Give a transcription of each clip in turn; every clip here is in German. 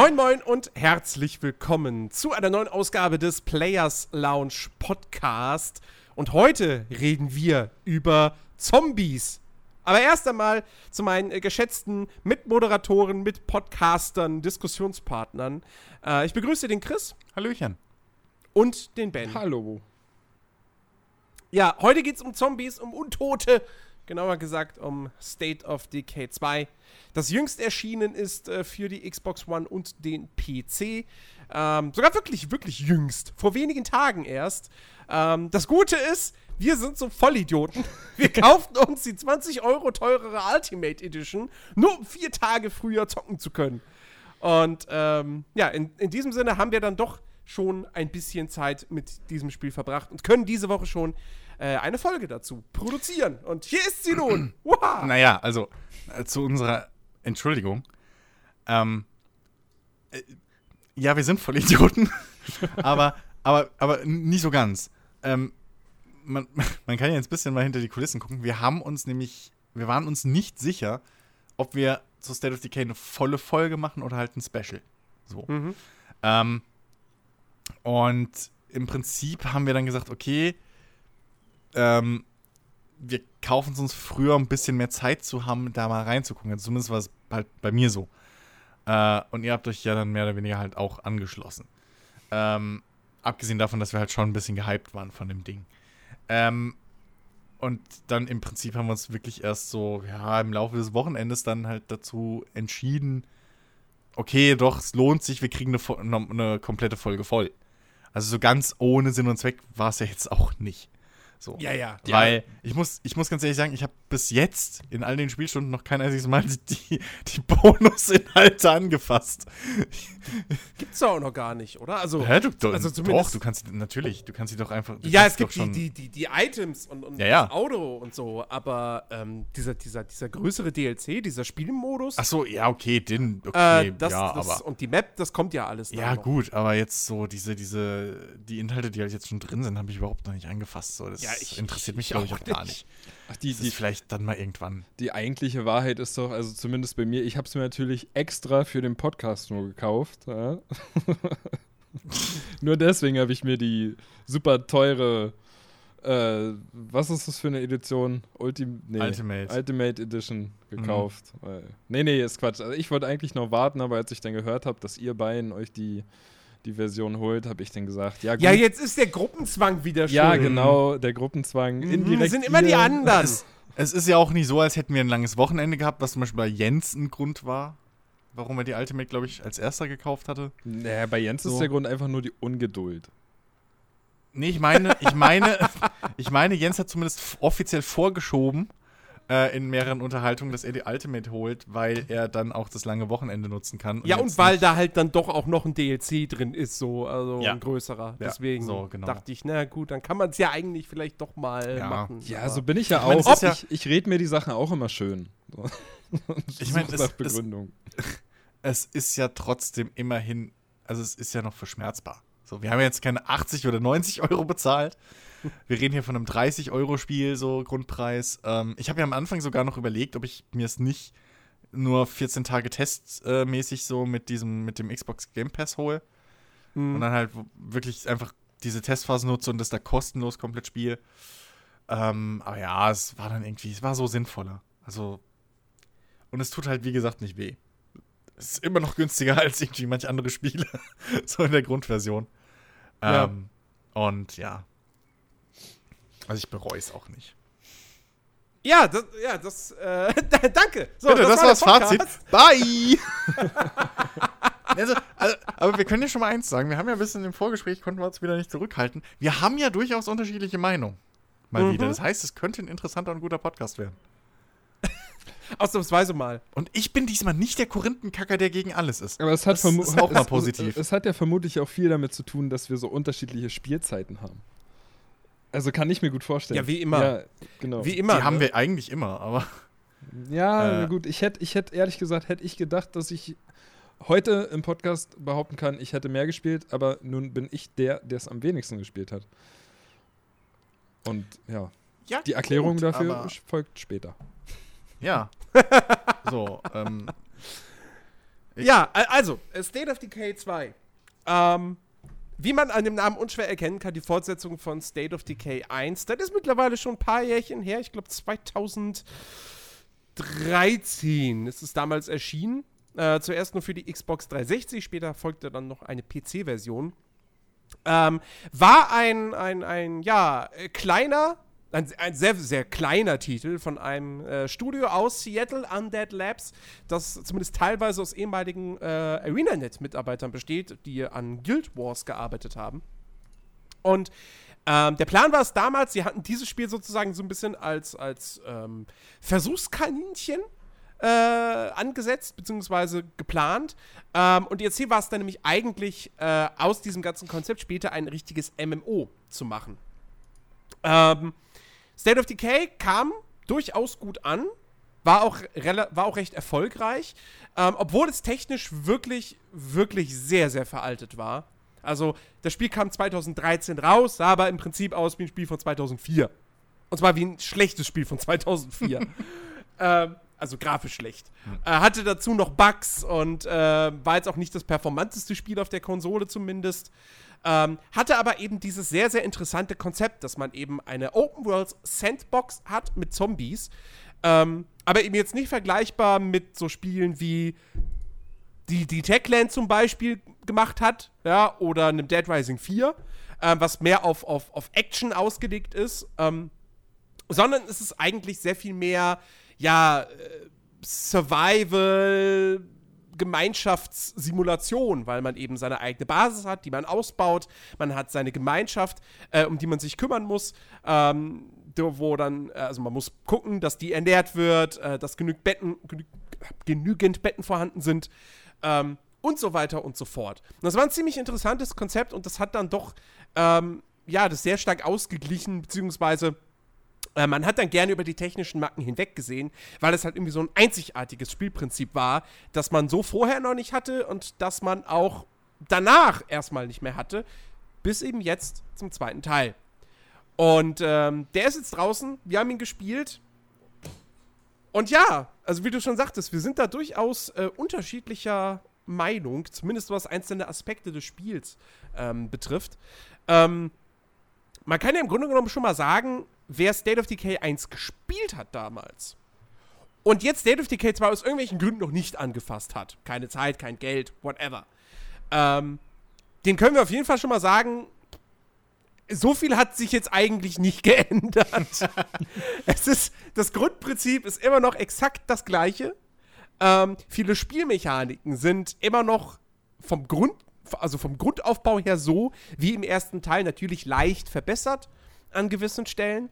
Moin Moin und herzlich willkommen zu einer neuen Ausgabe des Players Lounge Podcast. Und heute reden wir über Zombies. Aber erst einmal zu meinen äh, geschätzten Mitmoderatoren, Mitpodcastern, Diskussionspartnern. Äh, ich begrüße den Chris. Hallöchen. Und den Ben. Hallo. Ja, heute geht es um Zombies, um Untote. Genauer gesagt um State of Decay 2. Das jüngst erschienen ist äh, für die Xbox One und den PC. Ähm, sogar wirklich, wirklich jüngst. Vor wenigen Tagen erst. Ähm, das Gute ist, wir sind so Vollidioten. Wir kauften uns die 20 Euro teurere Ultimate Edition, nur um vier Tage früher zocken zu können. Und ähm, ja, in, in diesem Sinne haben wir dann doch schon ein bisschen Zeit mit diesem Spiel verbracht und können diese Woche schon äh, eine Folge dazu produzieren. Und hier ist sie nun. Wow. Naja, also äh, zu unserer Entschuldigung. Ähm, äh, ja, wir sind voll Idioten, aber, aber, aber nicht so ganz. Ähm, man, man kann jetzt ein bisschen mal hinter die Kulissen gucken. Wir haben uns nämlich, wir waren uns nicht sicher, ob wir zu State of Decay eine volle Folge machen oder halt ein Special. So. Mhm. Ähm, und im Prinzip haben wir dann gesagt, okay, ähm, wir kaufen es uns früher, um ein bisschen mehr Zeit zu haben, da mal reinzugucken. Also zumindest war es halt bei mir so. Äh, und ihr habt euch ja dann mehr oder weniger halt auch angeschlossen. Ähm, abgesehen davon, dass wir halt schon ein bisschen gehypt waren von dem Ding. Ähm, und dann im Prinzip haben wir uns wirklich erst so, ja, im Laufe des Wochenendes dann halt dazu entschieden, okay, doch, es lohnt sich, wir kriegen eine, eine komplette Folge voll. Also so ganz ohne Sinn und Zweck war es ja jetzt auch nicht. So. Ja, ja. Weil ich muss, ich muss ganz ehrlich sagen, ich habe bis jetzt in all den Spielstunden noch kein einziges Mal die, die Bonusinhalte angefasst. Gibt's doch auch noch gar nicht, oder? Also, Hä, du, also doch, du kannst natürlich, du kannst sie doch einfach. Ja, es gibt die, die, die, die Items und, und Ja, ja. das Auto und so, aber ähm, dieser, dieser, dieser größere DLC, dieser Spielmodus, Ach so, ja, okay, den, okay, äh, das, ja, das, aber. und die Map, das kommt ja alles Ja, noch. gut, aber jetzt so diese, diese, die Inhalte, die halt jetzt schon drin sind, habe ich überhaupt noch nicht angefasst. So, das Ja, ich- interessiert mich, ich glaube ich, auch gar nicht. Ach, die, Das die, ist vielleicht dann mal irgendwann. die eigentliche Wahrheit ist doch, also zumindest bei mir, ich habe es mir natürlich extra für den Podcast nur gekauft. Ja? nur deswegen habe ich mir die super teure, äh, was ist das für eine Edition? Ultim nee, Ultimate. Ultimate Edition gekauft. Weil, nee, nee, ist Quatsch. Also ich wollte eigentlich noch warten, aber als ich dann gehört habe, dass ihr beiden euch die, die Version holt, habe ich dann gesagt, ja gut. Ja, jetzt ist der Gruppenzwang wieder schön. ja, genau, der Gruppenzwang. Mhm, Indirekt sind immer die anderen. Es, es ist ja auch nicht so, als hätten wir ein langes Wochenende gehabt, was zum Beispiel bei Jens ein Grund war, warum er die Ultimate, glaube ich, als erster gekauft hatte. Naja, bei Jens So. ist der Grund einfach nur die Ungeduld. Nee, ich meine, ich meine, ich meine, Jens hat zumindest offiziell vorgeschoben äh, in mehreren Unterhaltungen, dass er die Ultimate holt, weil er dann auch das lange Wochenende nutzen kann. Ja, und weil da halt dann doch auch noch ein DLC drin ist, so, also Ja. ein größerer. Ja, Deswegen so, genau. dachte ich, na gut, dann kann man es ja eigentlich vielleicht doch mal Ja. machen. Ja, aber- so bin ich ja Ich meine, auch. ich ich rede mir die Sachen auch immer schön. So. Ich meine, es- es- Begründung. es ist ja trotzdem immerhin, also es ist ja noch verschmerzbar. So, wir haben ja jetzt keine 80 oder 90 Euro bezahlt. Wir reden hier von einem 30-Euro-Spiel, so Grundpreis. Ähm, ich habe ja am Anfang sogar noch überlegt, ob ich mir es nicht nur 14 Tage testmäßig so mit diesem, mit dem Xbox Game Pass hole. Mhm. Und dann halt wirklich einfach diese Testphase nutze und das da kostenlos komplett spiele. Ähm, aber ja, es war dann irgendwie, es war so sinnvoller. Also, und es tut halt, wie gesagt, nicht weh. Es ist immer noch günstiger als irgendwie manche andere Spiele. so in der Grundversion. Ja. Ähm, und ja. Also ich bereue es auch nicht. Ja, das, ja, das, äh, danke. So, Bitte, das, war war das Fazit. Bye! also, also, aber wir können ja schon mal eins sagen. Wir haben ja ein bisschen im Vorgespräch, konnten wir uns wieder nicht zurückhalten. Wir haben ja durchaus unterschiedliche Meinungen. Mal Mhm. wieder. Das heißt, es könnte ein interessanter und guter Podcast werden. Ausnahmsweise mal. Und ich bin diesmal nicht der Korinthenkacker, der gegen alles ist. Aber es hat Das ist auch mal es- positiv. Es, es hat ja vermutlich auch viel damit zu tun, dass wir so unterschiedliche Spielzeiten haben. Also kann ich mir gut vorstellen. Ja, wie immer. Ja, genau. Wie immer. Die haben ne? wir eigentlich immer, aber Ja, Äh. gut. Ich hätte, ich hätte ehrlich gesagt, hätte ich gedacht, dass ich heute im Podcast behaupten kann, ich hätte mehr gespielt, aber nun bin ich der, der es am wenigsten gespielt hat. Und ja, ja, die Erklärung gut, dafür folgt später. Ja. so, ähm. Ja, a- also, State of Decay 2. Ähm, wie man an dem Namen unschwer erkennen kann, die Fortsetzung von State of Decay 1, das ist mittlerweile schon ein paar Jährchen her, ich glaube 2013 ist es damals erschienen. Äh, zuerst nur für die Xbox 360, später folgte dann noch eine PC-Version. Ähm, war ein, ein, ein, ja, äh, kleiner, ein, ein sehr, sehr kleiner Titel von einem äh, Studio aus Seattle, Undead Labs, das zumindest teilweise aus ehemaligen äh, ArenaNet-Mitarbeitern besteht, die an Guild Wars gearbeitet haben. Und ähm, der Plan war es damals, sie hatten dieses Spiel sozusagen so ein bisschen als, als ähm, Versuchskaninchen äh, angesetzt, beziehungsweise geplant. Ähm, und ihr Ziel war es dann nämlich eigentlich, äh, aus diesem ganzen Konzept später ein richtiges MMO zu machen. Ähm, State of Decay kam durchaus gut an, war auch, war auch recht erfolgreich, ähm, obwohl es technisch wirklich, wirklich sehr, sehr veraltet war. Also, das Spiel kam 2013 raus, sah aber im Prinzip aus wie ein Spiel von 2004. Und zwar wie ein schlechtes Spiel von 2004. ähm, also grafisch schlecht. Äh, hatte dazu noch Bugs und äh, war jetzt auch nicht das performanteste Spiel auf der Konsole zumindest. Ähm, hatte aber eben dieses sehr, sehr interessante Konzept, dass man eben eine Open World Sandbox hat mit Zombies. Ähm, aber eben jetzt nicht vergleichbar mit so Spielen wie die, die Techland zum Beispiel gemacht hat, ja, oder einem Dead Rising 4, ähm, was mehr auf, auf, auf Action ausgelegt ist, ähm, sondern es ist eigentlich sehr viel mehr, ja, äh, Survival, Gemeinschaftssimulation, weil man eben seine eigene Basis hat, die man ausbaut. Man hat seine Gemeinschaft, äh, um die man sich kümmern muss. Ähm, wo dann, äh, also man muss gucken, dass die ernährt wird, äh, dass genügend Betten, genü genügend Betten vorhanden sind. Ähm, und so weiter und so fort. Und das war ein ziemlich interessantes Konzept und das hat dann doch, ähm, ja, das sehr stark ausgeglichen, beziehungsweise äh, man hat dann gerne über die technischen Macken hinweggesehen, weil es halt irgendwie so ein einzigartiges Spielprinzip war, das man so vorher noch nicht hatte und das man auch danach erstmal nicht mehr hatte, bis eben jetzt zum zweiten Teil. Und ähm, der ist jetzt draußen, wir haben ihn gespielt. Und ja, also wie du schon sagtest, wir sind da durchaus äh, unterschiedlicher Meinung, zumindest was einzelne Aspekte des Spiels ähm, betrifft. Ähm, man kann ja im Grunde genommen schon mal sagen, wer State of Decay 1 gespielt hat damals und jetzt State of Decay 2 aus irgendwelchen Gründen noch nicht angefasst hat, keine Zeit, kein Geld, whatever, ähm, den können wir auf jeden Fall schon mal sagen, so viel hat sich jetzt eigentlich nicht geändert. es ist, das Grundprinzip ist immer noch exakt das gleiche. Ähm, viele Spielmechaniken sind immer noch vom Grund, also vom Grundaufbau her so, wie im ersten Teil, natürlich leicht verbessert an gewissen Stellen.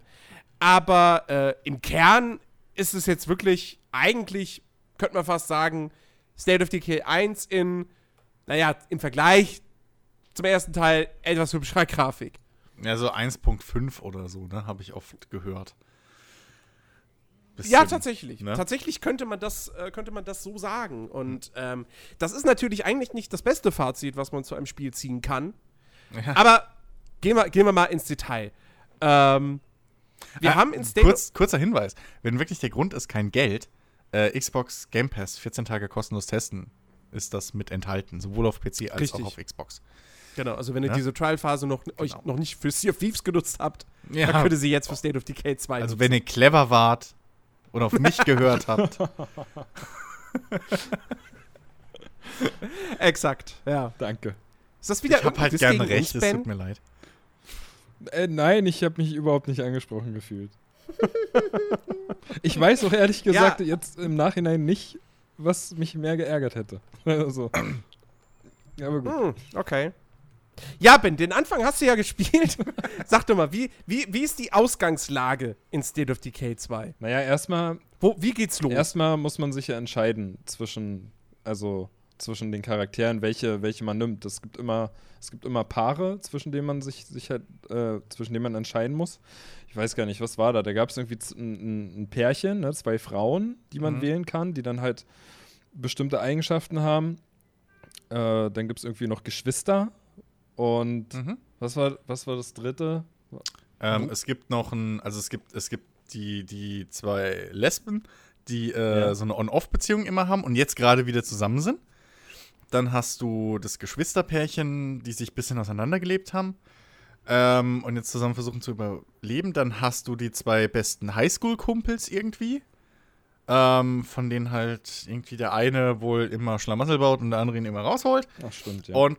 Aber äh, im Kern ist es jetzt wirklich, eigentlich, könnte man fast sagen, State of Decay 1 in, naja, im Vergleich zum ersten Teil etwas hübscherer Grafik. Ja, so 1.5 oder so, ne, habe ich oft gehört. Ja, Bisschen, tatsächlich. ne? Tatsächlich könnte man das, äh, könnte man das so sagen. Und ähm, das ist natürlich eigentlich nicht das beste Fazit, was man zu einem Spiel ziehen kann. Ja. Aber gehen wir, gehen wir mal ins Detail. Ähm, wir Ah, haben in State kurz, kurzer Hinweis: Wenn wirklich der Grund ist kein Geld, äh, Xbox Game Pass 14 Tage kostenlos testen, ist das mit enthalten, sowohl auf PC als Richtig. auch auf Xbox. Genau, also wenn ihr Ja? diese Trial-Phase noch, euch Genau. noch nicht für Sea of Thieves genutzt habt, Ja. dann könnt ihr sie jetzt für State of Decay 2 Also wenn ihr clever wart und auf mich gehört habt, Exakt, ja. Danke. Ist das wieder ich habe halt gerne gegen recht, es tut mir leid. Äh, nein, ich habe mich überhaupt nicht angesprochen gefühlt. ich weiß auch ehrlich gesagt jetzt im Nachhinein nicht, was mich mehr geärgert hätte. Also. Ja, aber gut. Hm, okay. Ja, Ben, den Anfang hast du ja gespielt. Sag doch mal, wie, wie, wie ist die Ausgangslage in State of Decay 2? Naja, erstmal Wo, wie geht's los? Erstmal muss man sich ja entscheiden zwischen, also zwischen den Charakteren, welche, welche man nimmt. Es gibt immer, es gibt immer Paare, zwischen denen man sich, sich halt, äh, zwischen denen man entscheiden muss. Ich weiß gar nicht, was war da? Da gab es irgendwie ein, ein, ein Pärchen, ne, zwei Frauen, die man Mhm. wählen kann, die dann halt bestimmte Eigenschaften haben. Äh, dann gibt es irgendwie noch Geschwister. Und Mhm. was war, was war das dritte? Ähm, Mhm. Es gibt noch ein, also es gibt, es gibt die, die zwei Lesben, die äh, Ja. so eine On-Off-Beziehung immer haben und jetzt gerade wieder zusammen sind. Dann hast du das Geschwisterpärchen, die sich ein bisschen auseinandergelebt haben ähm, und jetzt zusammen versuchen zu überleben. Dann hast du die zwei besten Highschool-Kumpels irgendwie. Ähm, von denen halt irgendwie der eine wohl immer Schlamassel baut und der andere ihn immer rausholt. Ach, stimmt, ja. Und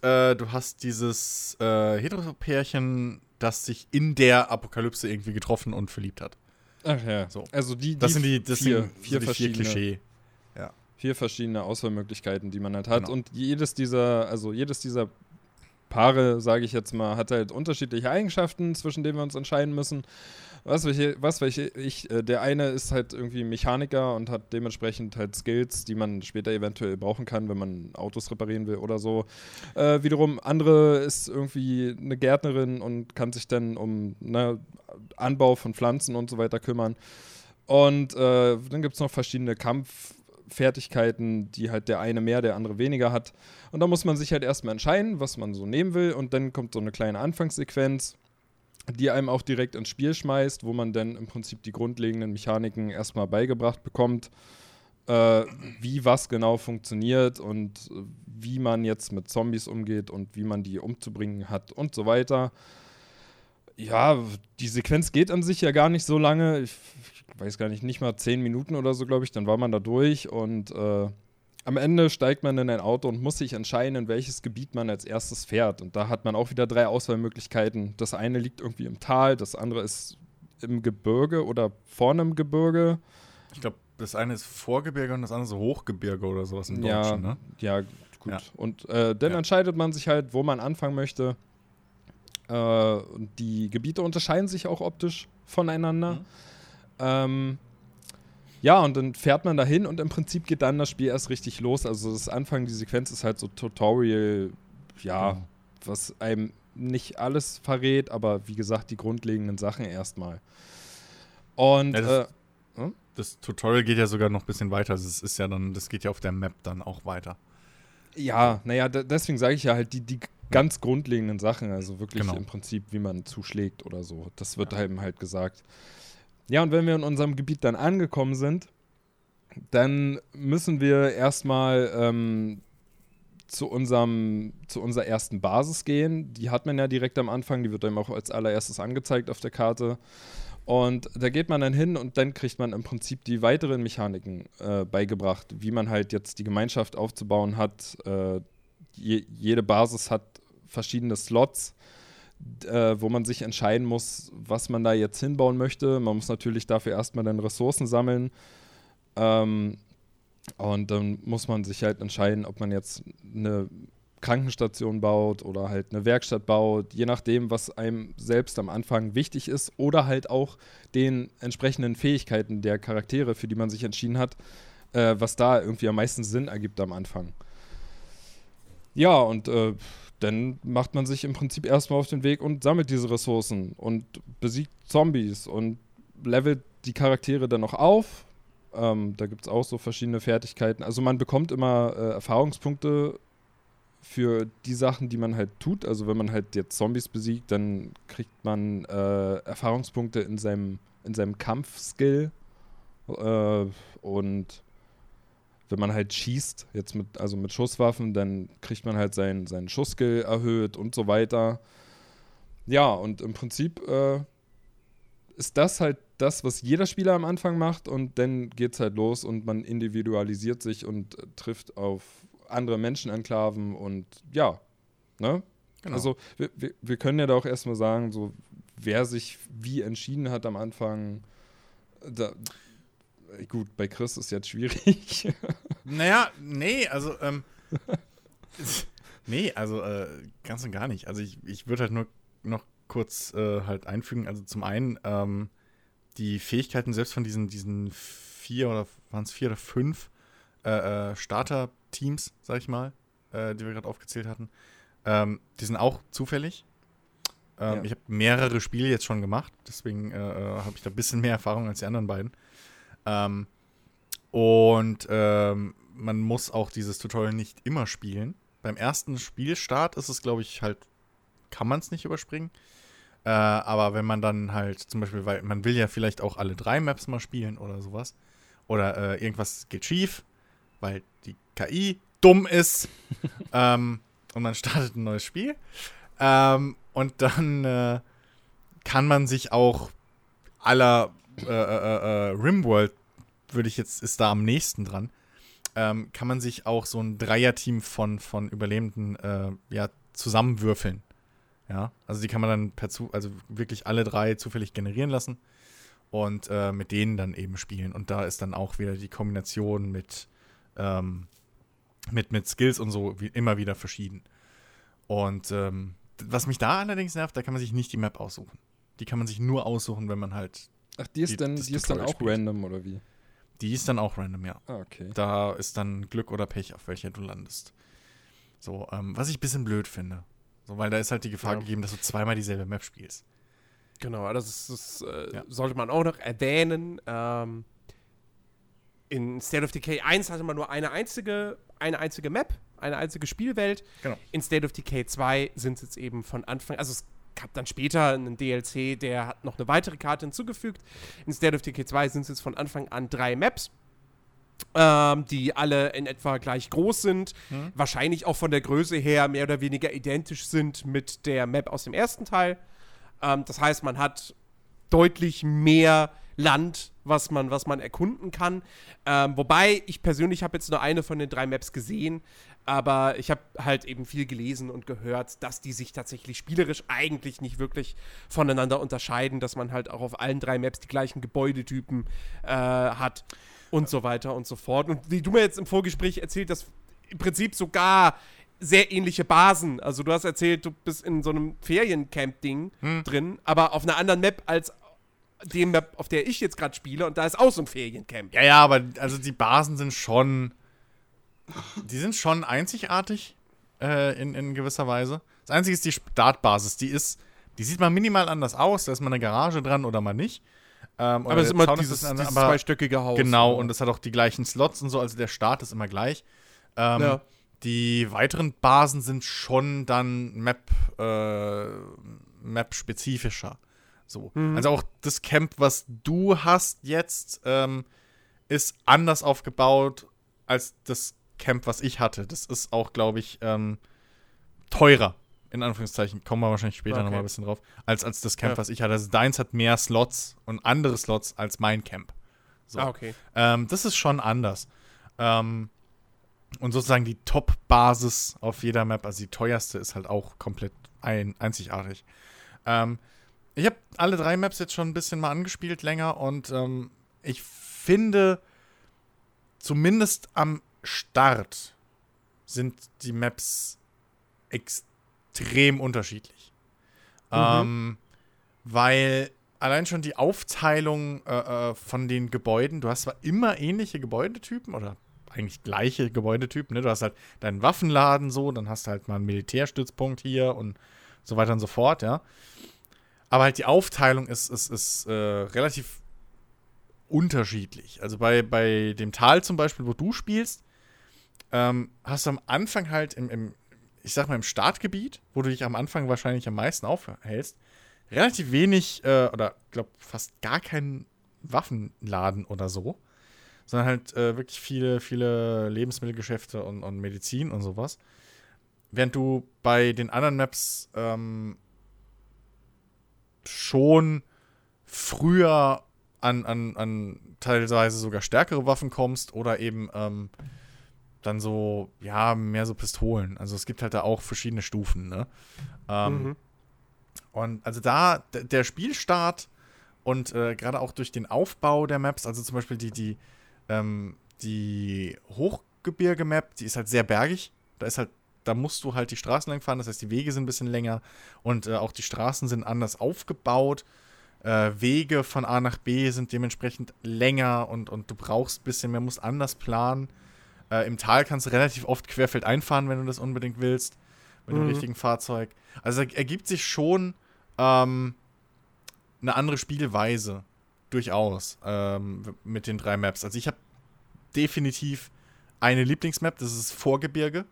äh, du hast dieses äh, Hetero-Pärchen, das sich in der Apokalypse irgendwie getroffen und verliebt hat. Ach ja. So. Also die, Das sind die, das vier, sind vier so die vier Klischee. Vier verschiedene Auswahlmöglichkeiten, die man halt hat. Genau. Und jedes dieser, also jedes dieser Paare, sage ich jetzt mal, hat halt unterschiedliche Eigenschaften, zwischen denen wir uns entscheiden müssen. Was welche, was welche ich, äh, der eine ist halt irgendwie Mechaniker und hat dementsprechend halt Skills, die man später eventuell brauchen kann, wenn man Autos reparieren will oder so. Äh, wiederum, andere ist irgendwie eine Gärtnerin und kann sich dann um ne, Anbau von Pflanzen und so weiter kümmern. Und äh, dann gibt es noch verschiedene Kampffertigkeiten, die halt der eine mehr, der andere weniger hat. Und da muss man sich halt erstmal entscheiden, was man so nehmen will. Und dann kommt so eine kleine Anfangssequenz, die einem auch direkt ins Spiel schmeißt, wo man dann im Prinzip die grundlegenden Mechaniken erstmal beigebracht bekommt, äh, wie was genau funktioniert und wie man jetzt mit Zombies umgeht und wie man die umzubringen hat und so weiter. Ja, die Sequenz geht an sich ja gar nicht so lange. Ich weiß gar nicht, nicht mal zehn Minuten oder so, glaube ich. Dann war man da durch und äh, am Ende steigt man in ein Auto und muss sich entscheiden, in welches Gebiet man als erstes fährt. Und da hat man auch wieder drei Auswahlmöglichkeiten. Das eine liegt irgendwie im Tal, das andere ist im Gebirge oder vorne im Gebirge. Ich glaube, das eine ist Vorgebirge und das andere so Hochgebirge oder sowas im Ja, Deutschen, ne? Ja, gut. Ja. Und äh, dann Ja. entscheidet man sich halt, wo man anfangen möchte. Äh, und die Gebiete unterscheiden sich auch optisch voneinander. Mhm. Ähm, ja, und dann fährt man dahin und im Prinzip geht dann das Spiel erst richtig los. Also das Anfang, die Sequenz ist halt so Tutorial, ja, Genau. was einem nicht alles verrät, aber wie gesagt, die grundlegenden Sachen erstmal. Und Ja, das- äh, Das Tutorial geht ja sogar noch ein bisschen weiter. Also es ist ja dann, das geht ja auf der Map dann auch weiter. Ja, naja, de- deswegen sage ich ja halt die, die ganz grundlegenden Sachen, also wirklich Genau. im Prinzip, wie man zuschlägt oder so. Das wird Ja. einem halt gesagt. Ja, und wenn wir in unserem Gebiet dann angekommen sind, dann müssen wir erstmal ähm, zu, unserem, zu unserer ersten Basis gehen. Die hat man ja direkt am Anfang, die wird einem auch als allererstes angezeigt auf der Karte. Und da geht man dann hin und dann kriegt man im Prinzip die weiteren Mechaniken äh, beigebracht, wie man halt jetzt die Gemeinschaft aufzubauen hat. Äh, je, jede Basis hat verschiedene Slots, äh, wo man sich entscheiden muss, was man da jetzt hinbauen möchte. Man muss natürlich dafür erstmal dann Ressourcen sammeln. Ähm, und dann muss man sich halt entscheiden, ob man jetzt eine Krankenstation baut oder halt eine Werkstatt baut, je nachdem, was einem selbst am Anfang wichtig ist oder halt auch den entsprechenden Fähigkeiten der Charaktere, für die man sich entschieden hat, äh, was da irgendwie am meisten Sinn ergibt am Anfang. Ja, und äh, dann macht man sich im Prinzip erstmal auf den Weg und sammelt diese Ressourcen und besiegt Zombies und levelt die Charaktere dann noch auf. Ähm, da gibt es auch so verschiedene Fertigkeiten. Also man bekommt immer äh, Erfahrungspunkte für die Sachen, die man halt tut. Also wenn man halt jetzt Zombies besiegt, dann kriegt man äh, Erfahrungspunkte in seinem, in seinem Kampfskill. Äh, und wenn man halt schießt, jetzt mit, also mit Schusswaffen, dann kriegt man halt seinen, seinen Schussskill erhöht und so weiter. Ja, und im Prinzip äh, ist das halt das, was jeder Spieler am Anfang macht und dann geht's halt los und man individualisiert sich und äh, trifft auf andere Menschenenklaven und ja, ne? Genau. Also wir, wir, wir können ja da auch erstmal sagen, so wer sich wie entschieden hat am Anfang, da, gut, bei Chris ist jetzt schwierig. Naja, nee, also, ähm, nee, also, äh, ganz und gar nicht. Also, ich, ich würde halt nur noch kurz äh, halt einfügen. Also, zum einen, ähm, die Fähigkeiten selbst von diesen, diesen vier oder waren es vier oder fünf äh, äh, Starter-Teams, sag ich mal, äh, die wir gerade aufgezählt hatten, ähm, die sind auch zufällig. Ähm, Ja. Ich habe mehrere Spiele jetzt schon gemacht, deswegen äh, äh, habe ich da ein bisschen mehr Erfahrung als die anderen beiden. Ähm, und ähm, man muss auch dieses Tutorial nicht immer spielen. Beim ersten Spielstart ist es, glaube ich, halt, kann man es nicht überspringen. Äh, aber wenn man dann halt zum Beispiel, weil man will ja vielleicht auch alle drei Maps mal spielen oder sowas. Oder äh, irgendwas geht schief, weil die KI dumm ist. ähm, und man startet ein neues Spiel. Ähm, und dann äh, kann man sich auch aller äh, äh, äh, Rimworld, würde ich jetzt, ist da am nächsten dran, ähm, kann man sich auch so ein Dreierteam von, von Überlebenden äh, ja, zusammenwürfeln. Ja, also die kann man dann per zu, also wirklich alle drei zufällig generieren lassen und äh, mit denen dann eben spielen. Und da ist dann auch wieder die Kombination mit, ähm, mit, mit Skills und so wie, immer wieder verschieden. Und ähm, was mich da allerdings nervt, da kann man sich nicht die Map aussuchen. Die kann man sich nur aussuchen, wenn man halt. Ach, die ist Die- dann, die ist dann auch spielt. random, oder wie? Die ist dann auch random, ja. Ah, okay. Da ist dann Glück oder Pech, auf welcher du landest. So, ähm, was ich ein bisschen blöd finde. So, weil da ist halt die Gefahr Ja. gegeben, dass du zweimal dieselbe Map spielst. Genau, das, ist, das äh, Ja. sollte man auch noch erwähnen. Ähm, in State of Decay 1 hatte man nur eine einzige, eine einzige Map, eine einzige Spielwelt. Genau. In State of Decay 2 sind es jetzt eben von Anfang, also es gab dann später einen DLC, der hat noch eine weitere Karte hinzugefügt. In State of Decay 2 sind es jetzt von Anfang an drei Maps. Ähm, die alle in etwa gleich groß sind, Mhm. wahrscheinlich auch von der Größe her mehr oder weniger identisch sind mit der Map aus dem ersten Teil. Ähm, das heißt, man hat deutlich mehr Land, was man, was man erkunden kann. Ähm, wobei ich persönlich habe jetzt nur eine von den drei Maps gesehen, aber ich habe halt eben viel gelesen und gehört, dass die sich tatsächlich spielerisch eigentlich nicht wirklich voneinander unterscheiden, dass man halt auch auf allen drei Maps die gleichen Gebäudetypen äh, hat und so weiter und so fort. Und wie du mir jetzt im Vorgespräch erzählt hast, im Prinzip sogar sehr ähnliche Basen. Also du hast erzählt, du bist in so einem Feriencamp-Ding Hm. drin, aber auf einer anderen Map als dem Map, auf der ich jetzt gerade spiele. Und da ist auch so ein Feriencamp. Ja, ja, aber also die Basen sind schon. Die sind schon einzigartig äh, in, in gewisser Weise. Das Einzige ist die Startbasis. Die ist. Die sieht mal minimal anders aus. Da ist mal eine Garage dran oder mal nicht. Ähm, Aber es ist immer Zaun dieses, ein- dieses aber- zweistöckige Haus. Genau, oder? und es hat auch die gleichen Slots und so, also der Start ist immer gleich. Ähm, Ja. Die weiteren Basen sind schon dann Map, äh, Map-spezifischer. So. Mhm. Also auch das Camp, was du hast jetzt, ähm, ist anders aufgebaut als das Camp, was ich hatte. Das ist auch, glaube ich, ähm, teurer. In Anführungszeichen, kommen wir wahrscheinlich später Okay. nochmal ein bisschen drauf, als, als das Camp, Ja. was ich hatte. Also deins hat mehr Slots und andere Slots als mein Camp. So. Ah, okay. Ähm, das ist schon anders. Ähm, und sozusagen die Top-Basis auf jeder Map, also die teuerste, ist halt auch komplett ein, einzigartig. Ähm, ich habe alle drei Maps jetzt schon ein bisschen mal angespielt länger und ähm, ich finde, zumindest am Start sind die Maps extrem unterschiedlich. Mhm. Ähm, weil allein schon die Aufteilung äh, äh, von den Gebäuden, du hast zwar immer ähnliche Gebäudetypen oder eigentlich gleiche Gebäudetypen, ne? Du hast halt deinen Waffenladen so, dann hast du halt mal einen Militärstützpunkt hier und so weiter und so fort, ja. Aber halt die Aufteilung ist, ist, ist äh, relativ unterschiedlich. Also bei, bei dem Tal zum Beispiel, wo du spielst, ähm, hast du am Anfang halt im, im, ich sag mal, im Startgebiet, wo du dich am Anfang wahrscheinlich am meisten aufhältst, relativ wenig äh, oder glaube fast gar keinen Waffenladen oder so, sondern halt äh, wirklich viele, viele Lebensmittelgeschäfte und, und Medizin und sowas. Während du bei den anderen Maps ähm, schon früher an, an, an teilweise sogar stärkere Waffen kommst oder eben ähm, dann so, ja, mehr so Pistolen. Also es gibt halt da auch verschiedene Stufen, ne? Ähm, Mhm. und also da, der Spielstart und äh, gerade auch durch den Aufbau der Maps, also zum Beispiel die, die, ähm, die Hochgebirge-Map, die ist halt sehr bergig. Da ist halt, da musst du halt die Straßen lang fahren, das heißt, die Wege sind ein bisschen länger und äh, auch die Straßen sind anders aufgebaut. Äh, Wege von A nach B sind dementsprechend länger und, und du brauchst ein bisschen mehr, musst anders planen. Äh, Im Tal kannst du relativ oft querfeld einfahren, wenn du das unbedingt willst, mit dem Mhm. richtigen Fahrzeug. Also er- ergibt sich schon ähm, eine andere Spielweise durchaus ähm, mit den drei Maps. Also ich habe definitiv eine Lieblingsmap, das ist Vorgebirge.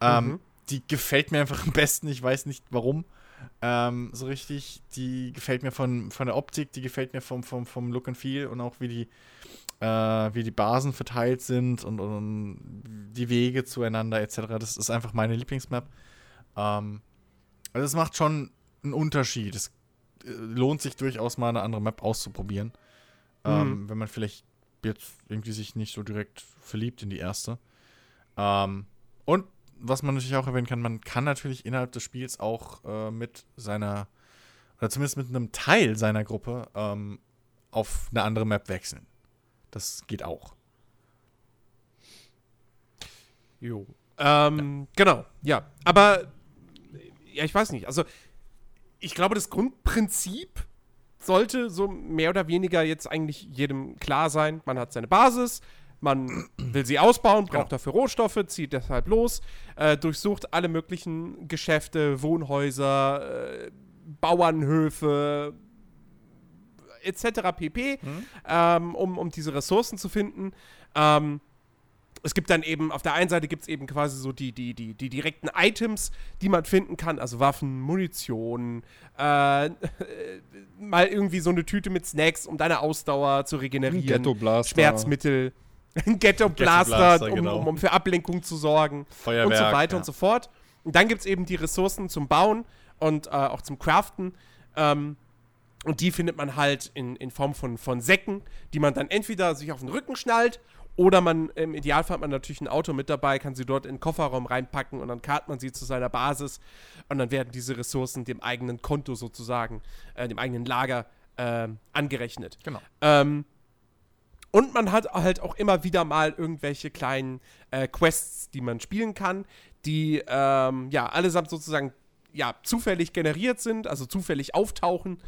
Ähm, Mhm. Die gefällt mir einfach am besten, ich weiß nicht warum. ähm, so richtig. Die gefällt mir von, von der Optik, die gefällt mir vom, vom, vom Look and Feel und auch wie die, äh, wie die Basen verteilt sind und, und die Wege zueinander etc. Das ist einfach meine Lieblingsmap. Ähm, also es macht schon einen Unterschied. Es äh, lohnt sich durchaus mal eine andere Map auszuprobieren. Ähm, Mhm. wenn man vielleicht jetzt irgendwie sich nicht so direkt verliebt in die erste. Ähm, und was man natürlich auch erwähnen kann, man kann natürlich innerhalb des Spiels auch äh, mit seiner, oder zumindest mit einem Teil seiner Gruppe ähm, auf eine andere Map wechseln. Das geht auch. Jo. Ähm, Genau, ja. Aber, ja, ich weiß nicht. Also, ich glaube, das Grundprinzip sollte so mehr oder weniger jetzt eigentlich jedem klar sein. Man hat seine Basis, man will sie ausbauen, braucht Genau. dafür Rohstoffe, zieht deshalb los, äh, durchsucht alle möglichen Geschäfte, Wohnhäuser, äh, Bauernhöfe, etc. pp, ähm, um, um diese Ressourcen zu finden. Ähm, es gibt dann eben, auf der einen Seite gibt es eben quasi so die, die, die, die direkten Items, die man finden kann, also Waffen, Munition, äh, mal irgendwie so eine Tüte mit Snacks, um deine Ausdauer zu regenerieren. Ghetto Blaster. Schmerzmittel, ein Ghetto Blaster, Blaster, um, genau. um, um für Ablenkung zu sorgen Feuerwerk. und so weiter ja. und so fort. Und dann gibt es eben die Ressourcen zum Bauen und äh, auch zum Craften. Ähm, und die findet man halt in, in Form von, von Säcken, die man dann entweder sich auf den Rücken schnallt oder man, im Idealfall hat man natürlich ein Auto mit dabei, kann sie dort in den Kofferraum reinpacken und dann karrt man sie zu seiner Basis und dann werden diese Ressourcen dem eigenen Konto sozusagen, äh, dem eigenen Lager ähm, angerechnet. Genau. Ähm, und man hat halt auch immer wieder mal irgendwelche kleinen äh, Quests, die man spielen kann, die ähm, ja allesamt sozusagen ja zufällig generiert sind, also zufällig auftauchen.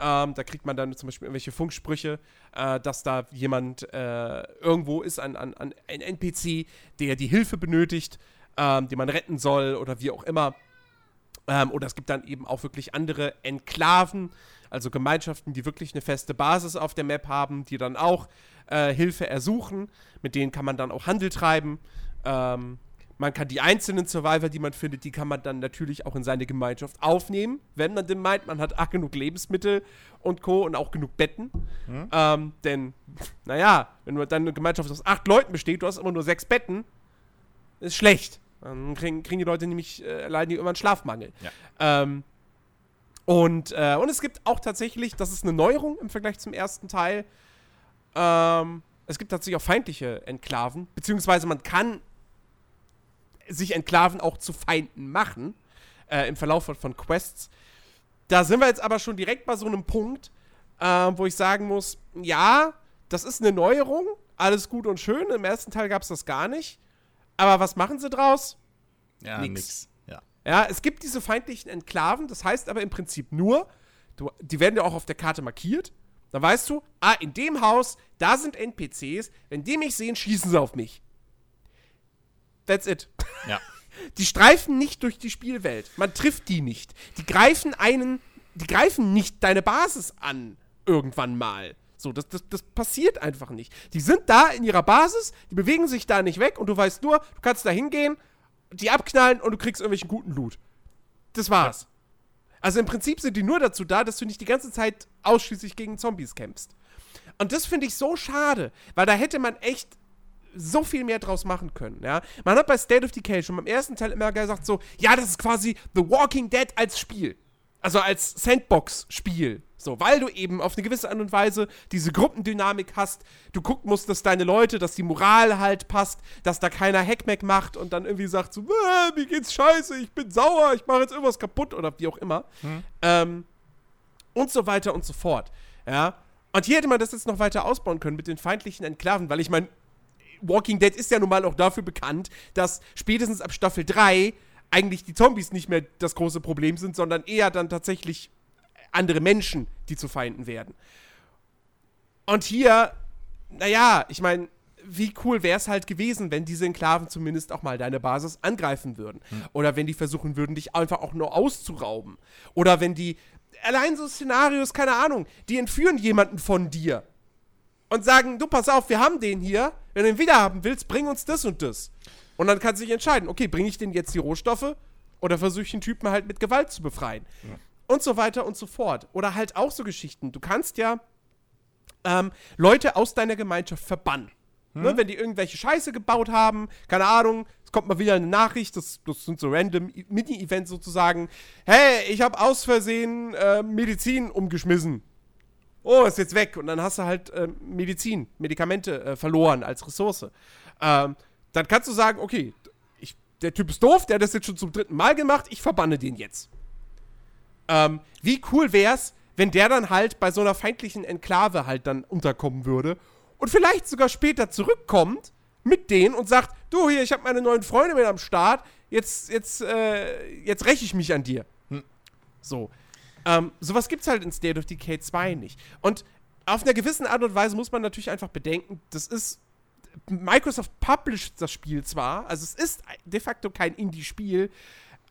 Ähm, da kriegt man dann zum Beispiel irgendwelche Funksprüche, äh, dass da jemand äh, irgendwo ist, ein, ein, ein NPC, der die Hilfe benötigt, ähm, den man retten soll oder wie auch immer. Ähm, oder es gibt dann eben auch wirklich andere Enklaven, also Gemeinschaften, die wirklich eine feste Basis auf der Map haben, die dann auch äh, Hilfe ersuchen. Mit denen kann man dann auch Handel treiben. Ähm, man kann die einzelnen Survivor, die man findet, die kann man dann natürlich auch in seine Gemeinschaft aufnehmen, wenn man denn meint, man hat ach, genug Lebensmittel und Co. und auch genug Betten. Ähm, denn, naja, wenn du dann eine Gemeinschaft aus acht Leuten besteht, du hast immer nur sechs Betten, ist schlecht. Dann kriegen, kriegen die Leute nämlich, äh, leiden die immer einen Schlafmangel. Ja. Ähm, und, äh, und es gibt auch tatsächlich, das ist eine Neuerung im Vergleich zum ersten Teil, ähm, es gibt tatsächlich auch feindliche Enklaven, beziehungsweise man kann sich Enklaven auch zu Feinden machen, äh, im Verlauf von, von Quests. Da sind wir jetzt aber schon direkt bei so einem Punkt, äh, wo ich sagen muss, ja, das ist eine Neuerung, alles gut und schön, im ersten Teil gab es das gar nicht. Aber was machen sie draus? Ja, Nix. nix. Ja. Ja, es gibt diese feindlichen Enklaven, das heißt aber im Prinzip nur, du, die werden ja auch auf der Karte markiert. Dann weißt du, ah, in dem Haus, da sind NPCs, wenn die mich sehen, schießen sie auf mich. That's it. Ja. Die streifen nicht durch die Spielwelt. Man trifft die nicht. Die greifen einen, die greifen nicht deine Basis an irgendwann mal. So, das, das, das passiert einfach nicht. Die sind da in ihrer Basis, die bewegen sich da nicht weg und du weißt nur, du kannst da hingehen, die abknallen und du kriegst irgendwelchen guten Loot. Das war's. Also im Prinzip sind die nur dazu da, dass du nicht die ganze Zeit ausschließlich gegen Zombies kämpfst. Und das finde ich so schade, weil da hätte man echt so viel mehr draus machen können, ja. Man hat bei State of Decay schon beim ersten Teil immer gesagt so, ja, das ist quasi The Walking Dead als Spiel. Also als Sandbox-Spiel. So, weil du eben auf eine gewisse Art und Weise diese Gruppendynamik hast. Du gucken musst, dass deine Leute, dass die Moral halt passt, dass da keiner Hackmack macht und dann irgendwie sagt so, "Ah, mir geht's scheiße, ich bin sauer, ich mache jetzt irgendwas kaputt oder wie auch immer. Ähm, und so weiter und so fort. Ja. Und hier hätte man das jetzt noch weiter ausbauen können mit den feindlichen Enklaven, weil ich meine, Walking Dead ist ja nun mal auch dafür bekannt, dass spätestens ab Staffel 3 eigentlich die Zombies nicht mehr das große Problem sind, sondern eher dann tatsächlich andere Menschen, die zu Feinden werden. Und hier, naja, ich meine, wie cool wäre es halt gewesen, wenn diese Enklaven zumindest auch mal deine Basis angreifen würden. Oder wenn die versuchen würden, dich einfach auch nur auszurauben. Oder wenn die, allein so Szenarios, keine Ahnung, die entführen jemanden von dir und sagen, du pass auf, wir haben den hier, wenn du ihn wieder haben willst, bring uns das und das. Und dann kannst du dich entscheiden, okay, bringe ich denen jetzt die Rohstoffe Oder versuche ich den Typen halt mit Gewalt zu befreien. Und so weiter und so fort. Oder halt auch so Geschichten. Du kannst ja ähm, Leute aus deiner Gemeinschaft verbannen. Ne, wenn die irgendwelche Scheiße gebaut haben, keine Ahnung, es kommt mal wieder eine Nachricht, das, das sind so random Mini-Events sozusagen. Hey, ich habe aus Versehen äh, Medizin umgeschmissen. Oh, ist jetzt weg. Und dann hast du halt äh, Medizin, Medikamente äh, verloren als Ressource. Ähm, dann kannst du sagen, okay, ich, der Typ ist doof, der hat das jetzt schon zum dritten Mal gemacht, ich verbanne den jetzt. Ähm, wie cool wär's, wenn der dann halt bei so einer feindlichen Enklave halt dann unterkommen würde und vielleicht sogar später zurückkommt mit denen und sagt, du hier, ich habe meine neuen Freunde mit am Start, jetzt, jetzt, äh, jetzt räche ich mich an dir. So. Ähm, sowas gibt's halt in State of Decay 2 nicht. Und auf einer gewissen Art und Weise muss man natürlich einfach bedenken, das ist Microsoft published das Spiel zwar, also es ist de facto kein Indie-Spiel,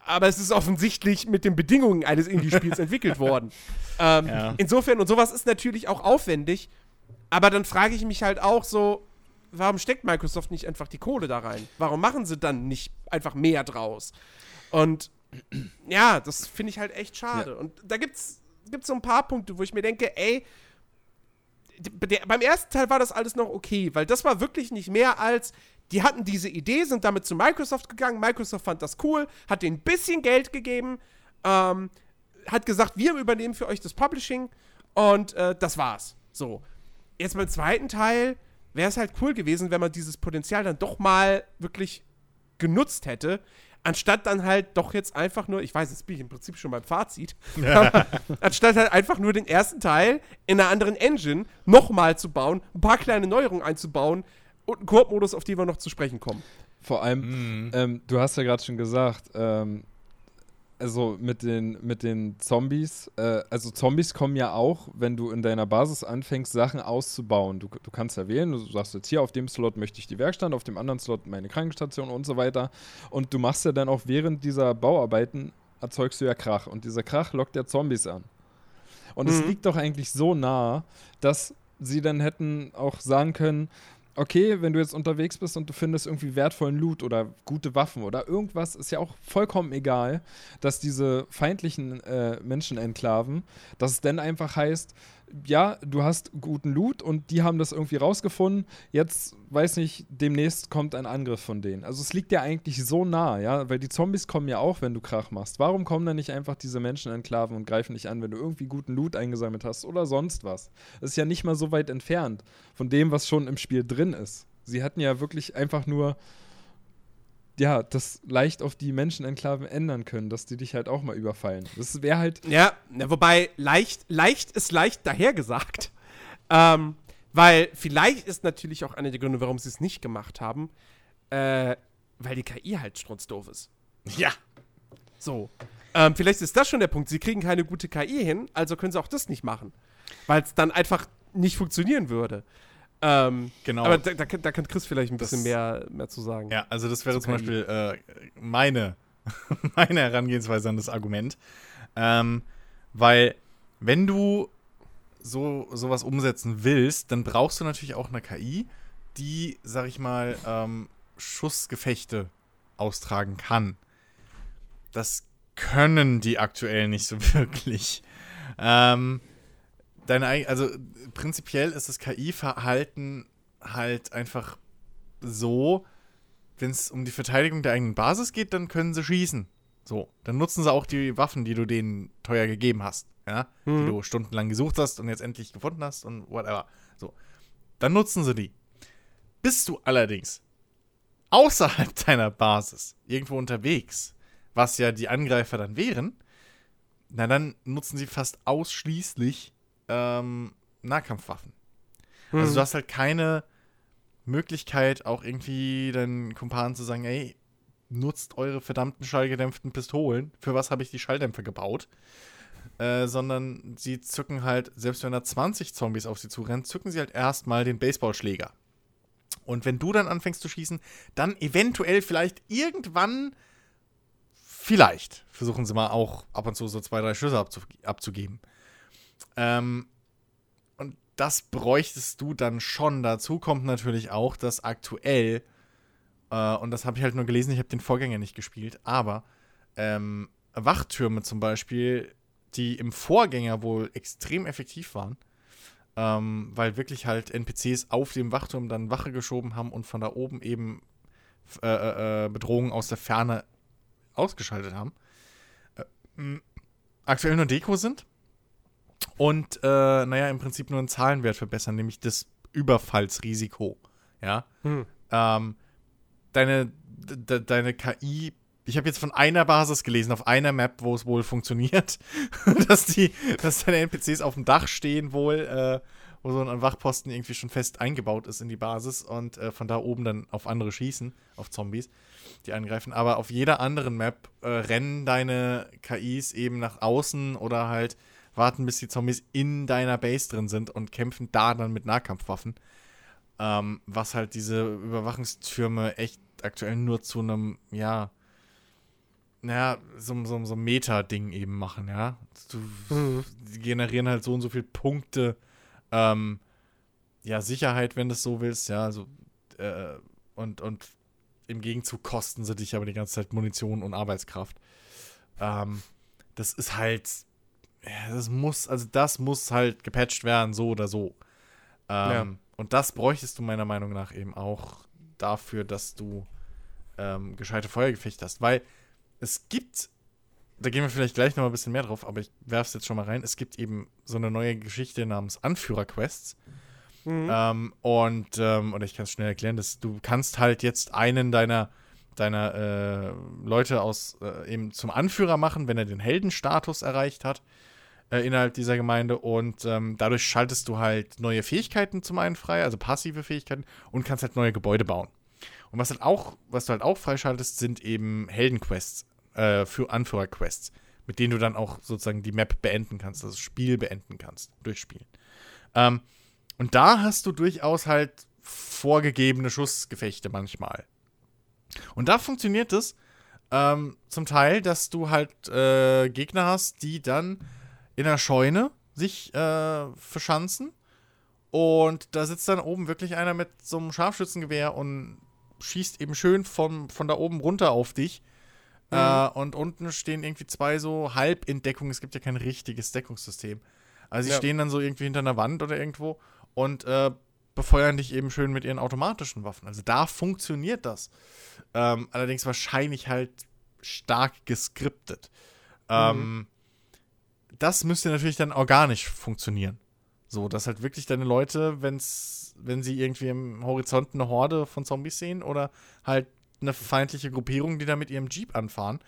aber es ist offensichtlich mit den Bedingungen eines Indie-Spiels entwickelt worden. Ähm, Ja. Insofern, und sowas ist natürlich auch aufwendig, aber dann frage ich mich halt auch so, warum steckt Microsoft nicht einfach die Kohle da rein? Warum machen sie dann nicht einfach mehr draus? Und ja, das finde ich halt echt schade. Und da gibt's, gibt's so ein paar Punkte, wo ich mir denke, ey, der, beim ersten Teil war das alles noch okay, weil das war wirklich nicht mehr als, die hatten diese Idee, sind damit zu Microsoft gegangen, Microsoft fand das cool, hat denen ein bisschen Geld gegeben, ähm, hat gesagt, wir übernehmen für euch das Publishing und äh, das war's. So. Jetzt beim zweiten Teil wäre es halt cool gewesen, wenn man dieses Potenzial dann doch mal wirklich genutzt hätte, anstatt dann halt doch jetzt einfach nur, ich weiß, jetzt bin ich im Prinzip schon beim Fazit, aber anstatt halt einfach nur den ersten Teil in einer anderen Engine nochmal zu bauen, ein paar kleine Neuerungen einzubauen und einen Koop-Modus, auf den wir noch zu sprechen kommen. Vor allem, ähm, du hast ja gerade schon gesagt, ähm, also mit den, mit den Zombies, äh, also Zombies kommen ja auch, wenn du in deiner Basis anfängst, Sachen auszubauen. Du, du kannst ja wählen, du sagst jetzt hier, auf dem Slot möchte ich die Werkstatt, auf dem anderen Slot meine Krankenstation und so weiter. Und du machst ja dann auch während dieser Bauarbeiten, erzeugst du ja Krach. Und dieser Krach lockt ja Zombies an. Und es Mhm. liegt doch eigentlich so nah, dass sie dann hätten auch sagen können, okay, wenn du jetzt unterwegs bist und du findest irgendwie wertvollen Loot oder gute Waffen oder irgendwas, ist ja auch vollkommen egal, dass diese feindlichen äh, Menschenenklaven, dass es dann einfach heißt, ja, du hast guten Loot und die haben das irgendwie rausgefunden, jetzt, weiß nicht, demnächst kommt ein Angriff von denen. Also es liegt ja eigentlich so nah, ja, weil die Zombies kommen ja auch, wenn du Krach machst. Warum kommen dann nicht einfach diese Menschenenklaven und greifen dich an, wenn du irgendwie guten Loot eingesammelt hast oder sonst was? Das ist ja nicht mal so weit entfernt von dem, was schon im Spiel drin ist. Sie hatten ja wirklich einfach nur ja, das leicht auf die Menschenenklaven ändern können, dass die dich halt auch mal überfallen. Das wäre halt Ja, wobei leicht, leicht ist leicht dahergesagt. Ähm, weil vielleicht ist natürlich auch einer der Gründe, warum sie es nicht gemacht haben, äh, weil die KI halt strunzdoof ist. Ja. So. Ähm, vielleicht ist das schon der Punkt. Sie kriegen keine gute KI hin, also können sie auch das nicht machen. Weil es dann einfach nicht funktionieren würde. Ähm, Genau. Aber da, da, kann- da kann Chris vielleicht ein Das- bisschen mehr, mehr zu sagen. Ja, also das wäre Zu zum. Beispiel äh, meine, meine Herangehensweise an das Argument. Ähm, weil, wenn du so sowas umsetzen willst, dann brauchst du natürlich auch eine KI, die, sag ich mal, ähm, Schussgefechte austragen kann. Das können die aktuell nicht so wirklich. Ähm, deine, also prinzipiell ist das KI-Verhalten halt einfach so, wenn es um die Verteidigung der eigenen Basis geht, dann können sie schießen. So, dann nutzen sie auch die Waffen, die du denen teuer gegeben hast, ja, die Mhm. du stundenlang gesucht hast und jetzt endlich gefunden hast und whatever. So, dann nutzen sie die. Bist du allerdings außerhalb deiner Basis, irgendwo unterwegs, was ja die Angreifer dann wären, na dann nutzen sie fast ausschließlich ähm, Nahkampfwaffen. Hm. Also du hast halt keine Möglichkeit, auch irgendwie deinen Kumpanen zu sagen, ey, nutzt eure verdammten schallgedämpften Pistolen. Für was habe ich die Schalldämpfer gebaut? Äh, sondern sie zücken halt, selbst wenn da 20 Zombies auf sie zurennen, zücken sie halt erstmal den Baseballschläger. Und wenn du dann anfängst zu schießen, dann eventuell vielleicht irgendwann, vielleicht, versuchen sie mal auch ab und zu so zwei, drei Schüsse abzu abzugeben. Ähm, und das bräuchtest du dann schon. Dazu kommt natürlich auch, dass aktuell, äh, und das habe ich halt nur gelesen, ich habe den Vorgänger nicht gespielt, aber ähm, Wachtürme zum Beispiel, die im Vorgänger wohl extrem effektiv waren, ähm, weil wirklich halt NPCs auf dem Wachturm dann Wache geschoben haben und von da oben eben äh, äh, äh, Bedrohungen aus der Ferne ausgeschaltet haben. Äh, aktuell nur Deko sind und, äh, naja, im Prinzip nur einen Zahlenwert verbessern, nämlich das Überfallsrisiko. Ja. Hm. Ähm, deine, de, deine KI ich habe jetzt von einer Basis gelesen, auf einer Map, wo es wohl funktioniert, dass die, dass deine NPCs auf dem Dach stehen wohl, äh, wo so ein Wachposten irgendwie schon fest eingebaut ist in die Basis und äh, von da oben dann auf andere schießen, auf Zombies, die angreifen. Aber auf jeder anderen Map äh, rennen deine KIs eben nach außen oder halt warten, bis die Zombies in deiner Base drin sind und kämpfen da dann mit Nahkampfwaffen. Ähm, was halt diese Überwachungstürme echt aktuell nur zu einem, ja, naja, so, so, so Meta-Ding eben machen, ja. Du, mhm. Die generieren halt so und so viele Punkte, ähm, ja, Sicherheit, wenn du es so willst, ja, also, äh, und, und im Gegenzug kosten sie dich aber die ganze Zeit Munition und Arbeitskraft. Ähm, das ist halt, das muss, also das muss halt gepatcht werden, so oder so. Ähm, ja. Und das bräuchtest du meiner Meinung nach eben auch dafür, dass du ähm, gescheite Feuergefechte hast, weil es gibt, da gehen wir vielleicht gleich noch mal ein bisschen mehr drauf, aber ich werfe es jetzt schon mal rein. Es gibt eben so eine neue Geschichte namens Anführer-Quests. Mhm. Ähm, und, ähm, oder ich kann es schnell erklären, dass du kannst halt jetzt einen deiner, deiner äh, Leute aus äh, eben zum Anführer machen, wenn er den Heldenstatus erreicht hat äh, innerhalb dieser Gemeinde. Und ähm, dadurch schaltest du halt neue Fähigkeiten zum einen frei, also passive Fähigkeiten, und kannst halt neue Gebäude bauen. Und was halt auch, was du halt auch freischaltest, sind eben Heldenquests, äh, für Anführerquests, mit denen du dann auch sozusagen die Map beenden kannst, also das Spiel beenden kannst, durchspielen. Ähm, und da hast du durchaus halt vorgegebene Schussgefechte manchmal. Und da funktioniert es ähm, zum Teil, dass du halt äh, Gegner hast, die dann in der Scheune sich äh, verschanzen. Und da sitzt dann oben wirklich einer mit so einem Scharfschützengewehr und schießt eben schön von, von da oben runter auf dich. Mhm. Äh, und unten stehen irgendwie zwei so halb in Deckung. Es gibt ja kein richtiges Deckungssystem. Also sie ja. stehen dann so irgendwie hinter einer Wand oder irgendwo und äh, befeuern dich eben schön mit ihren automatischen Waffen. Also da funktioniert das. Ähm, allerdings wahrscheinlich halt stark geskriptet. Ähm, mhm. Das müsste natürlich dann organisch funktionieren. So, dass halt wirklich deine Leute, wenn's, wenn sie irgendwie im Horizont eine Horde von Zombies sehen oder halt eine feindliche Gruppierung, die da mit ihrem Jeep anfahren,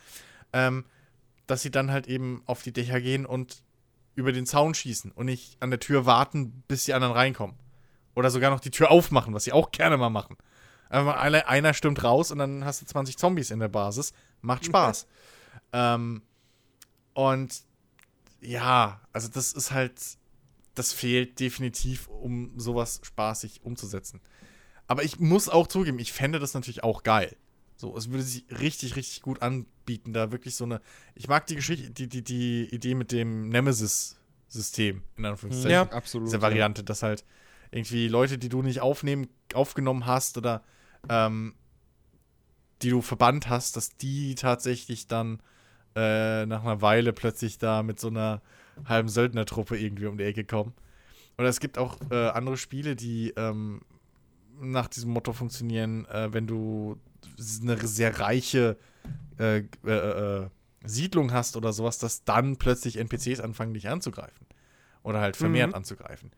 ähm, dass sie dann halt eben auf die Dächer gehen und über den Zaun schießen und nicht an der Tür warten, bis die anderen reinkommen. Oder sogar noch die Tür aufmachen, was sie auch gerne mal machen. Einfach einer, einer stürmt raus und dann hast du 20 Zombies in der Basis. Macht Spaß. ähm, und ja, also das ist halt das fehlt definitiv, um sowas spaßig umzusetzen. Aber ich muss auch zugeben, ich fände das natürlich auch geil. So, es würde sich richtig, richtig gut anbieten, da wirklich so eine. Ich mag die Geschichte, die, die, die Idee mit dem Nemesis-System, in Anführungszeichen. Ja, absolut. Diese Variante, ja. dass halt irgendwie Leute, die du nicht aufnehmen, aufgenommen hast oder ähm, die du verbannt hast, dass die tatsächlich dann äh, nach einer Weile plötzlich da mit so einer halben Söldnertruppe irgendwie um die Ecke kommen. Oder es gibt auch äh, andere Spiele, die ähm, nach diesem Motto funktionieren, äh, wenn du eine sehr reiche äh, äh, Siedlung hast oder sowas, dass dann plötzlich NPCs anfangen, dich anzugreifen. Oder halt vermehrt mhm. anzugreifen.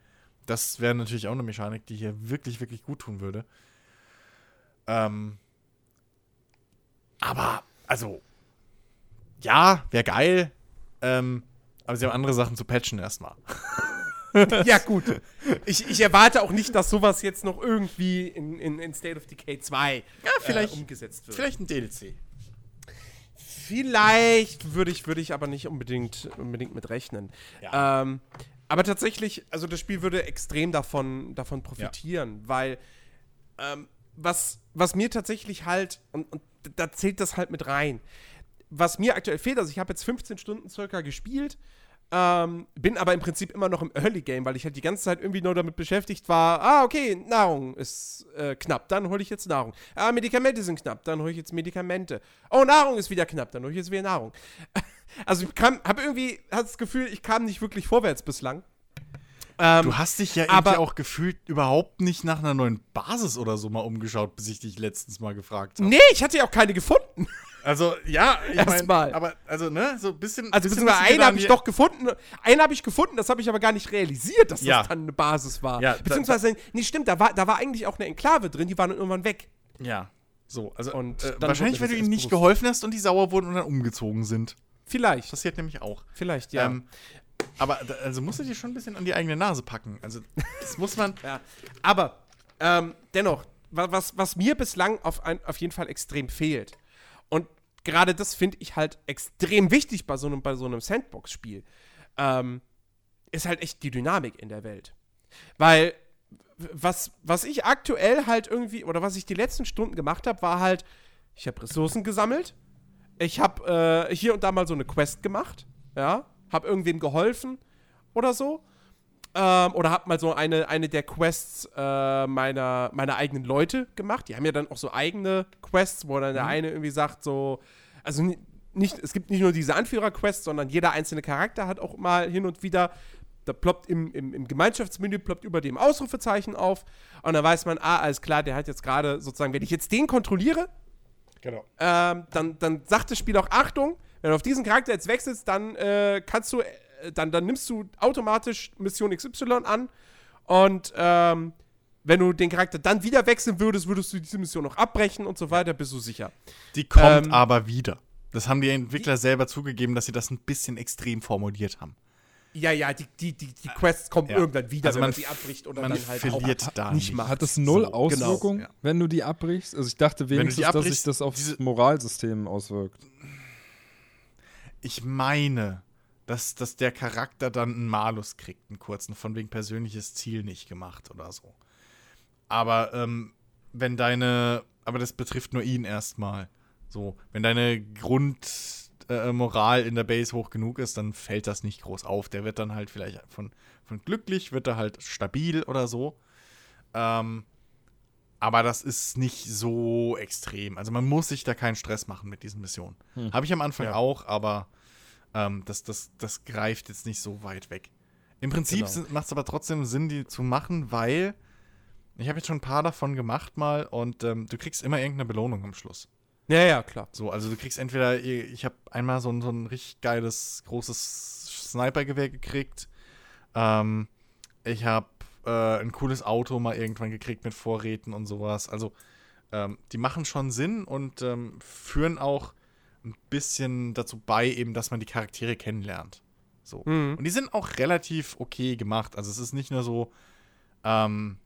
Das wäre natürlich auch eine Mechanik, die hier wirklich, wirklich gut tun würde. Ähm, aber, also, ja, wäre geil. Ähm, aber sie haben andere Sachen zu patchen erstmal. ja, gut. Ich, ich, erwarte auch nicht, dass sowas jetzt noch irgendwie in, in, in State of Decay 2 ja, vielleicht, äh, umgesetzt wird. Vielleicht ein DLC. Vielleicht würde ich, würd ich aber nicht unbedingt, unbedingt mit rechnen. Ja. Ähm, aber tatsächlich, also das Spiel würde extrem davon, davon profitieren, ja. weil ähm, was, was mir tatsächlich halt, und, und da zählt das halt mit rein, was mir aktuell fehlt, also ich habe jetzt 15 Stunden circa gespielt, Ähm, bin aber im Prinzip immer noch im Early Game, weil ich halt die ganze Zeit irgendwie nur damit beschäftigt war, ah, okay, Nahrung ist äh, knapp, dann hole ich jetzt Nahrung. Ah, Medikamente sind knapp, dann hole ich jetzt Medikamente. Oh, Nahrung ist wieder knapp, dann hole ich jetzt wieder Nahrung. Also ich habe irgendwie das Gefühl, ich kam nicht wirklich vorwärts bislang. Ähm, du hast dich ja aber- irgendwie auch gefühlt überhaupt nicht nach einer neuen Basis oder so mal umgeschaut, bis ich dich letztens mal gefragt habe. Nee, ich hatte ja auch keine gefunden. Also, ja, ich Erstmal. mein, aber, also, ne, so ein bisschen. Also bisschen beziehungsweise müssen wir eine da habe ich doch gefunden. Eine habe ich gefunden, das habe ich aber gar nicht realisiert, dass Ja. das dann eine Basis war. Ja, da- beziehungsweise, nee, stimmt, da war, da war eigentlich auch eine Enklave drin, die war dann irgendwann weg. Ja. So, also, Und äh, dann wahrscheinlich, mir du ihnen nicht bewusst. geholfen hast und die sauer wurden und dann umgezogen sind. Vielleicht. Passiert nämlich auch. Vielleicht, ja. Ähm, aber, da- also, musst du dir schon ein bisschen an die eigene Nase packen. Also, das muss man. ja. Aber ähm, dennoch, wa- was, was mir bislang auf, ein, auf jeden Fall extrem fehlt, und gerade das finde ich halt extrem wichtig bei so einem, so einem Sandbox-Spiel, ähm, ist halt echt die Dynamik in der Welt. Weil was, was ich aktuell halt irgendwie, oder was ich die letzten Stunden gemacht habe, war halt, ich habe Ressourcen gesammelt, ich habe äh, hier und da mal so eine Quest gemacht, ja, habe irgendwem geholfen oder so. Ähm, oder habe mal so eine, eine der Quests äh, meiner, meiner eigenen Leute gemacht. Die haben ja dann auch so eigene Quests, wo dann der eine irgendwie sagt, so, also ni- nicht, es gibt nicht nur diese Anführer-Quests, sondern jeder einzelne Charakter hat auch mal hin und wieder, da ploppt im, im, im Gemeinschaftsmenü, ploppt über dem Ausrufezeichen auf und dann weiß man, ah, alles klar, der hat jetzt gerade sozusagen, wenn ich jetzt den kontrolliere, Genau. ähm, dann, dann sagt das Spiel auch, Achtung, wenn du auf diesen Charakter jetzt wechselst, dann äh, kannst du, dann, dann nimmst du automatisch Mission XY an und ähm, wenn du den Charakter dann wieder wechseln würdest, würdest du diese Mission noch abbrechen und so weiter, bist du sicher. Die kommt Ähm, aber wieder. Das haben die Entwickler selber zugegeben, dass sie das ein bisschen extrem formuliert haben. Ja, ja, die, die, die, die Quests kommen Ja. irgendwann wieder, Also wenn man man sie abbricht oder man dann halt verliert auch da nicht macht. Hat das null So, genau, Auswirkungen, ja. wenn du die abbrichst? Also ich dachte die wenigstens, dass sich das aufs diese- Moralsystem auswirkt. Ich meine, dass, dass der Charakter dann einen Malus kriegt, einen kurzen, von wegen persönliches Ziel nicht gemacht oder so. Aber ähm, wenn deine, aber das betrifft nur ihn erstmal. So, wenn deine Grundmoral äh, in der Base hoch genug ist, dann fällt das nicht groß auf. Der wird dann halt vielleicht von, von glücklich, wird er halt stabil oder so. Ähm, aber das ist nicht so extrem. Also man muss sich da keinen Stress machen mit diesen Missionen. Hm. Habe ich am Anfang Ja. auch, aber ähm, das, das, das greift jetzt nicht so weit weg. Im Prinzip Genau. macht es aber trotzdem Sinn, die zu machen, weil ich habe jetzt schon ein paar davon gemacht mal und ähm, du kriegst immer irgendeine Belohnung am Schluss. Ja, ja, klar. So, also du kriegst entweder, ich habe einmal so ein, so ein richtig geiles, großes Snipergewehr gekriegt. Ähm, ich habe äh, ein cooles Auto mal irgendwann gekriegt mit Vorräten und sowas. Also, ähm, die machen schon Sinn und ähm, führen auch ein bisschen dazu bei, eben, dass man die Charaktere kennenlernt. So. Mhm. Und die sind auch relativ okay gemacht. Also es ist nicht nur so, ähm,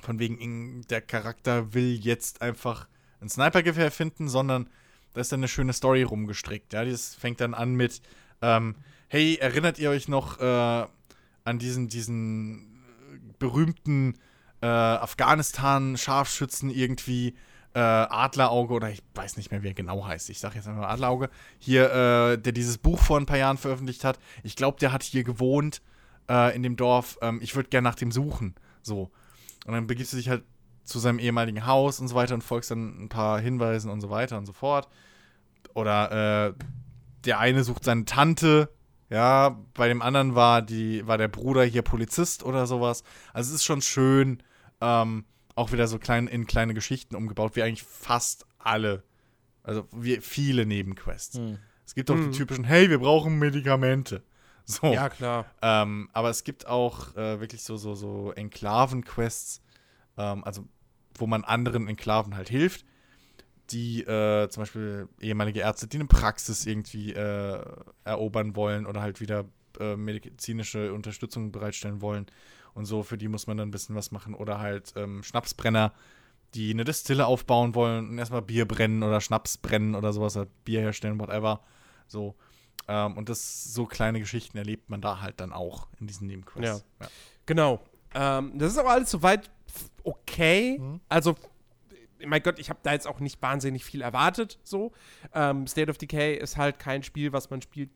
von wegen, der Charakter will jetzt einfach ein Snipergewehr finden, sondern da ist dann eine schöne Story rumgestrickt. Ja, das fängt dann an mit, ähm, hey, erinnert ihr euch noch äh, an diesen, diesen berühmten äh, Afghanistan-Scharfschützen irgendwie, äh, Adlerauge oder ich weiß nicht mehr, wie er genau heißt. Ich sage jetzt einfach Adlerauge. Hier, äh, der dieses Buch vor ein paar Jahren veröffentlicht hat. Ich glaube, der hat hier gewohnt äh, in dem Dorf. Ähm, ich würde gerne nach dem suchen. So. Und dann begibst du dich halt zu seinem ehemaligen Haus und so weiter und folgst dann ein paar Hinweisen und so weiter und so fort. Oder äh, der eine sucht seine Tante. Ja, bei dem anderen war, die, war der Bruder hier Polizist oder sowas. Also es ist schon schön, ähm, auch wieder so klein, in kleine Geschichten umgebaut, wie eigentlich fast alle. Also wie viele Nebenquests. Hm. Es gibt auch Mhm. die typischen, hey, wir brauchen Medikamente. So. Ja, klar. Ähm, aber es gibt auch äh, wirklich so, so, so Enklaven-Quests, ähm, also wo man anderen Enklaven halt hilft, die äh, zum Beispiel ehemalige Ärzte, die eine Praxis irgendwie äh, erobern wollen oder halt wieder äh, medizinische Unterstützung bereitstellen wollen. Und so, für die muss man dann ein bisschen was machen. Oder halt ähm, Schnapsbrenner, die eine Destille aufbauen wollen und erstmal Bier brennen oder Schnaps brennen oder sowas, halt Bier herstellen, whatever. So. Ähm, und das so kleine Geschichten erlebt man da halt dann auch in diesen Nebenquests. Ja. Genau. Ähm, das ist aber alles soweit okay. Mhm. Also, mein Gott, ich habe da jetzt auch nicht wahnsinnig viel erwartet. So, ähm, State of Decay ist halt kein Spiel, was man spielt,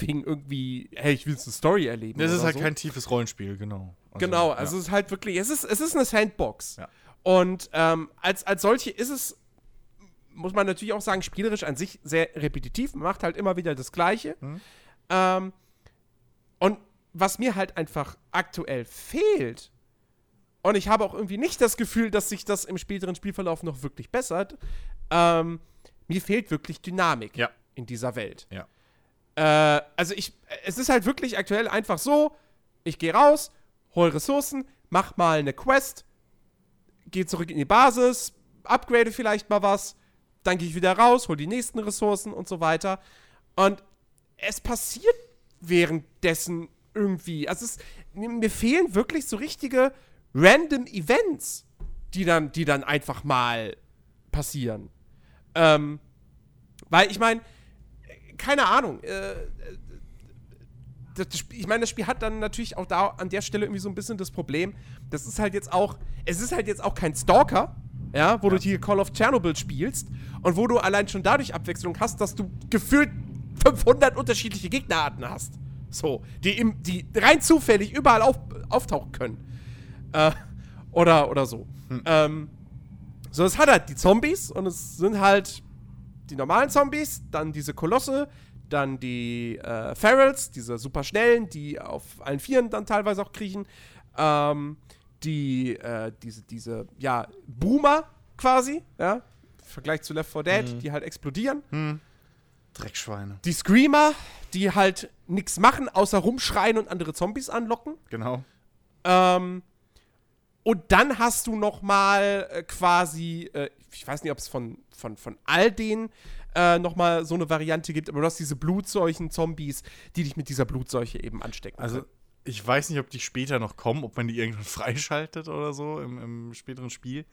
wegen irgendwie, hey, ich will eine Story erleben. Das ist halt so. kein tiefes Rollenspiel, genau. Genau, ja. also es ist halt wirklich, es ist, es ist eine Sandbox. Ja. Und ähm, als, als solche ist es, muss man natürlich auch sagen, spielerisch an sich sehr repetitiv. Man macht halt immer wieder das Gleiche. Mhm. Ähm, und was mir halt einfach aktuell fehlt, und ich habe auch irgendwie nicht das Gefühl, dass sich das im späteren Spielverlauf noch wirklich bessert, ähm, mir fehlt wirklich Dynamik Ja. in dieser Welt. Ja. Äh, also ich, es ist halt wirklich aktuell einfach so, ich gehe raus, hol Ressourcen, mach mal eine Quest, gehe zurück in die Basis, upgrade vielleicht mal was, dann gehe ich wieder raus, hol die nächsten Ressourcen und so weiter. Und es passiert währenddessen irgendwie, also es, mir mir fehlen wirklich so richtige random Events, die dann, die dann einfach mal passieren. Ähm, weil ich meine, keine Ahnung, äh, das, ich meine, das Spiel hat dann natürlich auch da an der Stelle irgendwie so ein bisschen das Problem, das ist halt jetzt auch, es ist halt jetzt auch kein Stalker, ja, wo du hier Call of Chernobyl spielst und wo du allein schon dadurch Abwechslung hast, dass du gefühlt 500 unterschiedliche Gegnerarten hast. So, die, im, die rein zufällig überall auf, auftauchen können. Äh, oder, oder so. Ähm, so, es hat halt die Zombies und es sind halt die normalen Zombies, dann diese Kolosse, dann die äh, Ferals, diese super schnellen, die auf allen Vieren dann teilweise auch kriechen. Ähm, die, äh, diese, diese, ja, Boomer quasi, ja, im Vergleich zu Left 4 Dead, die halt explodieren. Dreckschweine. Die Screamer, die halt nichts machen, außer rumschreien und andere Zombies anlocken. Genau. Ähm, und dann hast du noch mal äh, quasi, äh, ich weiß nicht, ob es von, von, von all denen äh, noch mal so eine Variante gibt, aber du hast diese Blutseuchen-Zombies, die dich mit dieser Blutseuche eben anstecken. Also, können. ich weiß nicht, ob die später noch kommen, ob man die irgendwann freischaltet oder so im, im späteren Spiel.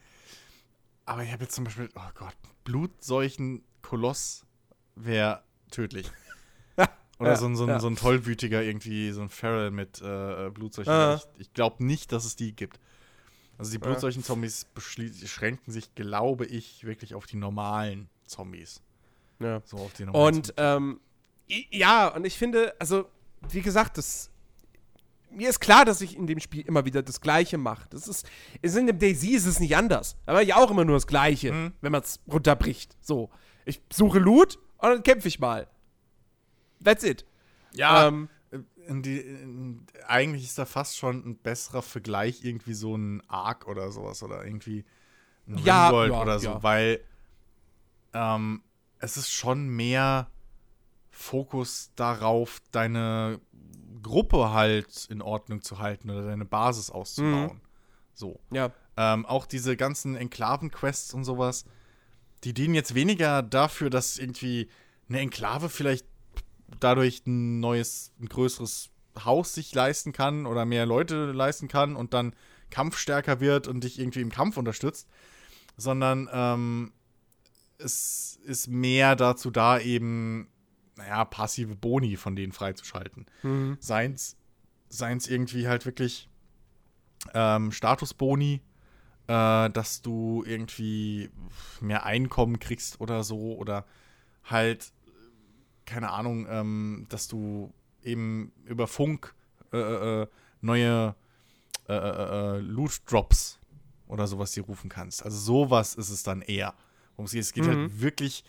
Aber ich habe jetzt zum Beispiel, oh Gott, Blutseuchen-Koloss wäre tödlich. Oder Ja, so, ein, so, ein, ja. so ein tollwütiger irgendwie, so ein Feral mit äh, Blutseuchen. Ah. Ich, ich glaube nicht, dass es die gibt. Also die Blutseuchen-Zombies beschli- schränken sich, glaube ich, wirklich auf die normalen Zombies. Ja. So auf normalen Und ähm, ja, und ich finde, also, wie gesagt, das. Mir ist klar, dass ich in dem Spiel immer wieder das Gleiche mache. Das ist, ist in dem Daisy ist es nicht anders. Aber ja auch immer nur das Gleiche, Mhm. wenn man es runterbricht. So, ich suche Loot und dann kämpfe ich mal. That's it. Ja, Ähm, in die, in, eigentlich ist da fast schon ein besserer Vergleich irgendwie so ein Arc oder sowas oder irgendwie ein Ja, ja, oder so, ja. weil ähm, es ist schon mehr Fokus darauf, deine Gruppe halt in Ordnung zu halten oder deine Basis auszubauen. So. ja. Ähm, auch diese ganzen Enklaven-Quests und sowas, die dienen jetzt weniger dafür, dass irgendwie eine Enklave vielleicht dadurch ein neues, ein größeres Haus sich leisten kann oder mehr Leute leisten kann und dann kampfstärker wird und dich irgendwie im Kampf unterstützt, sondern ähm, es ist mehr dazu da, eben, naja, passive Boni von denen freizuschalten Mhm. seins, seins irgendwie halt wirklich ähm, Statusboni, äh, dass du irgendwie mehr Einkommen kriegst oder so oder halt, keine Ahnung, ähm, dass du eben über Funk äh, äh, neue äh, äh, äh, Loot-Drops oder sowas dir rufen kannst. Also sowas ist es dann eher. Worum es geht. Es geht Mhm. halt wirklich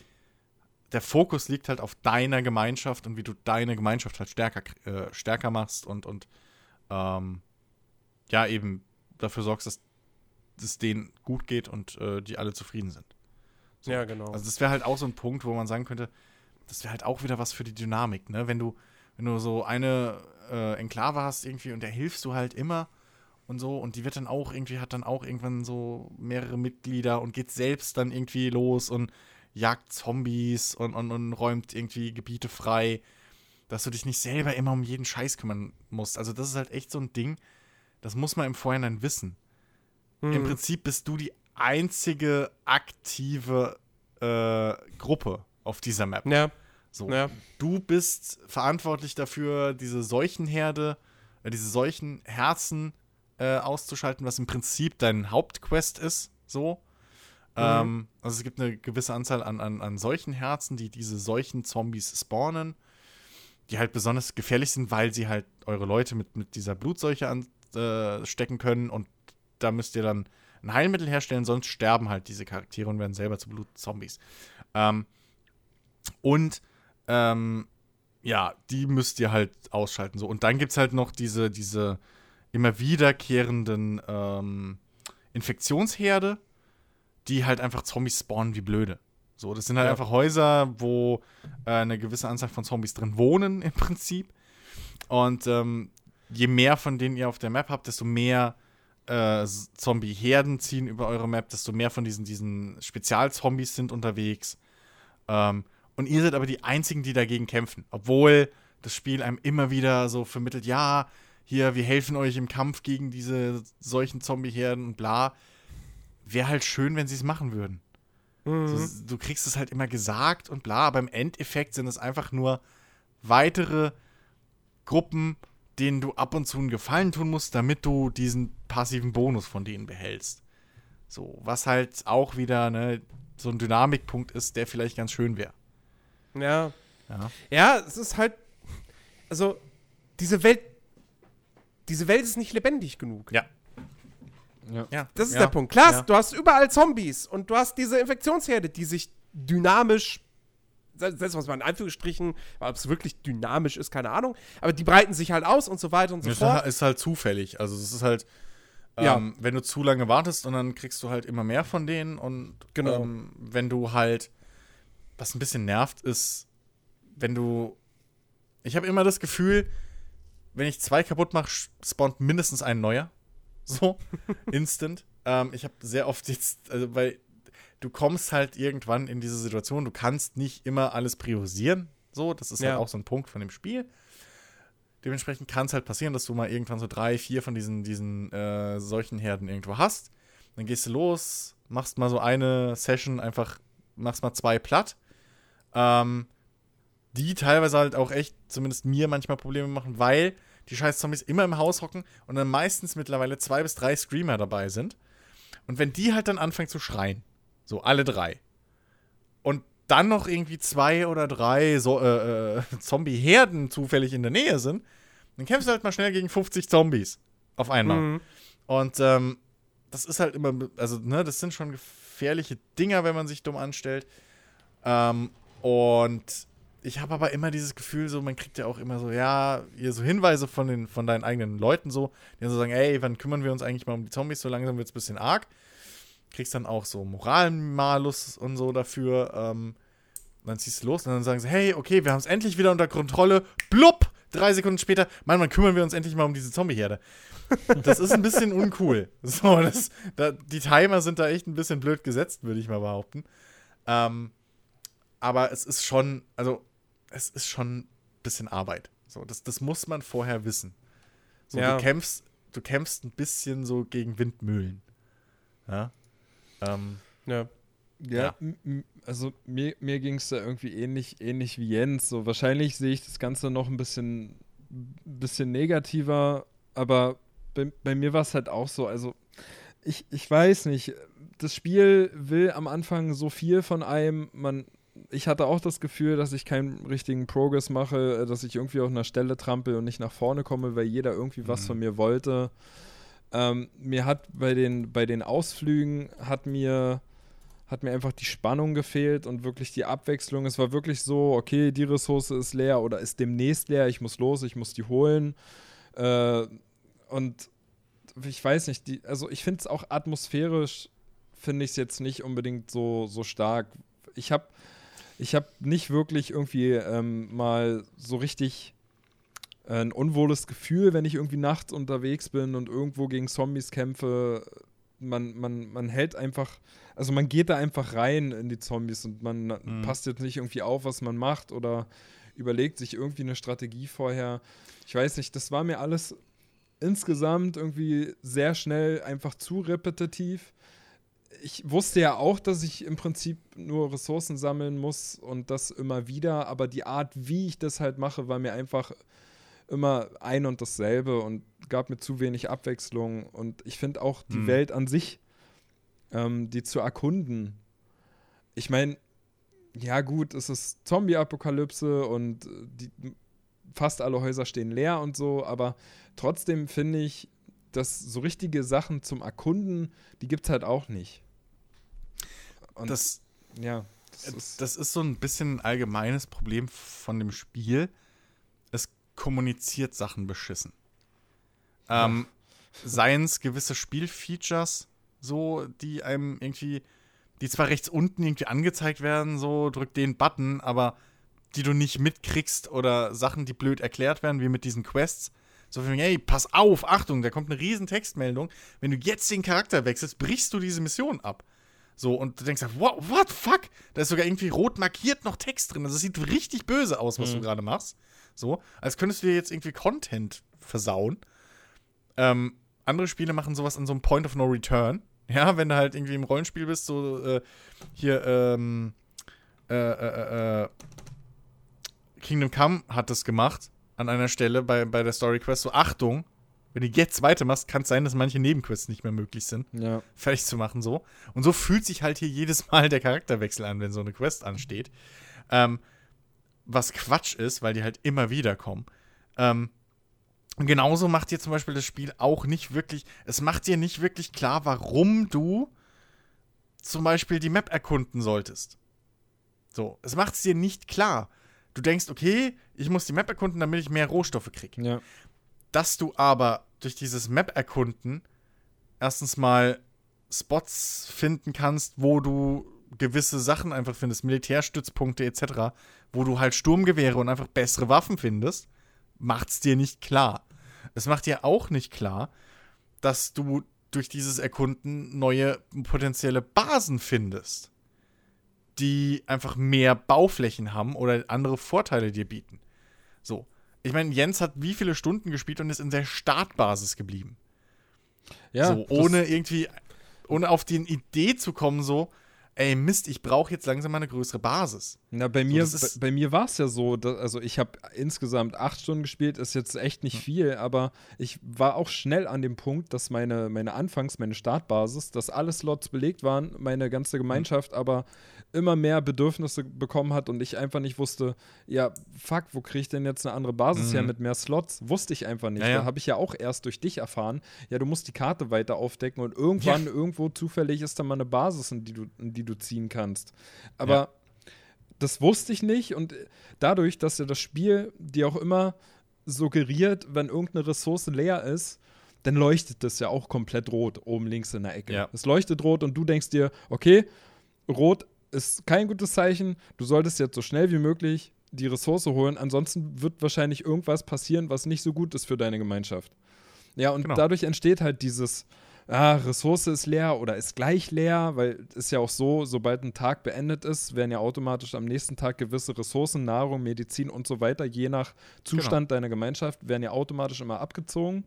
der Fokus liegt halt auf deiner Gemeinschaft und wie du deine Gemeinschaft halt stärker, äh, stärker machst und, und ähm, ja, eben dafür sorgst, dass es denen gut geht und äh, die alle zufrieden sind. So. Ja, genau. Also das wäre halt auch so ein Punkt, wo man sagen könnte, das wäre halt auch wieder was für die Dynamik, ne? Wenn du, wenn du so eine äh, Enklave hast irgendwie und der hilfst du halt immer und so und die wird dann auch irgendwie, hat dann auch irgendwann so mehrere Mitglieder und geht selbst dann irgendwie los und jagt Zombies und, und, und räumt irgendwie Gebiete frei, dass du dich nicht selber immer um jeden Scheiß kümmern musst. Also das ist halt echt so ein Ding, das muss man im Vorhinein wissen. Im Mhm. Prinzip bist du die einzige aktive äh, Gruppe auf dieser Map. ja, So. ja. Du bist verantwortlich dafür, diese Seuchenherde, äh, diese Seuchenherzen äh, auszuschalten, was im Prinzip dein Hauptquest ist. So. Ähm, also es gibt eine gewisse Anzahl an, an, an Seuchenherzen, die diese Seuchenzombies spawnen. die halt besonders gefährlich sind, weil sie halt eure Leute mit, mit dieser Blutseuche anstecken äh, können und da müsst ihr dann ein Heilmittel herstellen, sonst sterben halt diese Charaktere und werden selber zu Blutzombies. Ähm, und ähm, ja, die müsst ihr halt ausschalten. So. Und dann gibt es halt noch diese, diese immer wiederkehrenden ähm, Infektionsherde, die halt einfach Zombies spawnen wie blöde. So, das sind halt ja. einfach Häuser, wo äh, eine gewisse Anzahl von Zombies drin wohnen, im Prinzip. Und ähm, je mehr von denen ihr auf der Map habt, desto mehr äh, Zombie-Herden ziehen über eure Map, desto mehr von diesen, diesen Spezialzombies sind unterwegs. Ähm, und ihr seid aber die einzigen, die dagegen kämpfen. Obwohl das Spiel einem immer wieder so vermittelt, ja, hier, wir helfen euch im Kampf gegen diese solchen Zombie-Herden und bla. Wäre halt schön, wenn sie es machen würden. Mhm. So, du kriegst es halt immer gesagt und bla, aber im Endeffekt sind es einfach nur weitere Gruppen, denen du ab und zu einen Gefallen tun musst, damit du diesen passiven Bonus von denen behältst. So, was halt auch wieder ne, so ein Dynamikpunkt ist, der vielleicht ganz schön wäre. Ja. ja. Ja, es ist halt. Also, diese Welt. Diese Welt ist nicht lebendig genug. Ja. Ja. Das ist ja. der Punkt. Klar, ja. du hast überall Zombies und du hast diese Infektionsherde, die sich dynamisch, selbst was man in Anführungsstrichen, ob es wirklich dynamisch ist, keine Ahnung, aber die breiten sich halt aus und so weiter und so das fort. ist halt zufällig. Also es ist halt, ähm, wenn du zu lange wartest und dann kriegst du halt immer mehr von denen und genau. ähm, wenn du halt was ein bisschen nervt, ist, wenn du. Ich habe immer das Gefühl, wenn ich zwei kaputt mache, spawnt mindestens ein neuer. So, instant. Ähm, ich habe sehr oft jetzt, also weil du kommst halt irgendwann in diese Situation, du kannst nicht immer alles priorisieren. So, das ist halt ja. halt auch so ein Punkt von dem Spiel. Dementsprechend kann es halt passieren, dass du mal irgendwann so drei, vier von diesen, diesen äh, solchen Herden irgendwo hast. Dann gehst du los, machst mal so eine Session, einfach machst mal zwei platt ähm, die teilweise halt auch echt, zumindest mir manchmal Probleme machen, weil die scheiß Zombies immer im Haus hocken und dann meistens mittlerweile zwei bis drei Screamer dabei sind. Und wenn die halt dann anfangen zu schreien, so alle drei, und dann noch irgendwie zwei oder drei so, äh, äh, Zombie-Herden zufällig in der Nähe sind, dann kämpfst du halt mal schnell gegen 50 Zombies auf einmal. Mhm. Und ähm, das ist halt immer, also, ne, das sind schon gefährliche Dinger, wenn man sich dumm anstellt. Ähm, und ich habe aber immer dieses Gefühl, so, man kriegt ja auch immer so, ja, hier so Hinweise von, den, von deinen eigenen Leuten so, die dann so sagen, ey, wann kümmern wir uns eigentlich mal um die Zombies? So langsam wird es ein bisschen arg. Kriegst dann auch so Moralmalus und so dafür. Ähm, dann ziehst du los und dann sagen sie, hey, okay, wir haben es endlich wieder unter Kontrolle. Blub! Drei Sekunden später, Mann, wann kümmern wir uns endlich mal um diese Zombie-Herde? Das ist ein bisschen uncool. So, das, da, die Timer sind da echt ein bisschen blöd gesetzt, würde ich mal behaupten. Ähm, aber es ist schon, also es ist schon ein bisschen Arbeit. So, das, das muss man vorher wissen. So, ja. du kämpfst, du kämpfst ein bisschen so gegen Windmühlen. Ja. Ähm, ja. Ja, ja. also mir, mir ging es da irgendwie ähnlich, ähnlich wie Jens. So wahrscheinlich sehe ich das Ganze noch ein bisschen, bisschen negativer, aber bei, bei mir war es halt auch so. Also ich, ich weiß nicht, das Spiel will am Anfang so viel von einem, man, ich hatte auch das Gefühl, dass ich keinen richtigen Progress mache, äh, dass ich irgendwie auf einer Stelle trampel und nicht nach vorne komme, weil jeder irgendwie was mhm. von mir wollte. Ähm, mir hat bei den, bei den Ausflügen hat mir, hat mir einfach die Spannung gefehlt und wirklich die Abwechslung. Es war wirklich so, okay, die Ressource ist leer oder ist demnächst leer, ich muss los, ich muss die holen. Äh, und ich weiß nicht, die, also ich finde es auch atmosphärisch, finde ich es jetzt nicht unbedingt so, so stark. Ich habe ich habe nicht wirklich irgendwie ähm, mal so richtig äh, ein unwohles Gefühl, wenn ich irgendwie nachts unterwegs bin und irgendwo gegen Zombies kämpfe. Man, man, man hält einfach, also man geht da einfach rein in die Zombies und man mhm. passt jetzt nicht irgendwie auf, was man macht oder überlegt sich irgendwie eine Strategie vorher. Ich weiß nicht, das war mir alles insgesamt irgendwie sehr schnell einfach zu repetitiv ich wusste ja auch, dass ich im Prinzip nur Ressourcen sammeln muss und das immer wieder, aber die Art, wie ich das halt mache, war mir einfach immer ein und dasselbe und gab mir zu wenig Abwechslung. Und ich finde auch die hm. Welt an sich, ähm, die zu erkunden. Ich meine, ja gut, es ist Zombie-Apokalypse und die, fast alle Häuser stehen leer und so, aber trotzdem finde ich, dass so richtige Sachen zum Erkunden, die gibt es halt auch nicht. Und Das, ja, das ist, das ist so ein bisschen ein allgemeines Problem von dem Spiel. Es kommuniziert Sachen beschissen. Ähm, Seien es gewisse Spielfeatures, so, die einem irgendwie, die zwar rechts unten irgendwie angezeigt werden, so, drück den Button, aber die du nicht mitkriegst oder Sachen, die blöd erklärt werden, wie mit diesen Quests. So von, hey, pass auf, Achtung, da kommt eine riesen Textmeldung. Wenn du jetzt den Charakter wechselst, brichst du diese Mission ab. So, und du denkst, what, what fuck? Da ist sogar irgendwie rot markiert noch Text drin. Also es sieht richtig böse aus, was Mhm. du gerade machst. So, als könntest du dir jetzt irgendwie Content versauen. Ähm, andere Spiele machen sowas an so einem Point of No Return. Ja, wenn du halt irgendwie im Rollenspiel bist, so äh, hier, ähm, äh, äh, äh, Kingdom Come hat das gemacht an einer Stelle bei, bei der Story Quest. So, Achtung, wenn du jetzt weitermachst, kann es sein, dass manche Nebenquests nicht mehr möglich sind ja. fertig zu machen so. Und so fühlt sich halt hier jedes Mal der Charakterwechsel an, wenn so eine Quest ansteht. Ähm, was Quatsch ist, weil die halt immer wieder kommen. Ähm, und genauso macht dir zum Beispiel das Spiel auch nicht wirklich, es macht dir nicht wirklich klar, warum du zum Beispiel die Map erkunden solltest. So, es macht es dir nicht klar. Du denkst, okay, ich muss die Map erkunden, damit ich mehr Rohstoffe kriege Ja. Dass du aber durch dieses Map-Erkunden erstens mal Spots finden kannst, wo du gewisse Sachen einfach findest, Militärstützpunkte etc., wo du halt Sturmgewehre und einfach bessere Waffen findest, macht's dir nicht klar. Es macht dir auch nicht klar, dass du durch dieses Erkunden neue potenzielle Basen findest, die einfach mehr Bauflächen haben oder andere Vorteile dir bieten. So. Ich meine, Jens hat wie viele Stunden gespielt und ist in der Startbasis geblieben. Ja, so, ohne irgendwie, ohne auf die Idee zu kommen, so, ey Mist, ich brauche jetzt langsam mal eine größere Basis. Na, bei mir, ist- bei, bei mir war es ja so, dass, also ich habe insgesamt acht Stunden gespielt, ist jetzt echt nicht viel, aber ich war auch schnell an dem Punkt, dass meine, meine Anfangs-, meine Startbasis, dass alle Slots belegt waren, meine ganze Gemeinschaft Hm. aber immer mehr Bedürfnisse bekommen hat und ich einfach nicht wusste, ja, fuck, wo kriege ich denn jetzt eine andere Basis her Mhm. mit mehr Slots? Wusste ich einfach nicht. Ja, ja. Da habe ich ja auch erst durch dich erfahren, ja, du musst die Karte weiter aufdecken und irgendwann, irgendwo zufällig ist da mal eine Basis, in die du, in die du ziehen kannst. Aber Ja. das wusste ich nicht und dadurch, dass ja das Spiel dir auch immer suggeriert, wenn irgendeine Ressource leer ist, dann leuchtet das ja auch komplett rot oben links in der Ecke. Ja. Es leuchtet rot und du denkst dir, okay, rot ist kein gutes Zeichen, du solltest jetzt so schnell wie möglich die Ressource holen, ansonsten wird wahrscheinlich irgendwas passieren, was nicht so gut ist für deine Gemeinschaft. Ja, und Genau. dadurch entsteht halt dieses, ah, Ressource ist leer oder ist gleich leer, weil es ist ja auch so, sobald ein Tag beendet ist, werden ja automatisch am nächsten Tag gewisse Ressourcen, Nahrung, Medizin und so weiter, je nach Zustand deiner Gemeinschaft, werden ja automatisch immer abgezogen.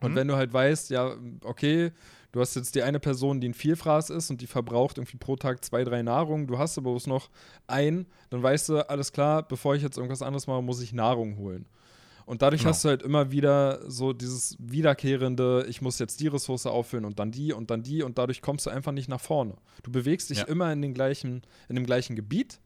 Und Mhm. wenn du halt weißt, ja, okay, du hast jetzt die eine Person, die ein Vielfraß ist und die verbraucht irgendwie pro Tag zwei, drei Nahrung, du hast aber bloß noch ein, dann weißt du, alles klar, bevor ich jetzt irgendwas anderes mache, muss ich Nahrung holen. Und dadurch Genau. hast du halt immer wieder so dieses wiederkehrende, ich muss jetzt die Ressource auffüllen und dann die und dann die und dadurch kommst du einfach nicht nach vorne. Du bewegst dich Ja. immer in, den gleichen, in dem gleichen Gebiet.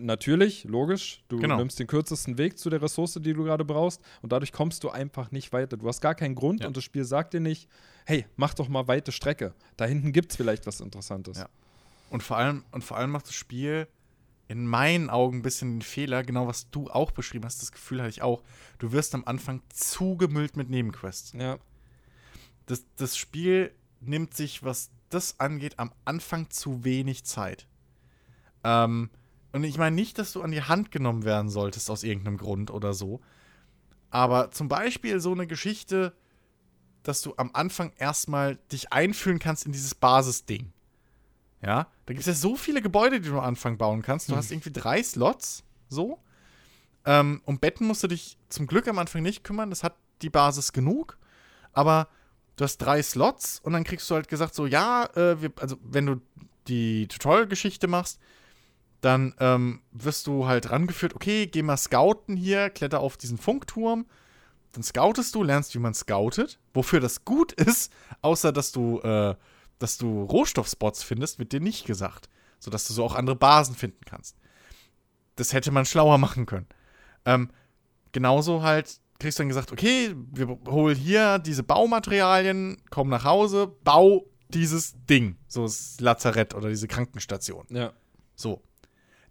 Natürlich, logisch, du Genau. nimmst den kürzesten Weg zu der Ressource, die du gerade brauchst und dadurch kommst du einfach nicht weiter. Du hast gar keinen Grund Ja. und das Spiel sagt dir nicht, hey, mach doch mal weite Strecke. Da hinten gibt es vielleicht was Interessantes. Ja. Und vor allem, und vor allem macht das Spiel in meinen Augen ein bisschen den Fehler, genau was du auch beschrieben hast, das Gefühl hatte ich auch. Du wirst am Anfang zugemüllt mit Nebenquests. ja. Das, das Spiel nimmt sich, was das angeht, am Anfang zu wenig Zeit. Ähm, und ich meine nicht, dass du an die Hand genommen werden solltest aus irgendeinem Grund oder so. Aber zum Beispiel so eine Geschichte, dass du am Anfang erstmal dich einfühlen kannst in dieses Basisding. Ja, da gibt es ja so viele Gebäude, die du am Anfang bauen kannst. Du hast irgendwie drei Slots, so. Ähm, um Betten musst du dich zum Glück am Anfang nicht kümmern, das hat die Basis genug. Aber du hast drei Slots und dann kriegst du halt gesagt, so, ja, äh, wir, also wenn du die Tutorial-Geschichte machst, dann ähm, wirst du halt rangeführt, okay, geh mal scouten hier, kletter auf diesen Funkturm. Dann scoutest du, lernst, wie man scoutet. Wofür das gut ist, außer dass du, äh, dass du Rohstoffspots findest, wird dir nicht gesagt. Sodass du so auch andere Basen finden kannst. Das hätte man schlauer machen können. Ähm, genauso halt kriegst du dann gesagt, okay, wir holen hier diese Baumaterialien, komm nach Hause, bau dieses Ding, so das Lazarett oder diese Krankenstation. Ja. So.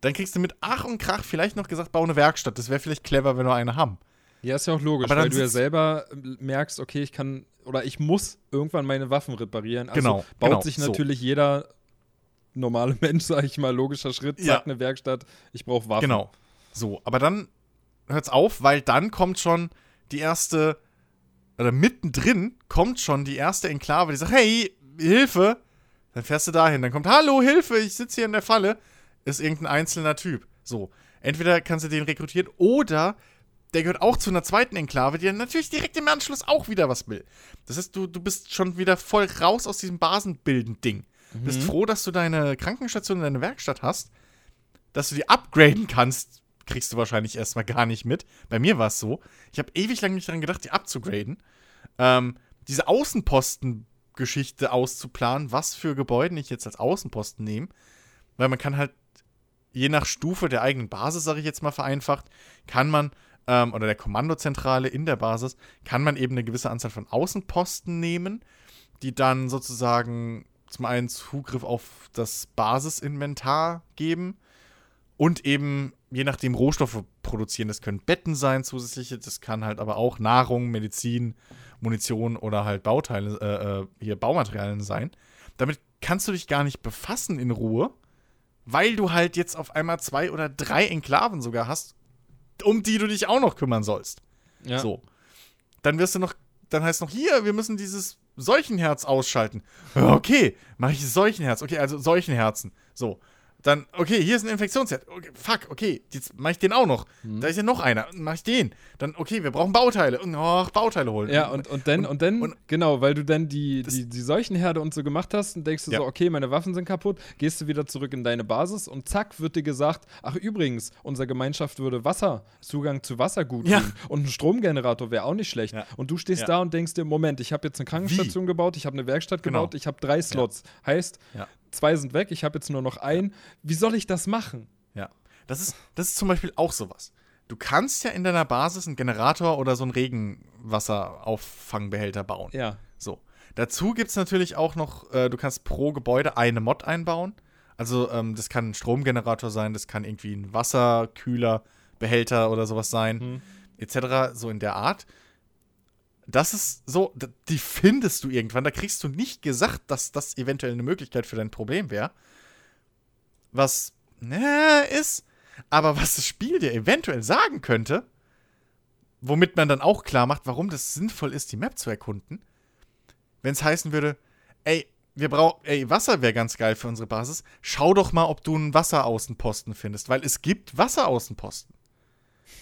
Dann kriegst du mit Ach und Krach vielleicht noch gesagt, bau eine Werkstatt. Das wäre vielleicht clever, wenn wir eine haben. Ja, ist ja auch logisch, weil du ja selber äh, merkst, okay, ich kann oder ich muss irgendwann meine Waffen reparieren. Also Genau, baut genau, sich so. natürlich jeder normale Mensch, sag ich mal, logischer Schritt, Ja. zack, eine Werkstatt, ich brauche Waffen. Genau. So, aber dann hört's auf, weil dann kommt schon die erste, oder mittendrin kommt schon die erste Enklave, die sagt, hey, Hilfe. Dann fährst du dahin, dann kommt, hallo, Hilfe, ich sitze hier in der Falle. Ist irgendein einzelner Typ. So, entweder kannst du den rekrutieren oder der gehört auch zu einer zweiten Enklave, die dann natürlich direkt im Anschluss auch wieder was will. Das heißt, du, du bist schon wieder voll raus aus diesem Basenbilden-Ding. Bist froh, dass du deine Krankenstation und deine Werkstatt hast dass du die upgraden kannst, kriegst du wahrscheinlich erstmal gar nicht mit. Bei mir war es so. Ich habe ewig lang nicht daran gedacht, die abzugraden. Ähm, diese Außenposten-Geschichte auszuplanen, was für Gebäude ich jetzt als Außenposten nehme. Weil man kann halt, je nach Stufe der eigenen Basis, sage ich jetzt mal vereinfacht, kann man, ähm, oder der Kommandozentrale in der Basis, kann man eben eine gewisse Anzahl von Außenposten nehmen, die dann sozusagen zum einen Zugriff auf das Basisinventar geben und eben je nachdem Rohstoffe produzieren. Das können Betten sein, zusätzliche, das kann halt aber auch Nahrung, Medizin, Munition oder halt Bauteile, äh, äh, hier Baumaterialien sein. Damit kannst du dich gar nicht befassen in Ruhe, weil du halt jetzt auf einmal zwei oder drei Enklaven sogar hast, um die du dich auch noch kümmern sollst. Ja. So. Dann wirst du noch, dann heißt noch hier, wir müssen dieses Seuchenherz ausschalten. Okay, mache ich Seuchenherz. Okay, also Seuchenherzen. So. Dann, okay, hier ist ein Infektionsherd. Okay, fuck, okay, jetzt mache ich den auch noch. Mhm. Da ist ja noch einer. Mache ich den. Dann, okay, wir brauchen Bauteile. Och, Bauteile holen. Ja, und, und dann, und, dann und- genau, weil du dann die, die, die Seuchenherde und so gemacht hast und denkst du Ja. so, okay, meine Waffen sind kaputt, gehst du wieder zurück in deine Basis und zack, wird dir gesagt, ach übrigens, unsere Gemeinschaft würde Wasser, Zugang zu Wasser gut Ja. und ein Stromgenerator wäre auch nicht schlecht. Ja. Und du stehst da und denkst dir, Moment, ich habe jetzt eine Krankenstation gebaut, ich habe eine Werkstatt Genau. gebaut, ich habe drei Slots. Heißt, Ja. Zwei sind weg, ich habe jetzt nur noch einen. Wie soll ich das machen? Ja. Das ist, das ist zum Beispiel auch sowas. Du kannst ja in deiner Basis einen Generator oder so einen Regenwasserauffangbehälter bauen. Ja. So. Dazu gibt es natürlich auch noch, äh, du kannst pro Gebäude eine Mod einbauen. Also, ähm, das kann ein Stromgenerator sein, das kann irgendwie ein Wasserkühler, Behälter oder sowas sein, Hm. etc. So in der Art. Das ist so, die findest du irgendwann. Da kriegst du nicht gesagt, dass das eventuell eine Möglichkeit für dein Problem wäre. Was ne, ist, aber was das Spiel dir eventuell sagen könnte, womit man dann auch klar macht, warum das sinnvoll ist, die Map zu erkunden, wenn es heißen würde, ey, wir brauchen, ey, Wasser wäre ganz geil für unsere Basis. Schau doch mal, ob du einen Wasseraußenposten findest, weil es gibt Wasseraußenposten.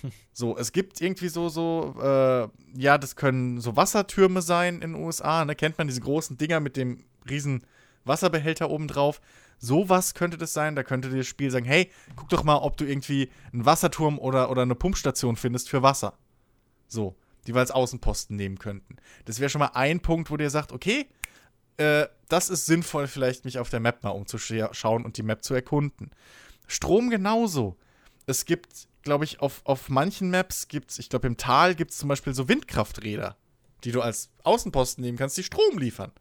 So, es gibt irgendwie so, so, äh, ja, das können so Wassertürme sein in den USA, ne? Kennt man diese großen Dinger mit dem riesen Wasserbehälter oben drauf? Sowas könnte das sein. Da könnte dir das Spiel sagen, hey, guck doch mal, ob du irgendwie einen Wasserturm oder, oder eine Pumpstation findest für Wasser. So, die wir als Außenposten nehmen könnten. Das wäre schon mal ein Punkt, wo dir sagt, okay, äh, das ist sinnvoll, vielleicht mich auf der Map mal umzuschauen und die Map zu erkunden. Strom genauso. Es gibt, glaube ich, auf, auf manchen Maps gibt es, ich glaube, im Tal gibt es zum Beispiel so Windkrafträder, die du als Außenposten nehmen kannst, die Strom liefern.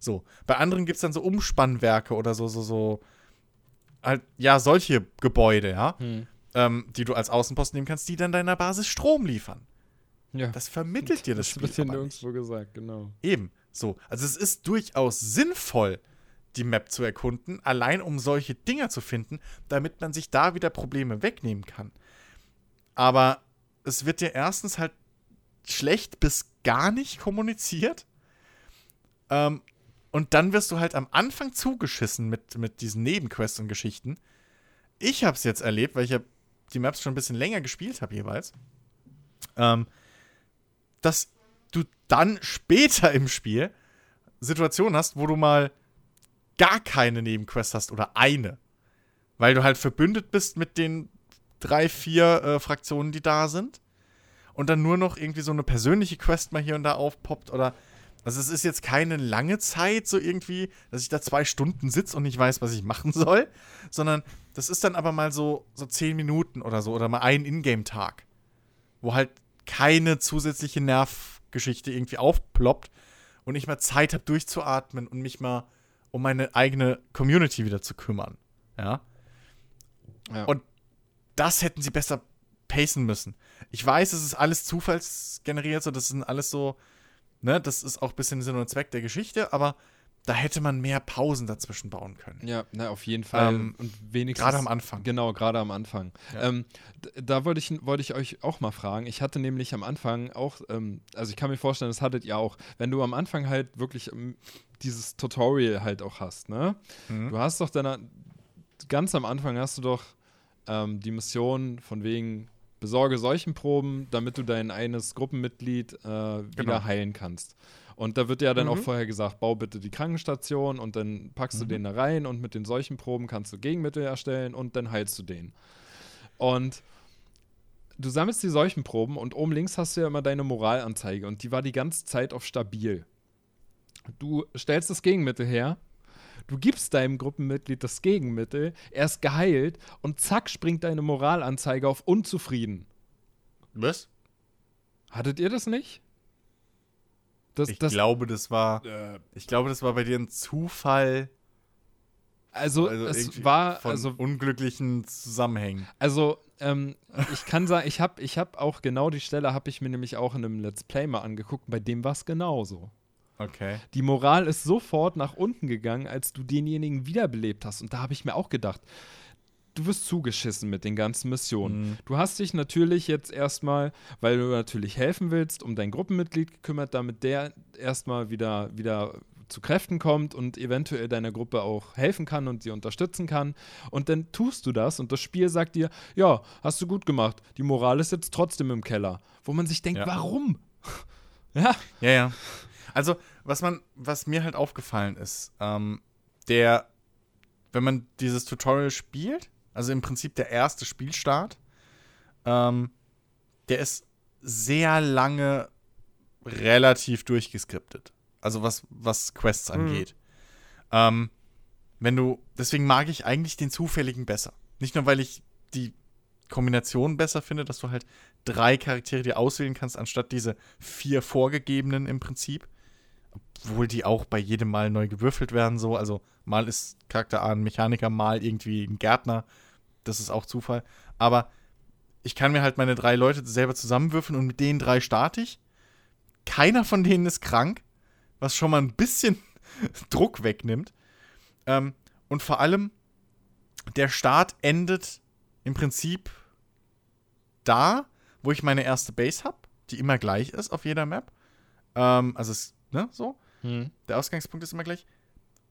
So. Bei anderen gibt es dann so Umspannwerke oder so, so, so, halt, ja, solche Gebäude, ja, Hm. ähm, die du als Außenposten nehmen kannst, die dann deiner Basis Strom liefern. Ja. Das vermittelt dir das, das Spiel wird hier nirgendwo gesagt, genau. Eben. So. Also es ist durchaus sinnvoll, die Map zu erkunden, allein um solche Dinger zu finden, damit man sich da wieder Probleme wegnehmen kann. Aber es wird dir erstens halt schlecht bis gar nicht kommuniziert. Ähm, und dann wirst du halt am Anfang zugeschissen mit, mit diesen Nebenquests und Geschichten. Ich habe es jetzt erlebt, weil ich ja die Maps schon ein bisschen länger gespielt habe jeweils. Ähm, dass du dann später im Spiel Situationen hast, wo du mal gar keine Nebenquest hast oder eine. Weil du halt verbündet bist mit den drei, vier äh, Fraktionen, die da sind. Und dann nur noch irgendwie so eine persönliche Quest mal hier und da aufpoppt oder. Also es ist jetzt keine lange Zeit, so irgendwie, dass ich da zwei Stunden sitze und nicht weiß, was ich machen soll, sondern das ist dann aber mal so, so zehn Minuten oder so oder mal ein Ingame-Tag. wo halt keine zusätzliche Nervgeschichte irgendwie aufploppt und ich mal Zeit habe durchzuatmen und mich mal um meine eigene Community wieder zu kümmern. Ja. Ja. Und das hätten sie besser pacen müssen. Ich weiß, es ist alles zufallsgeneriert, so das sind alles so, ne, das ist auch ein bisschen Sinn und Zweck der Geschichte, aber da hätte man mehr Pausen dazwischen bauen können. Ja, na, auf jeden Fall. Ähm, und wenigstens. Gerade am Anfang. Genau, gerade am Anfang. Ja. Ähm, da wollte ich, wollte ich euch auch mal fragen. Ich hatte nämlich am Anfang auch, ähm, also ich kann mir vorstellen, das hattet ihr auch, wenn du am Anfang halt wirklich ähm, dieses Tutorial halt auch hast, ne? Mhm. Du hast doch dann, ganz am Anfang hast du doch ähm, die Mission von wegen, besorge Seuchenproben, damit du dein eines Gruppenmitglied äh, wieder Genau. heilen kannst. Und da wird ja dann auch Mhm. vorher gesagt, bau bitte die Krankenstation und dann packst du Mhm. den da rein und mit den Seuchenproben kannst du Gegenmittel erstellen und dann heilst du den. Und du sammelst die Seuchenproben und oben links hast du ja immer deine Moralanzeige und die war die ganze Zeit auf stabil. Du stellst das Gegenmittel her, du gibst deinem Gruppenmitglied das Gegenmittel, er ist geheilt und zack springt deine Moralanzeige auf unzufrieden. Was? Hattet ihr das nicht? Das, Ich das, glaube, das war, äh, ich glaube, das war bei dir ein Zufall, also, also es war, von also unglücklichen Zusammenhängen. Also, ähm, ich kann sagen, ich habe ich hab auch genau die Stelle, habe ich mir nämlich auch in einem Let's Play mal angeguckt. Bei dem war es genauso. Okay. Die Moral ist sofort nach unten gegangen, als du denjenigen wiederbelebt hast. Und da habe ich mir auch gedacht, du wirst zugeschissen mit den ganzen Missionen. Mhm. Du hast dich natürlich jetzt erstmal, weil du natürlich helfen willst, um dein Gruppenmitglied gekümmert, damit der erstmal wieder, wieder zu Kräften kommt und eventuell deiner Gruppe auch helfen kann und sie unterstützen kann. Und dann tust du das und das Spiel sagt dir, ja, hast du gut gemacht. Die Moral ist jetzt trotzdem im Keller. Wo man sich denkt, Ja. warum? ja. Ja, ja. Also, was man, was mir halt aufgefallen ist, ähm, der, wenn man dieses Tutorial spielt, also im Prinzip der erste Spielstart, ähm, der ist sehr lange relativ durchgeskriptet. Also was, was Quests Mhm. angeht. Ähm, wenn du, deswegen mag ich eigentlich den zufälligen besser. Nicht nur, weil ich die Kombination besser finde, dass du halt drei Charaktere dir auswählen kannst, anstatt diese vier vorgegebenen im Prinzip. Obwohl die auch bei jedem Mal neu gewürfelt werden, so. Also mal ist Charakter A ein Mechaniker, mal irgendwie ein Gärtner. Das ist auch Zufall. Aber ich kann mir halt meine drei Leute selber zusammenwürfeln und mit denen drei starte ich. Keiner von denen ist krank, was schon mal ein bisschen Druck wegnimmt. Ähm, und vor allem, der Start endet im Prinzip da, wo ich meine erste Base habe, die immer gleich ist auf jeder Map. Ähm, also, es, ne, so. Hm. Der Ausgangspunkt ist immer gleich.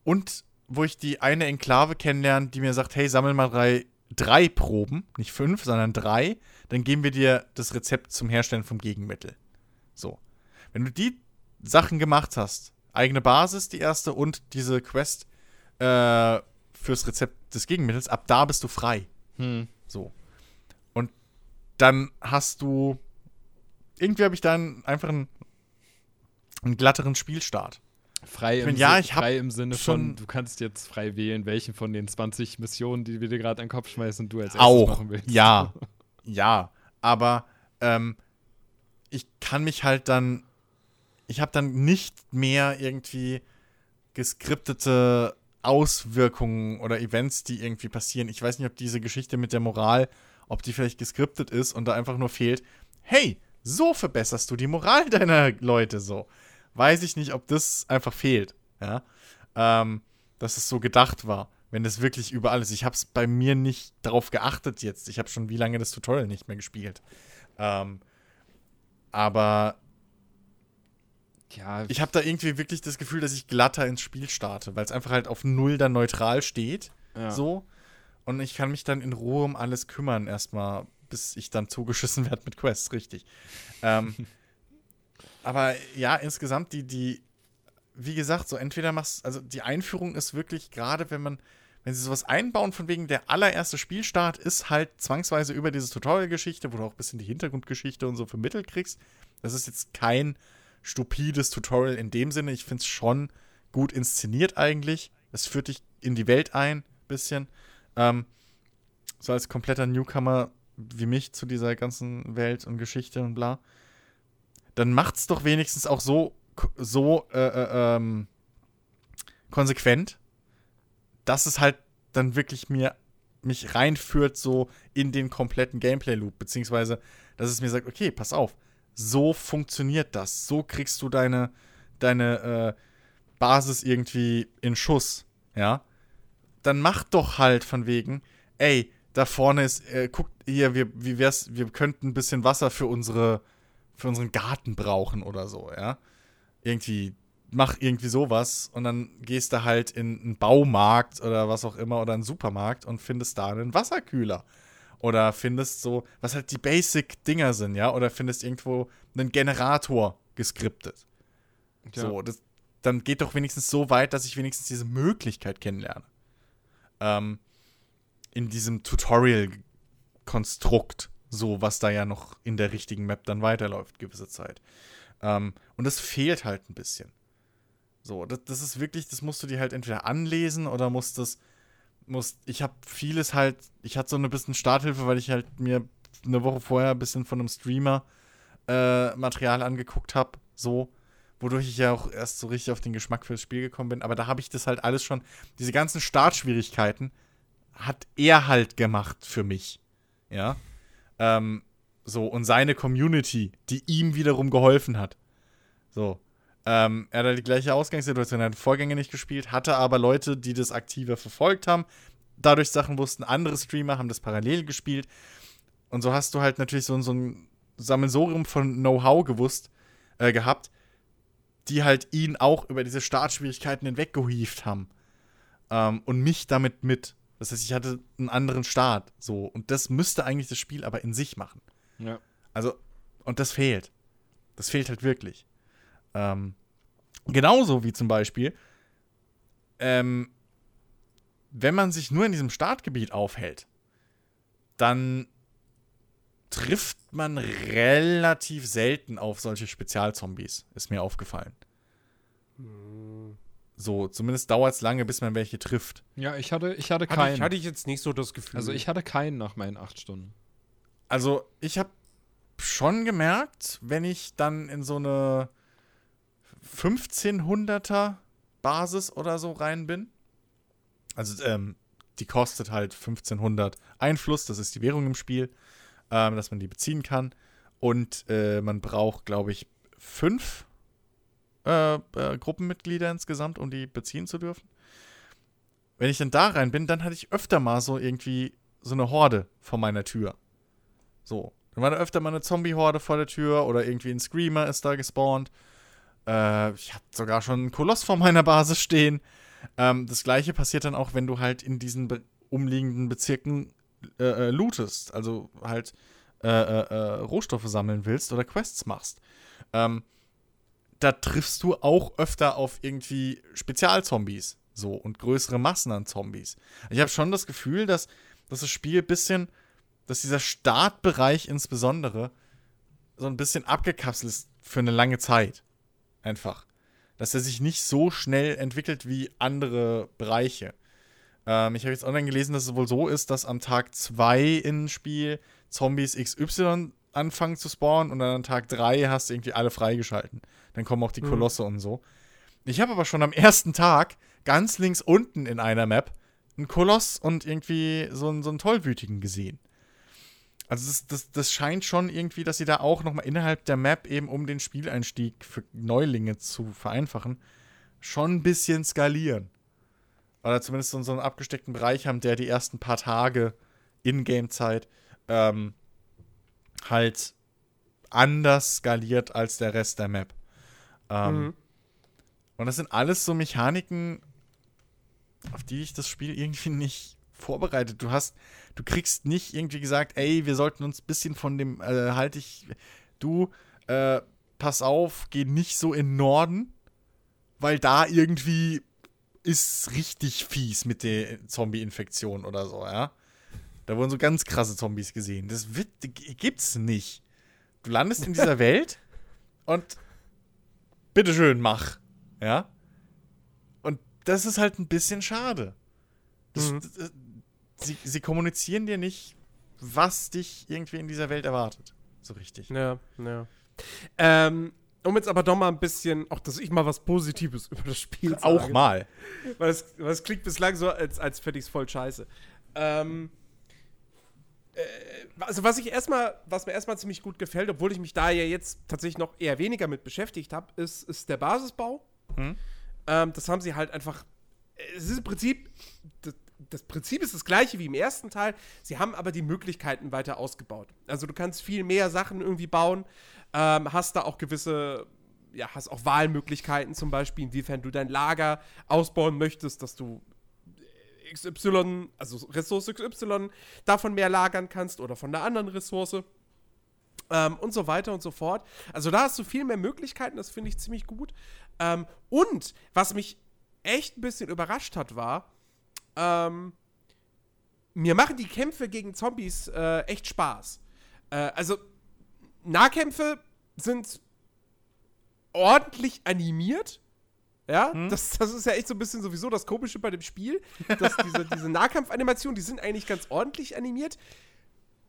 Und wo ich die eine Enklave kennenlerne, die mir sagt, hey, sammel mal drei, drei Proben, nicht fünf, sondern drei, dann geben wir dir das Rezept zum Herstellen vom Gegenmittel. So. Wenn du die Sachen gemacht hast, eigene Basis, die erste, und diese Quest äh, fürs Rezept des Gegenmittels, ab da bist du frei. Hm. So. Und dann hast du. Irgendwie habe ich dann einfach einen, einen glatteren Spielstart. Frei, Ich im, mein, ja, ich frei im Sinne schon- von, du kannst jetzt frei wählen, welchen von den 20 Missionen, die wir dir gerade an den Kopf schmeißen, du als erstes Auch. machen willst. Ja. ja. Aber ähm, ich kann mich halt dann. Ich habe dann nicht mehr irgendwie geskriptete Auswirkungen oder Events, die irgendwie passieren. Ich weiß nicht, ob diese Geschichte mit der Moral, ob die vielleicht geskriptet ist und da einfach nur fehlt, hey, so verbesserst du die Moral deiner Leute so. Weiß ich nicht, ob das einfach fehlt. Ja. Ähm, dass es so gedacht war, wenn das wirklich überall ist. Ich habe es bei mir nicht darauf geachtet jetzt. Ich habe schon wie lange das Tutorial nicht mehr gespielt. Ähm, aber Ja, ich habe da irgendwie wirklich das Gefühl, dass ich glatter ins Spiel starte, weil es einfach halt auf Null dann neutral steht. ja. So. Und ich kann mich dann in Ruhe um alles kümmern, erstmal, bis ich dann zugeschissen werde mit Quests, richtig. Ähm, aber ja, insgesamt, die, die, wie gesagt, so entweder machst, also die Einführung ist wirklich, gerade wenn man, wenn sie sowas einbauen, von wegen der allererste Spielstart ist halt zwangsweise über diese Tutorial-Geschichte, wo du auch ein bisschen die Hintergrundgeschichte und so vermittelt kriegst. Das ist jetzt kein stupides Tutorial in dem Sinne. Ich finde es schon gut inszeniert eigentlich. Es führt dich in die Welt ein, bisschen. Ähm, so als kompletter Newcomer wie mich zu dieser ganzen Welt und Geschichte und bla, dann macht's doch wenigstens auch so, so äh, äh, ähm, konsequent, dass es halt dann wirklich mir mich reinführt so in den kompletten Gameplay-Loop, beziehungsweise, dass es mir sagt, okay, pass auf, so funktioniert das, so kriegst du deine, deine äh, Basis irgendwie in Schuss, ja, dann mach doch halt von wegen, ey, da vorne ist, äh, guckt hier, wir, wie wär's, wir könnten ein bisschen Wasser für unsere, für unseren Garten brauchen oder so, ja. Irgendwie, mach irgendwie sowas und dann gehst du halt in einen Baumarkt oder was auch immer oder einen Supermarkt und findest da einen Wasserkühler. Oder findest so, was halt die Basic-Dinger sind, ja, oder findest irgendwo einen Generator geskriptet. Ja. So, das, dann geht doch wenigstens so weit, dass ich wenigstens diese Möglichkeit kennenlerne. Ähm, in diesem Tutorial-Konstrukt, so was da ja noch in der richtigen Map dann weiterläuft, gewisse Zeit. Ähm, und das fehlt halt ein bisschen. So, das, das ist wirklich, das musst du dir halt entweder anlesen oder musst das, musst, ich habe vieles halt, ich hatte so eine bisschen Starthilfe, weil ich halt mir eine Woche vorher ein bisschen von einem Streamer äh, Material angeguckt habe, so, wodurch ich ja auch erst so richtig auf den Geschmack fürs Spiel gekommen bin. Aber da habe ich das halt alles schon, diese ganzen Startschwierigkeiten hat er halt gemacht für mich. Ja. Ähm, so, und seine Community, die ihm wiederum geholfen hat. So. Ähm, er hat die gleiche Ausgangssituation, er hat Vorgänge nicht gespielt, hatte aber Leute, die das aktiver verfolgt haben, dadurch Sachen wussten, andere Streamer haben das parallel gespielt. Und so hast du halt natürlich so, so ein Sammelsorium von Know-how gewusst, äh, gehabt, die halt ihn auch über diese Startschwierigkeiten hinweggehievt haben. Ähm, und mich damit mit. Das heißt, ich hatte einen anderen Start. So. Und das müsste eigentlich das Spiel aber in sich machen. Ja. Also, und das fehlt. Das fehlt halt wirklich. Ähm, genauso wie zum Beispiel, ähm, wenn man sich nur in diesem Startgebiet aufhält, dann trifft man relativ selten auf solche Spezialzombies, ist mir aufgefallen. So, zumindest dauert es lange, bis man welche trifft. Ja, ich hatte, ich hatte Hatte keinen. ich, hatte ich jetzt nicht so das Gefühl. also ich hatte keinen nach meinen acht Stunden. Also, ich habe schon gemerkt, wenn ich dann in so eine 1500er Basis oder so rein bin. Also, ähm, die kostet halt 1500 Einfluss, das ist die Währung im Spiel, ähm, dass man die beziehen kann. Und äh, man braucht, glaube ich, fünf äh, äh, Gruppenmitglieder insgesamt, um die beziehen zu dürfen. Wenn ich dann da rein bin, dann hatte ich öfter mal so irgendwie so eine Horde vor meiner Tür. So. Dann war da öfter mal eine Zombie-Horde vor der Tür oder irgendwie ein Screamer ist da gespawnt. Äh, ich hatte sogar schon einen Koloss vor meiner Basis stehen. Ähm, das gleiche passiert dann auch, wenn du halt in diesen be umliegenden Bezirken äh, äh, lootest. Also halt äh, äh, äh, Rohstoffe sammeln willst oder Quests machst. Ähm, da triffst du auch öfter auf irgendwie Spezialzombies. So und größere Massen an Zombies. Ich habe schon das Gefühl, dass, dass das Spiel ein bisschen, dass dieser Startbereich insbesondere so ein bisschen abgekapselt ist für eine lange Zeit. Einfach. Dass er sich nicht so schnell entwickelt wie andere Bereiche. Ähm, ich habe jetzt online gelesen, dass es wohl so ist, dass am Tag 2 im Spiel Zombies XY anfangen zu spawnen und dann an Tag 3 hast du irgendwie alle freigeschalten. Dann kommen auch die Mhm. Kolosse und so. Ich habe aber schon am ersten Tag ganz links unten in einer Map einen Koloss und irgendwie so einen, so einen Tollwütigen gesehen. Also das, das, das scheint schon irgendwie, dass sie da auch noch mal innerhalb der Map eben, um den Spieleinstieg für Neulinge zu vereinfachen, schon ein bisschen skalieren. Oder zumindest so, so einen abgesteckten Bereich haben, der die ersten paar Tage In-Game-Zeit ähm, halt anders skaliert als der Rest der Map. Ähm, Mhm. Und das sind alles so Mechaniken, auf die ich das Spiel irgendwie nicht vorbereitet. Du hast, du kriegst nicht irgendwie gesagt, ey, wir sollten uns ein bisschen von dem, äh, halt ich, du, äh, pass auf, geh nicht so in Norden, weil da irgendwie ist richtig fies mit der Zombie-Infektion oder so, ja. Da wurden so ganz krasse Zombies gesehen. Das wird, gibt's nicht. Du landest in dieser Welt und bitteschön, mach. Ja. Und das ist halt ein bisschen schade. Das, Mhm. das, sie, sie kommunizieren dir nicht was dich irgendwie in dieser Welt erwartet. So richtig. Ja, ja. Ähm, um jetzt aber doch mal ein bisschen, auch dass ich mal was Positives über das Spiel sage. Auch mal. Weil es, weil es klingt bislang so, als, als fände ich es voll scheiße. Ähm, äh, also was ich erstmal, was mir erstmal ziemlich gut gefällt, obwohl ich mich da ja jetzt tatsächlich noch eher weniger mit beschäftigt habe, ist, ist der Basisbau. Hm? Ähm, das haben sie halt einfach. Es ist im Prinzip. Das, das Prinzip ist das gleiche wie im ersten Teil. Sie haben aber die Möglichkeiten weiter ausgebaut. Also du kannst viel mehr Sachen irgendwie bauen. Ähm, hast da auch gewisse, ja, hast auch Wahlmöglichkeiten, zum Beispiel, inwiefern du dein Lager ausbauen möchtest, dass du XY, also Ressource XY, davon mehr lagern kannst oder von der anderen Ressource. Ähm, und so weiter und so fort. Also da hast du viel mehr Möglichkeiten, das finde ich ziemlich gut. Ähm, und was mich echt ein bisschen überrascht hat, war, ähm, mir machen die Kämpfe gegen Zombies äh, echt Spaß. Äh, also Nahkämpfe sind ordentlich animiert. Ja, Hm. das, das ist ja echt so ein bisschen sowieso das Komische bei dem Spiel. Dass diese, diese Nahkampfanimationen, die sind eigentlich ganz ordentlich animiert.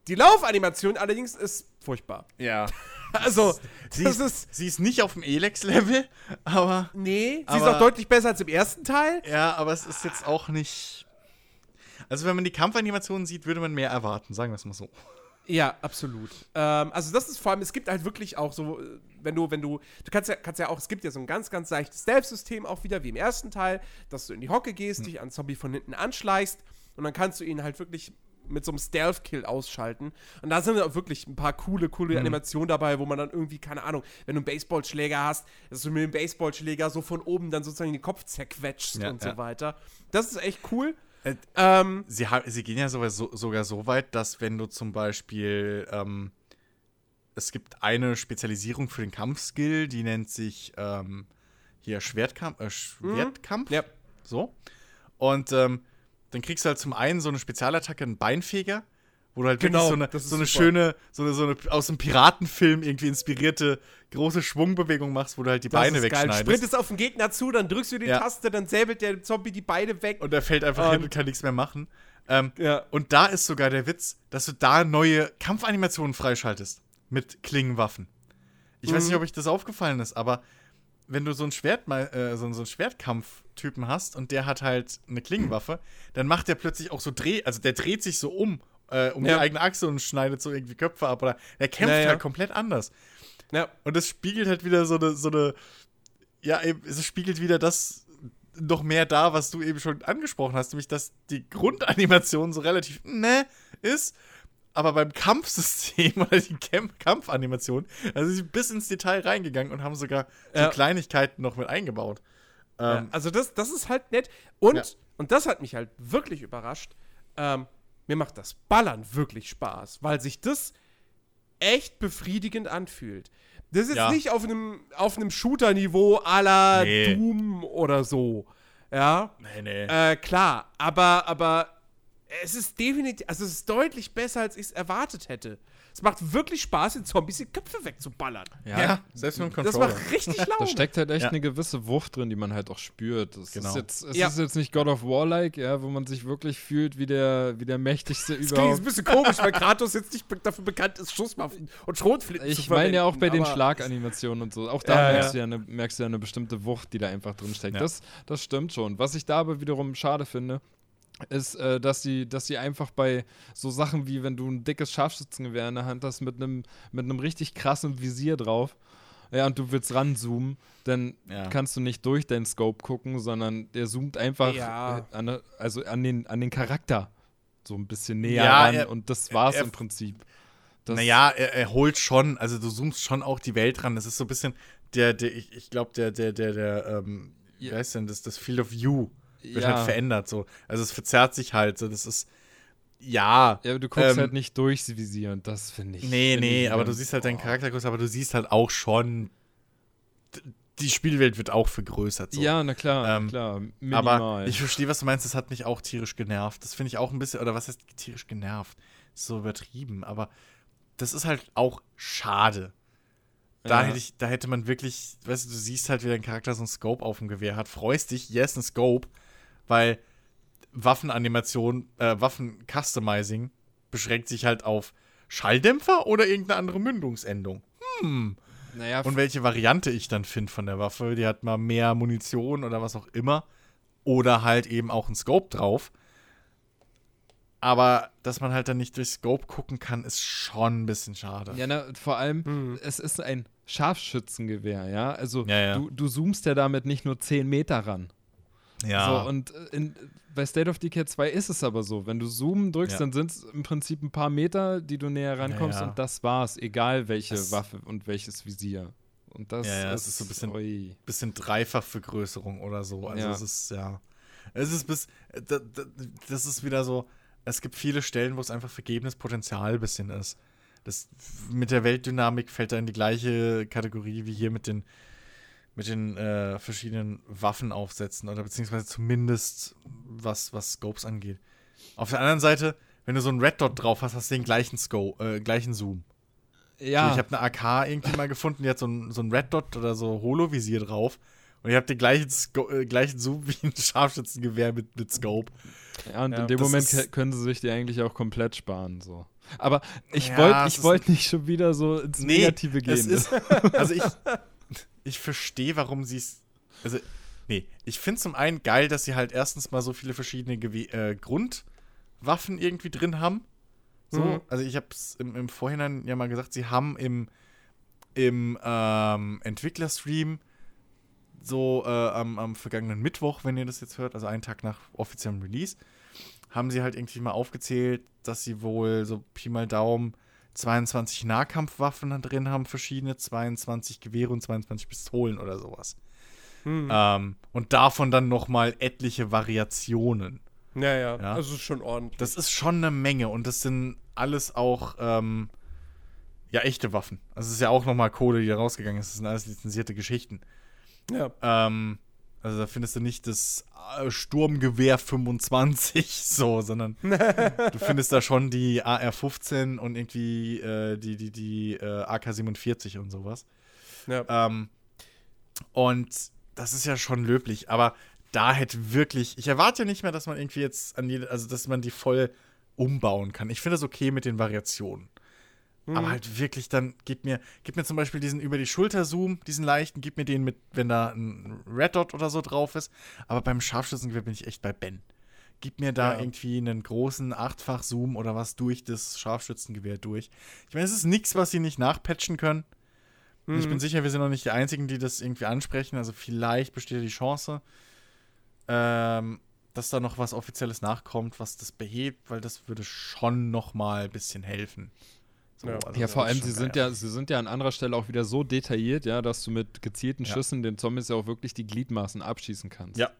Die Laufanimation allerdings ist furchtbar. Ja. Also, Sie ist, ist. sie ist nicht auf dem Elex-Level, aber. Nee, sie ist Aber- auch deutlich besser als im ersten Teil. Ja, aber es ist jetzt auch nicht. Also, wenn man die Kampfanimationen sieht, würde man mehr erwarten, sagen wir es mal so. Ja, absolut. Ähm, also das ist vor allem, es gibt halt wirklich auch so, äh, wenn du, wenn du, du kannst ja, kannst ja auch, es gibt ja so ein ganz, ganz leichtes Stealth-System auch wieder, wie im ersten Teil, dass du in die Hocke gehst, dich an Zombie von hinten anschleichst und dann kannst du ihn halt wirklich mit so einem Stealth-Kill ausschalten. Und da sind auch wirklich ein paar coole, coole Animationen dabei, wo man dann irgendwie, keine Ahnung, wenn du einen Baseballschläger hast, dass du mit dem Baseballschläger so von oben dann sozusagen den Kopf zerquetscht Ja, und ja. so weiter. Das ist echt cool. Äh, Ähm, Sie, sie gehen ja sogar so, sogar so weit, dass wenn du zum Beispiel, ähm, es gibt eine Spezialisierung für den Kampfskill, die nennt sich ähm, hier Schwertkampf, äh, Schwertkampf, ja. so. Und ähm, dann kriegst du halt zum einen so eine Spezialattacke, einen Beinfeger, wo du halt Genau, wirklich so eine, so eine schöne, so eine, so eine aus einem Piratenfilm irgendwie inspirierte große Schwungbewegung machst, wo du halt die Das Beine ist geil. wegschneidest. Sprintest auf den Gegner zu, dann drückst du die Ja. Taste, dann säbelt der Zombie die Beine weg. Und er fällt einfach Und- hin und kann nichts mehr machen. Ähm, ja. Und da ist sogar der Witz, dass du da neue Kampfanimationen freischaltest. Mit Klingenwaffen. Ich weiß Mhm. nicht, ob euch das aufgefallen ist, aber wenn du so einen, Schwert, äh, so, so einen Schwertkampftypen hast und der hat halt eine Klingenwaffe, dann macht der plötzlich auch so Dreh, also der dreht sich so um, äh, um Ja. die eigene Achse und schneidet so irgendwie Köpfe ab oder der kämpft Ja, ja. halt komplett anders. ja. Und das spiegelt halt wieder so eine, so eine, ja, eben, es spiegelt wieder das noch mehr da, was du eben schon angesprochen hast, nämlich, dass die Grundanimation so relativ ne ist, aber beim Kampfsystem oder die Kämp Kampfanimation, also sie bis ins Detail reingegangen und haben sogar so Ja. Kleinigkeiten noch mit eingebaut. Ja, Ähm, also das, das ist halt nett. Und, Ja. und das hat mich halt wirklich überrascht. Ähm, mir macht das Ballern wirklich Spaß, weil sich das echt befriedigend anfühlt. Das ist Ja. nicht auf einem, auf einem Shooter-Niveau à la Nee. Doom oder so. Ja. nee, nee. Äh, klar, aber, aber es ist definitiv, also es ist deutlich besser, als ich es erwartet hätte. Es macht wirklich Spaß, den Zombies die Köpfe wegzuballern. ja, selbst mit dem Das Controller. macht richtig Laune. Da steckt halt echt Ja. eine gewisse Wucht drin, die man halt auch spürt. Es, Genau. ist, jetzt, es Ja. ist jetzt nicht God of War-like, ja, wo man sich wirklich fühlt wie der, wie der mächtigste Das klingt jetzt überhaupt. ein bisschen komisch, weil Kratos jetzt nicht be- dafür bekannt ist, Schusswaffen und Schrotflinten zu Ich meine ja auch bei den Schlaganimationen und so. Auch da Ja, merkst, ja. Du ja eine, merkst du ja eine bestimmte Wucht, die da einfach drin steckt. Ja. Das, das stimmt schon. Was ich da aber wiederum schade finde, ist, äh, dass sie, dass sie einfach bei so Sachen wie, wenn du ein dickes Scharfschützengewehr in der Hand hast mit einem mit einem richtig krassen Visier drauf, ja, und du willst ranzoomen, dann Ja. kannst du nicht durch deinen Scope gucken, sondern der zoomt einfach Ja. äh, an, also an den, an den Charakter so ein bisschen näher Ja, ran er- und das war's er- im Prinzip. Das, naja, er, er holt schon, also du zoomst schon auch die Welt ran. Das ist so ein bisschen der, der ich, ich glaube, der, der, der, der, ähm, wie Ja. heißt denn das, das Field of View wird Ja. halt verändert. So. Also es verzerrt sich halt. So. Das ist, ja. Ja, aber du guckst Ähm, halt nicht durchs Visier und das finde ich. Nee, finde nee, ich aber du siehst halt deinen boah. Charakter größer, aber du siehst halt auch schon, die Spielwelt wird auch vergrößert. So. Ja, na klar, Ähm, klar. Minimal. Aber ich verstehe, was du meinst, das hat mich auch tierisch genervt. Das finde ich auch ein bisschen, oder was heißt tierisch genervt? So übertrieben, aber das ist halt auch schade. Da Ja. hätte ich, da hätte man wirklich, weißt du, du siehst halt, wie dein Charakter so ein Scope auf dem Gewehr hat, freust dich, yes, ein Scope, weil Waffenanimation, äh, Waffen-Customizing beschränkt sich halt auf Schalldämpfer oder irgendeine andere Mündungsendung. Hm. Naja, Und welche Variante ich dann finde von der Waffe, die hat mal mehr Munition oder was auch immer. Oder halt eben auch ein Scope drauf. Aber dass man halt dann nicht durch Scope gucken kann, ist schon ein bisschen schade. Ja, na, vor allem, Hm. es ist ein Scharfschützengewehr, ja. Also Ja, ja. Du, du zoomst ja damit nicht nur 10 Meter ran. Ja. So, und äh, in, bei State of Decay 2 ist es aber so. Wenn du Zoom drückst, Ja. dann sind es im Prinzip ein paar Meter, die du näher rankommst Ja, und das war's, egal welche Das- Waffe und welches Visier. Und das Ja, ist, ist so ein bisschen- bisschen Dreifachvergrößerung oder so. Also es ist, ja. Es ist bis. äh, da- da- Das ist wieder so. Es gibt viele Stellen, wo es einfach vergebenes Potenzial ein bisschen ist. Das mit der Weltdynamik fällt da in die gleiche Kategorie wie hier mit den mit den äh, verschiedenen Waffenaufsätzen oder beziehungsweise zumindest was, was Scopes angeht. Auf der anderen Seite, wenn du so einen Red Dot drauf hast, hast du den gleichen Scope, äh, gleichen Zoom. Ja, ich habe eine AK irgendwie mal gefunden, die hat so ein, so ein Red Dot oder so Holovisier drauf. Und ihr habt den gleichen, Sco äh, gleichen Zoom wie ein Scharfschützengewehr mit, mit Scope. ja, und Ja, in dem Moment können sie sich die eigentlich auch komplett sparen. So. Aber ich Ja, wollte wollt nicht schon wieder so ins Nee, Negative gehen. Es ist, also ich, ich verstehe, warum sie es. Also, nee, ich finde zum einen geil, dass sie halt erstens mal so viele verschiedene Gewe äh, Grundwaffen irgendwie drin haben. So, Mhm. also ich habe es im, im Vorhinein ja mal gesagt, sie haben im, im ähm, Entwicklerstream so äh, am, am vergangenen Mittwoch, wenn ihr das jetzt hört, also einen Tag nach offiziellem Release, haben sie halt irgendwie mal aufgezählt, dass sie wohl so Pi mal Daumen 22 Nahkampfwaffen da drin haben, verschiedene, 22 Gewehre und 22 Pistolen oder sowas. Hm. Ähm, und davon dann noch mal etliche Variationen. ja, ja, ja. Also ist schon ordentlich. Das ist schon eine Menge und das sind alles auch ähm, ja echte Waffen. Also es ist ja auch noch mal Kohle, die da rausgegangen ist. Das sind alles lizenzierte Geschichten. ja. Ähm, also da findest du nicht das äh, Sturmgewehr 25 so, sondern du findest da schon die AR-15 und irgendwie äh, die, die, die äh, AK-47 und sowas. ja. Ähm, und das ist ja schon löblich, aber da hätte wirklich, ich erwarte ja nicht mehr, dass man irgendwie jetzt an jede, also dass man die voll umbauen kann. Ich finde das okay mit den Variationen. Aber halt wirklich dann, gib mir, gib mir zum Beispiel diesen über die Schulter Zoom, diesen leichten, gib mir den mit, wenn da ein Red Dot oder so drauf ist. Aber beim Scharfschützengewehr bin ich echt bei Ben. Gib mir da Ja. irgendwie einen großen achtfach Zoom oder was durch das Scharfschützengewehr durch. Ich meine, es ist nichts, was sie nicht nachpatchen können. Und Ich bin sicher, wir sind noch nicht die Einzigen, die das irgendwie ansprechen. Also vielleicht besteht ja die Chance, ähm, dass da noch was Offizielles nachkommt, was das behebt, weil das würde schon noch mal ein bisschen helfen. So, Ja. also Ja, vor allem, sie sind geil. ja, sie sind ja an anderer Stelle auch wieder so detailliert, ja, dass du mit gezielten Ja. Schüssen den Zombies ja auch wirklich die Gliedmaßen abschießen kannst. Ja.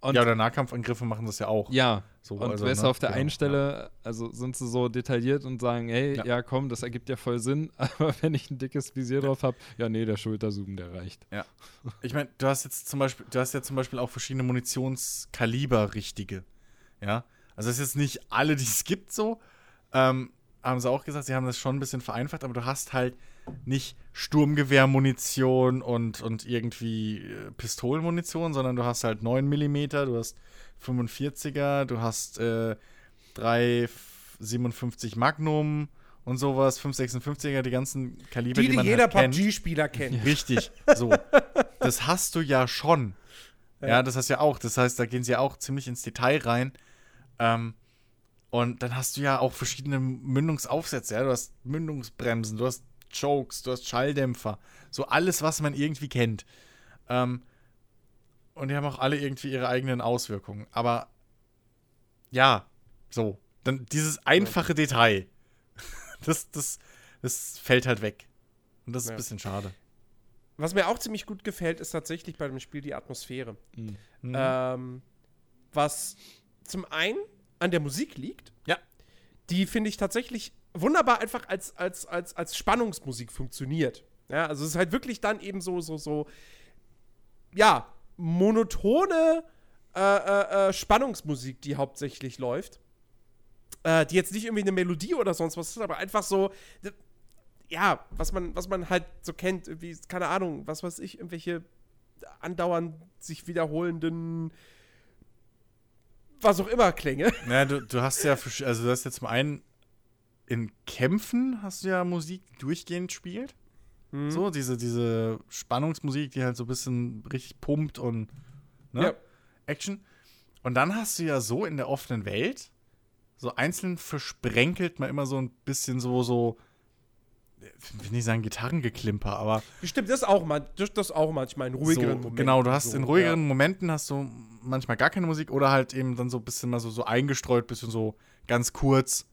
Und ja, oder Nahkampfangriffe machen das ja auch. ja, So, und also, weißt ne? auf der Genau, einen Stelle, also sind sie so detailliert und sagen, hey, Ja. ja. komm, das ergibt ja voll Sinn, aber wenn ich ein dickes Visier drauf habe, ja, nee, der Schulterzoom, der reicht. Ja. Ich meine, du hast jetzt zum Beispiel, du hast ja zum Beispiel auch verschiedene Munitionskaliber richtige. Ja. Also es ist jetzt nicht alle, die es gibt, so. Ähm, haben sie auch gesagt, sie haben das schon ein bisschen vereinfacht, aber du hast halt nicht Sturmgewehrmunition und, und irgendwie äh, Pistolenmunition, sondern du hast halt 9 mm, du hast 45er, du hast äh, 357 Magnum und sowas, 556er, die ganzen Kaliber, die, die, die man jeder halt kennt. PUBG-Spieler kennt. Richtig, so. Das hast du ja schon. Ja. das hast du ja auch. Das heißt, da gehen sie ja auch ziemlich ins Detail rein. Ähm, und dann hast du ja auch verschiedene Mündungsaufsätze. Ja? Du hast Mündungsbremsen, du hast Chokes, du hast Schalldämpfer. So alles, was man irgendwie kennt. Ähm, und die haben auch alle irgendwie ihre eigenen Auswirkungen. Aber ja, so. Dann dieses einfache Detail, das, das, das fällt halt weg. Und das ist Ja. ein bisschen schade. Was mir auch ziemlich gut gefällt, ist tatsächlich bei dem Spiel die Atmosphäre. Mhm. Ähm, was zum einen an der Musik liegt. Ja. Die finde ich tatsächlich wunderbar einfach als, als, als, als Spannungsmusik funktioniert. Ja, also es ist halt wirklich dann eben so, so, so, ja, monotone äh, äh, äh, Spannungsmusik, die hauptsächlich läuft. Äh, die jetzt nicht irgendwie eine Melodie oder sonst was ist, aber einfach so, ja, was man, was man halt so kennt, irgendwie, keine Ahnung, was weiß ich, irgendwelche andauernd sich wiederholenden was auch immer Klänge. Ja, du, du hast ja, also du hast ja zum einen in Kämpfen hast du ja Musik, die durchgehend spielt. Mhm. So, diese, diese Spannungsmusik, die halt so ein bisschen richtig pumpt und ne? Ja. Action. Und dann hast du ja so in der offenen Welt, so einzeln versprenkelt mal immer so ein bisschen so, so, ich will nicht sagen Gitarrengeklimper, aber Stimmt, das auch, man, das, auch manchmal in ruhigeren so, Momenten. Genau, du hast so, in ruhigeren Momenten hast du manchmal gar keine Musik oder halt eben dann so ein bisschen mal so, so eingestreut, bisschen so ganz kurz.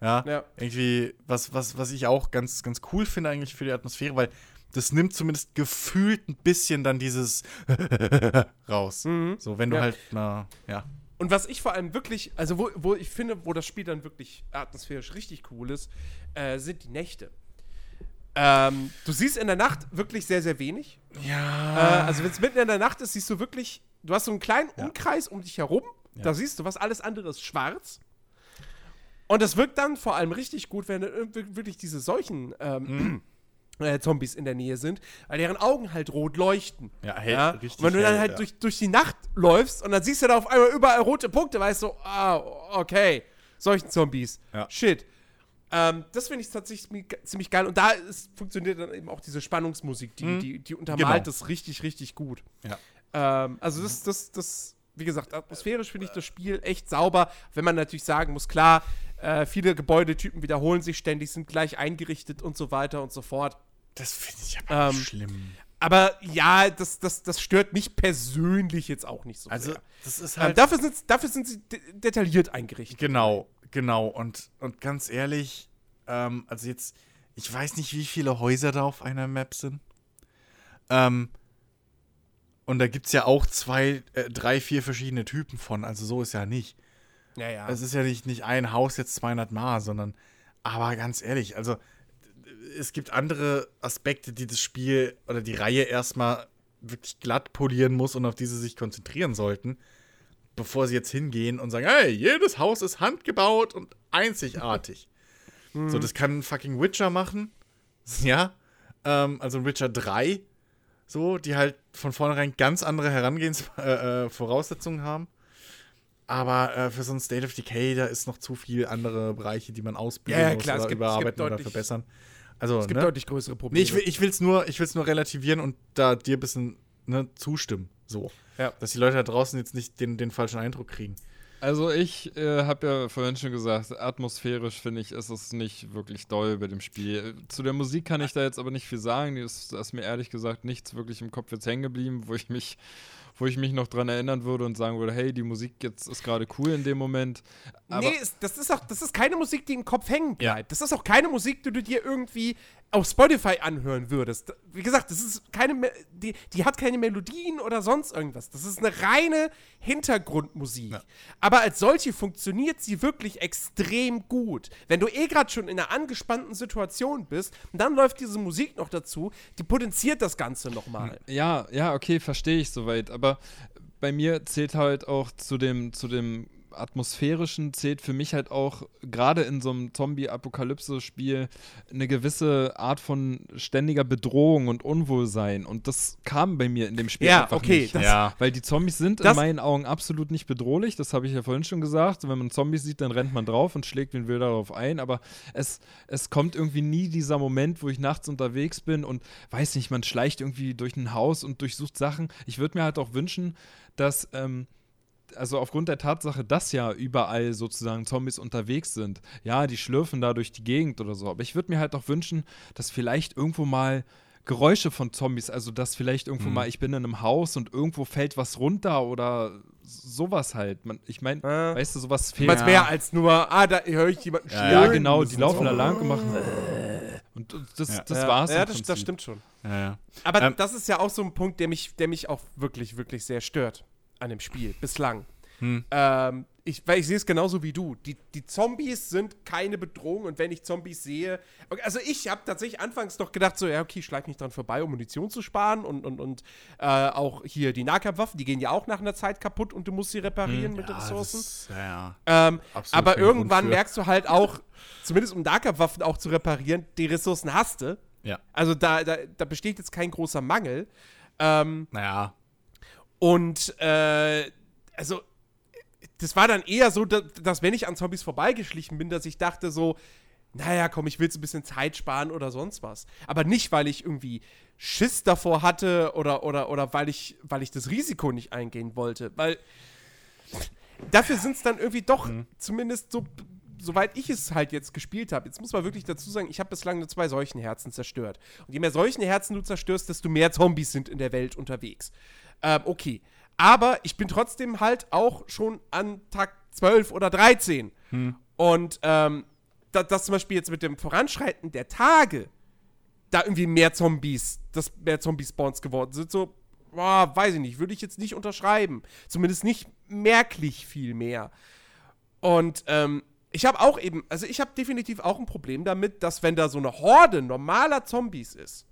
Ja, Ja. irgendwie, was, was, was ich auch ganz, ganz cool finde eigentlich für die Atmosphäre, weil das nimmt zumindest gefühlt ein bisschen dann dieses raus. Mhm. So, wenn du Ja. halt, na, ja. Und was ich vor allem wirklich, also wo, wo ich finde, wo das Spiel dann wirklich atmosphärisch richtig cool ist, äh, sind die Nächte. Ähm, du siehst in der Nacht wirklich sehr, sehr wenig. Äh, Ja. also wenn es mitten in der Nacht ist, siehst du wirklich, du hast so einen kleinen. Umkreis um dich herum. Da siehst du was, alles andere ist schwarz. Und das wirkt dann vor allem richtig gut, wenn wirklich diese solchen ähm, äh, Zombies in der Nähe sind, weil deren Augen halt rot leuchten. Ja, hell, Ja? richtig Und wenn du dann hell, halt ja. durch, durch die Nacht läufst und dann siehst du da auf einmal überall rote Punkte, weißt du, ah, okay, solchen Zombies. Ja. Shit. Ähm, das finde ich tatsächlich ziemlich geil. Und da ist, funktioniert dann eben auch diese Spannungsmusik, die, Mhm. die, die untermalt Genau. das richtig, richtig gut. Ja. Ähm, also das, das, das, wie gesagt, atmosphärisch finde ich das Spiel echt sauber. Wenn man natürlich sagen muss, klar, äh, viele Gebäudetypen wiederholen sich ständig, sind gleich eingerichtet und so weiter und so fort. Das finde ich aber Ähm, schlimm. Aber ja, das, das, das stört mich persönlich jetzt auch nicht so Also, sehr. das ist Ähm, halt. dafür, sind, dafür sind sie de detailliert eingerichtet. Genau, genau. Und, und ganz ehrlich, ähm, also jetzt, ich weiß nicht, wie viele Häuser da auf einer Map sind. Ähm, und da gibt es ja auch zwei, äh, drei, vier verschiedene Typen von. Also so ist ja nicht. Ja, ja. Es ist ja nicht, nicht ein Haus jetzt 200 Mal, sondern, aber ganz ehrlich, also es gibt andere Aspekte, die das Spiel oder die Reihe erstmal wirklich glatt polieren muss und auf die sie sich konzentrieren sollten, bevor sie jetzt hingehen und sagen, hey, jedes Haus ist handgebaut und einzigartig. So, das kann ein fucking Witcher machen. Ja. Ähm, also ein Witcher 3. So, die halt von vornherein ganz andere Herangehensvoraussetzungen äh, Voraussetzungen haben. Aber äh, für so ein State of Decay, da ist noch zu viel andere Bereiche, die man ausbilden Ja, ja, muss klar, es oder gibt- überarbeiten oder verbessern. Also, es gibt ne? deutlich größere Nee, Probleme. ich, will, ich will es nur, ich will's nur relativieren und da dir ein bisschen ne, zustimmen. So. Ja. Dass die Leute da draußen jetzt nicht den, den falschen Eindruck kriegen. Also ich äh, habe ja vorhin schon gesagt, atmosphärisch finde ich, ist es nicht wirklich doll bei dem Spiel. Zu der Musik kann ich da jetzt aber nicht viel sagen. Ist, da ist mir ehrlich gesagt nichts wirklich im Kopf jetzt hängen geblieben, wo ich mich, wo ich mich noch dran erinnern würde und sagen würde, hey, die Musik jetzt ist gerade cool in dem Moment. Aber nee, das ist auch, das ist keine Musik, die im Kopf hängen Ja. bleibt. Das ist auch keine Musik, die du dir irgendwie auf Spotify anhören würdest. Wie gesagt, das ist keine, die, die hat keine Melodien oder sonst irgendwas. Das ist eine reine Hintergrundmusik. Ja. Aber als solche funktioniert sie wirklich extrem gut. Wenn du eh gerade schon in einer angespannten Situation bist dann läuft diese Musik noch dazu, die potenziert das Ganze nochmal. Ja, ja, okay, verstehe ich soweit. Aber bei mir zählt halt auch zu dem, zu dem atmosphärischen, zählt für mich halt auch gerade in so einem Zombie-Apokalypse-Spiel eine gewisse Art von ständiger Bedrohung und Unwohlsein. Und das kam bei mir in dem Spiel Ja, einfach okay, nicht. das- ja. Weil die Zombies sind in Das- meinen Augen absolut nicht bedrohlich. Das habe ich ja vorhin schon gesagt. Wenn man Zombies sieht, dann rennt man drauf und schlägt den Will darauf ein. Aber es, es kommt irgendwie nie dieser Moment, wo ich nachts unterwegs bin und weiß nicht, man schleicht irgendwie durch ein Haus und durchsucht Sachen. Ich würde mir halt auch wünschen, dass. Ähm, also aufgrund der Tatsache, dass ja überall sozusagen Zombies unterwegs sind, ja, die schlürfen da durch die Gegend oder so, aber ich würde mir halt auch wünschen, dass vielleicht irgendwo mal Geräusche von Zombies, also dass vielleicht irgendwo Mhm. mal, ich bin in einem Haus und irgendwo fällt was runter oder sowas halt. Man, ich meine, Äh. weißt du, sowas fehlt. meinst mehr als nur, ah, da höre ich jemanden Ja, ja, genau, die laufen so. da lang und machen und das, Ja. das ja, war's. Ja, im das, das stimmt schon. Ja, ja. Aber Ähm, das ist ja auch so ein Punkt, der mich, der mich auch wirklich, wirklich sehr stört an dem Spiel, bislang. Hm. Ähm, ich, weil ich sehe es genauso wie du. Die, die Zombies sind keine Bedrohung und wenn ich Zombies sehe. Also ich habe tatsächlich anfangs doch gedacht, so, ja, okay, ich schlag mich dran vorbei, um Munition zu sparen und, und, und äh, auch hier die Nahkampfwaffen, die gehen ja auch nach einer Zeit kaputt und du musst sie reparieren mit Ja, Ressourcen. das- Ja. Ähm, aber irgendwann merkst du halt auch, zumindest um Nahkampfwaffen auch zu reparieren, die Ressourcen hast du. Ja. Also da, da, da besteht jetzt kein großer Mangel. Ähm, Naja. Und äh, also das war dann eher so, dass, dass wenn ich an Zombies vorbeigeschlichen bin, dass ich dachte so, naja, komm, ich will jetzt ein bisschen Zeit sparen oder sonst was. Aber nicht, weil ich irgendwie Schiss davor hatte oder, oder, oder weil, ich, weil ich das Risiko nicht eingehen wollte. Weil dafür sind es dann irgendwie doch Mhm. zumindest so, soweit ich es halt jetzt gespielt habe. Jetzt muss man wirklich dazu sagen, ich habe bislang nur zwei solchen Herzen zerstört. Und je mehr solchen Herzen du zerstörst, desto mehr Zombies sind in der Welt unterwegs. Ähm, okay. Aber ich bin trotzdem halt auch schon an Tag 12 oder 13. Und ähm, da, dass zum Beispiel jetzt mit dem Voranschreiten der Tage da irgendwie mehr Zombies, dass mehr Zombie-Spawns geworden sind, so, boah, weiß ich nicht, würde ich jetzt nicht unterschreiben. Zumindest nicht merklich viel mehr. Und ähm, ich habe auch eben, also ich habe definitiv auch ein Problem damit, dass wenn da so eine Horde normaler Zombies ist,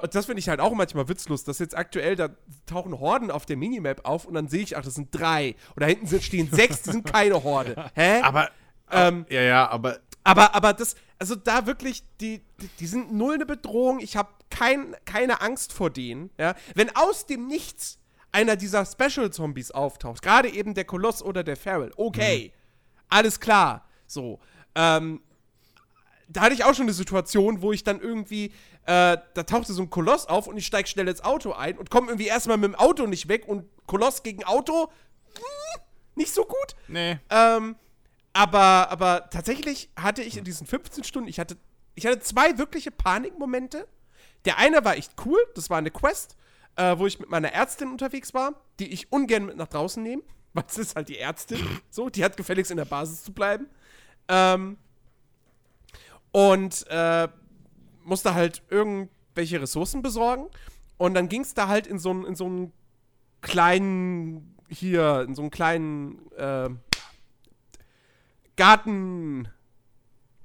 und das finde ich halt auch manchmal witzlos, dass jetzt aktuell, da tauchen Horden auf der Minimap auf und dann sehe ich, ach, das sind drei. Und da hinten sind, stehen sechs, die sind keine Horde. Hä? Aber, Ähm, ja, ja, aber aber, aber das, also da wirklich, die, die, die sind null eine Bedrohung. Ich habe kein, keine Angst vor denen. Ja? Wenn aus dem Nichts einer dieser Special-Zombies auftaucht, gerade eben der Koloss oder der Feral, okay, alles klar. So. Ähm, da hatte ich auch schon eine Situation, wo ich dann irgendwie, äh, da tauchte so ein Koloss auf und ich steige schnell ins Auto ein und komme irgendwie erstmal mit dem Auto nicht weg und Koloss gegen Auto, hm, nicht so gut. nee. Ähm, aber, aber tatsächlich hatte ich in diesen 15 Stunden, ich hatte, ich hatte zwei wirkliche Panikmomente. Der eine war echt cool, das war eine Quest, äh, wo ich mit meiner Ärztin unterwegs war, die ich ungern mit nach draußen nehme, weil es ist halt die Ärztin, so, die hat gefälligst in der Basis zu bleiben. Ähm, und äh, musste halt irgendwelche Ressourcen besorgen. Und dann ging es da halt in so einen in so einen kleinen, hier, in so einen kleinen äh, Garten.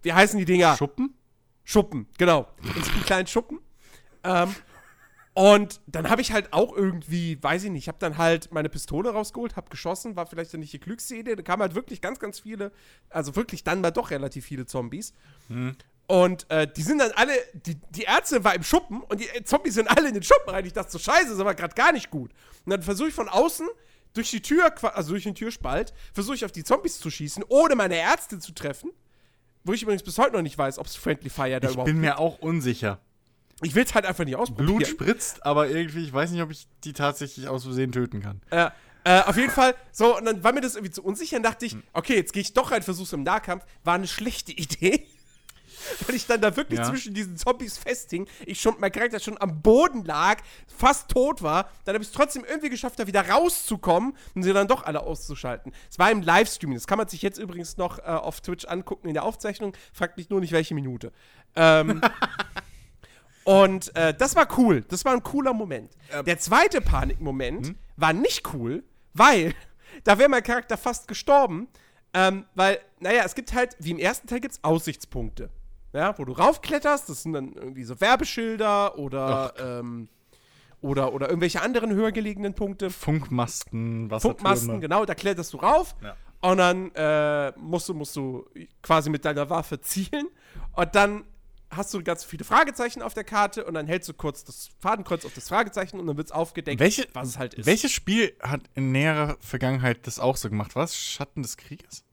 Wie heißen die Dinger? Schuppen? Schuppen, genau. In so einem kleinen Schuppen. Ähm, und dann habe ich halt auch irgendwie, weiß ich nicht, ich habe dann halt meine Pistole rausgeholt, habe geschossen, war vielleicht dann nicht die klügste Idee. Da kamen halt wirklich ganz, ganz viele, also wirklich dann mal doch relativ viele Zombies. Und äh, die sind dann alle, die, die Ärzte war im Schuppen und die äh, Zombies sind alle in den Schuppen rein. Ich dachte so, scheiße, das ist aber gerade gar nicht gut. Und dann versuche ich von außen durch die Tür, also durch den Türspalt, versuche ich auf die Zombies zu schießen, ohne meine Ärzte zu treffen. Wo ich übrigens bis heute noch nicht weiß, ob es Friendly Fire da Ich überhaupt bin mir auch unsicher. ich will es halt einfach nicht ausprobieren. Blut spritzt, aber irgendwie, ich weiß nicht, ob ich die tatsächlich aus Versehen töten kann. Äh, äh, auf jeden Fall, so, und dann war mir das irgendwie zu unsicher und dachte ich, okay, jetzt gehe ich doch rein, versuch's im Nahkampf. War eine schlechte Idee. Weil ich dann da wirklich Ja. zwischen diesen Zombies festhing, ich schon, mein Charakter schon am Boden lag, fast tot war, dann habe ich es trotzdem irgendwie geschafft, da wieder rauszukommen und sie dann doch alle auszuschalten. Es war im Livestream, das kann man sich jetzt übrigens noch äh, auf Twitch angucken in der Aufzeichnung, fragt mich nur nicht, welche Minute. Ähm, und äh, das war cool. Das war ein cooler Moment. Der zweite Panikmoment war nicht cool, weil da wäre mein Charakter fast gestorben. Ähm, weil, naja, es gibt halt, wie im ersten Teil gibt es Aussichtspunkte. Ja, wo du raufkletterst, das sind dann irgendwie so Werbeschilder oder, ähm, oder, oder irgendwelche anderen höher gelegenen Punkte. Funkmasten, Wassertürme. Funkmasten, genau, da kletterst du rauf Ja. und dann äh, musst, du, musst du quasi mit deiner Waffe zielen und dann hast du ganz viele Fragezeichen auf der Karte und dann hältst du kurz das Fadenkreuz auf das Fragezeichen und dann wird es aufgedeckt, Welche, was es halt ist. Welches Spiel hat in näherer Vergangenheit das auch so gemacht? Was? Schatten des Krieges?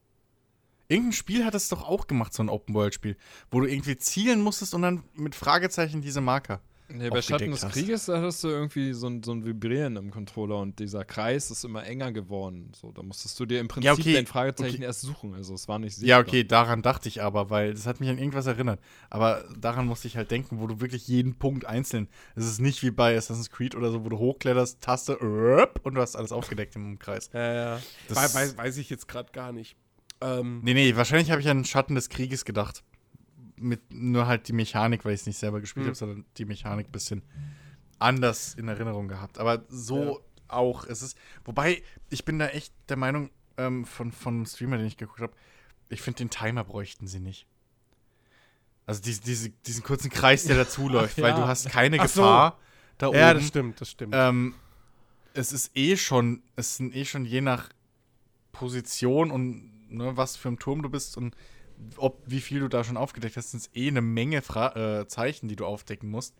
Irgendein Spiel hat es doch auch gemacht, so ein Open-World-Spiel, wo du irgendwie zielen musstest und dann mit Fragezeichen diese Marker. Nee, bei Schatten des hast. Krieges, da hattest du irgendwie so ein, so ein Vibrieren im Controller und dieser Kreis ist immer enger geworden. So, da musstest du dir im Prinzip Ja, okay, dein Fragezeichen okay. erst suchen. Also es war nicht Ja, sichtbar. okay, daran dachte ich aber, weil das hat mich an irgendwas erinnert. Aber daran musste ich halt denken, wo du wirklich jeden Punkt einzeln. Es ist nicht wie bei Assassin's Creed oder so, wo du hochkletterst, Taste und du hast alles aufgedeckt im Kreis. ja, ja. Das- Wei- weiß, weiß ich jetzt gerade gar nicht. Ähm, Nee, nee, wahrscheinlich habe ich an Schatten des Krieges gedacht. Mit nur halt die Mechanik, weil ich es nicht selber gespielt Hm. habe, sondern die Mechanik ein bisschen anders in Erinnerung gehabt. Aber so auch. Es ist, wobei, ich bin da echt der Meinung ähm, von, von einem Streamer, den ich geguckt habe, ich finde, den Timer bräuchten sie nicht. Also diese, diese, diesen kurzen Kreis, der dazuläuft, weil Ja. du hast keine Ach so. Gefahr da ja, oben. das stimmt, das stimmt. Ähm, es ist eh schon, es sind eh schon je nach Position und ne, was für ein Turm du bist und ob wie viel du da schon aufgedeckt hast, sind es eh eine Menge Fra äh, Zeichen, die du aufdecken musst.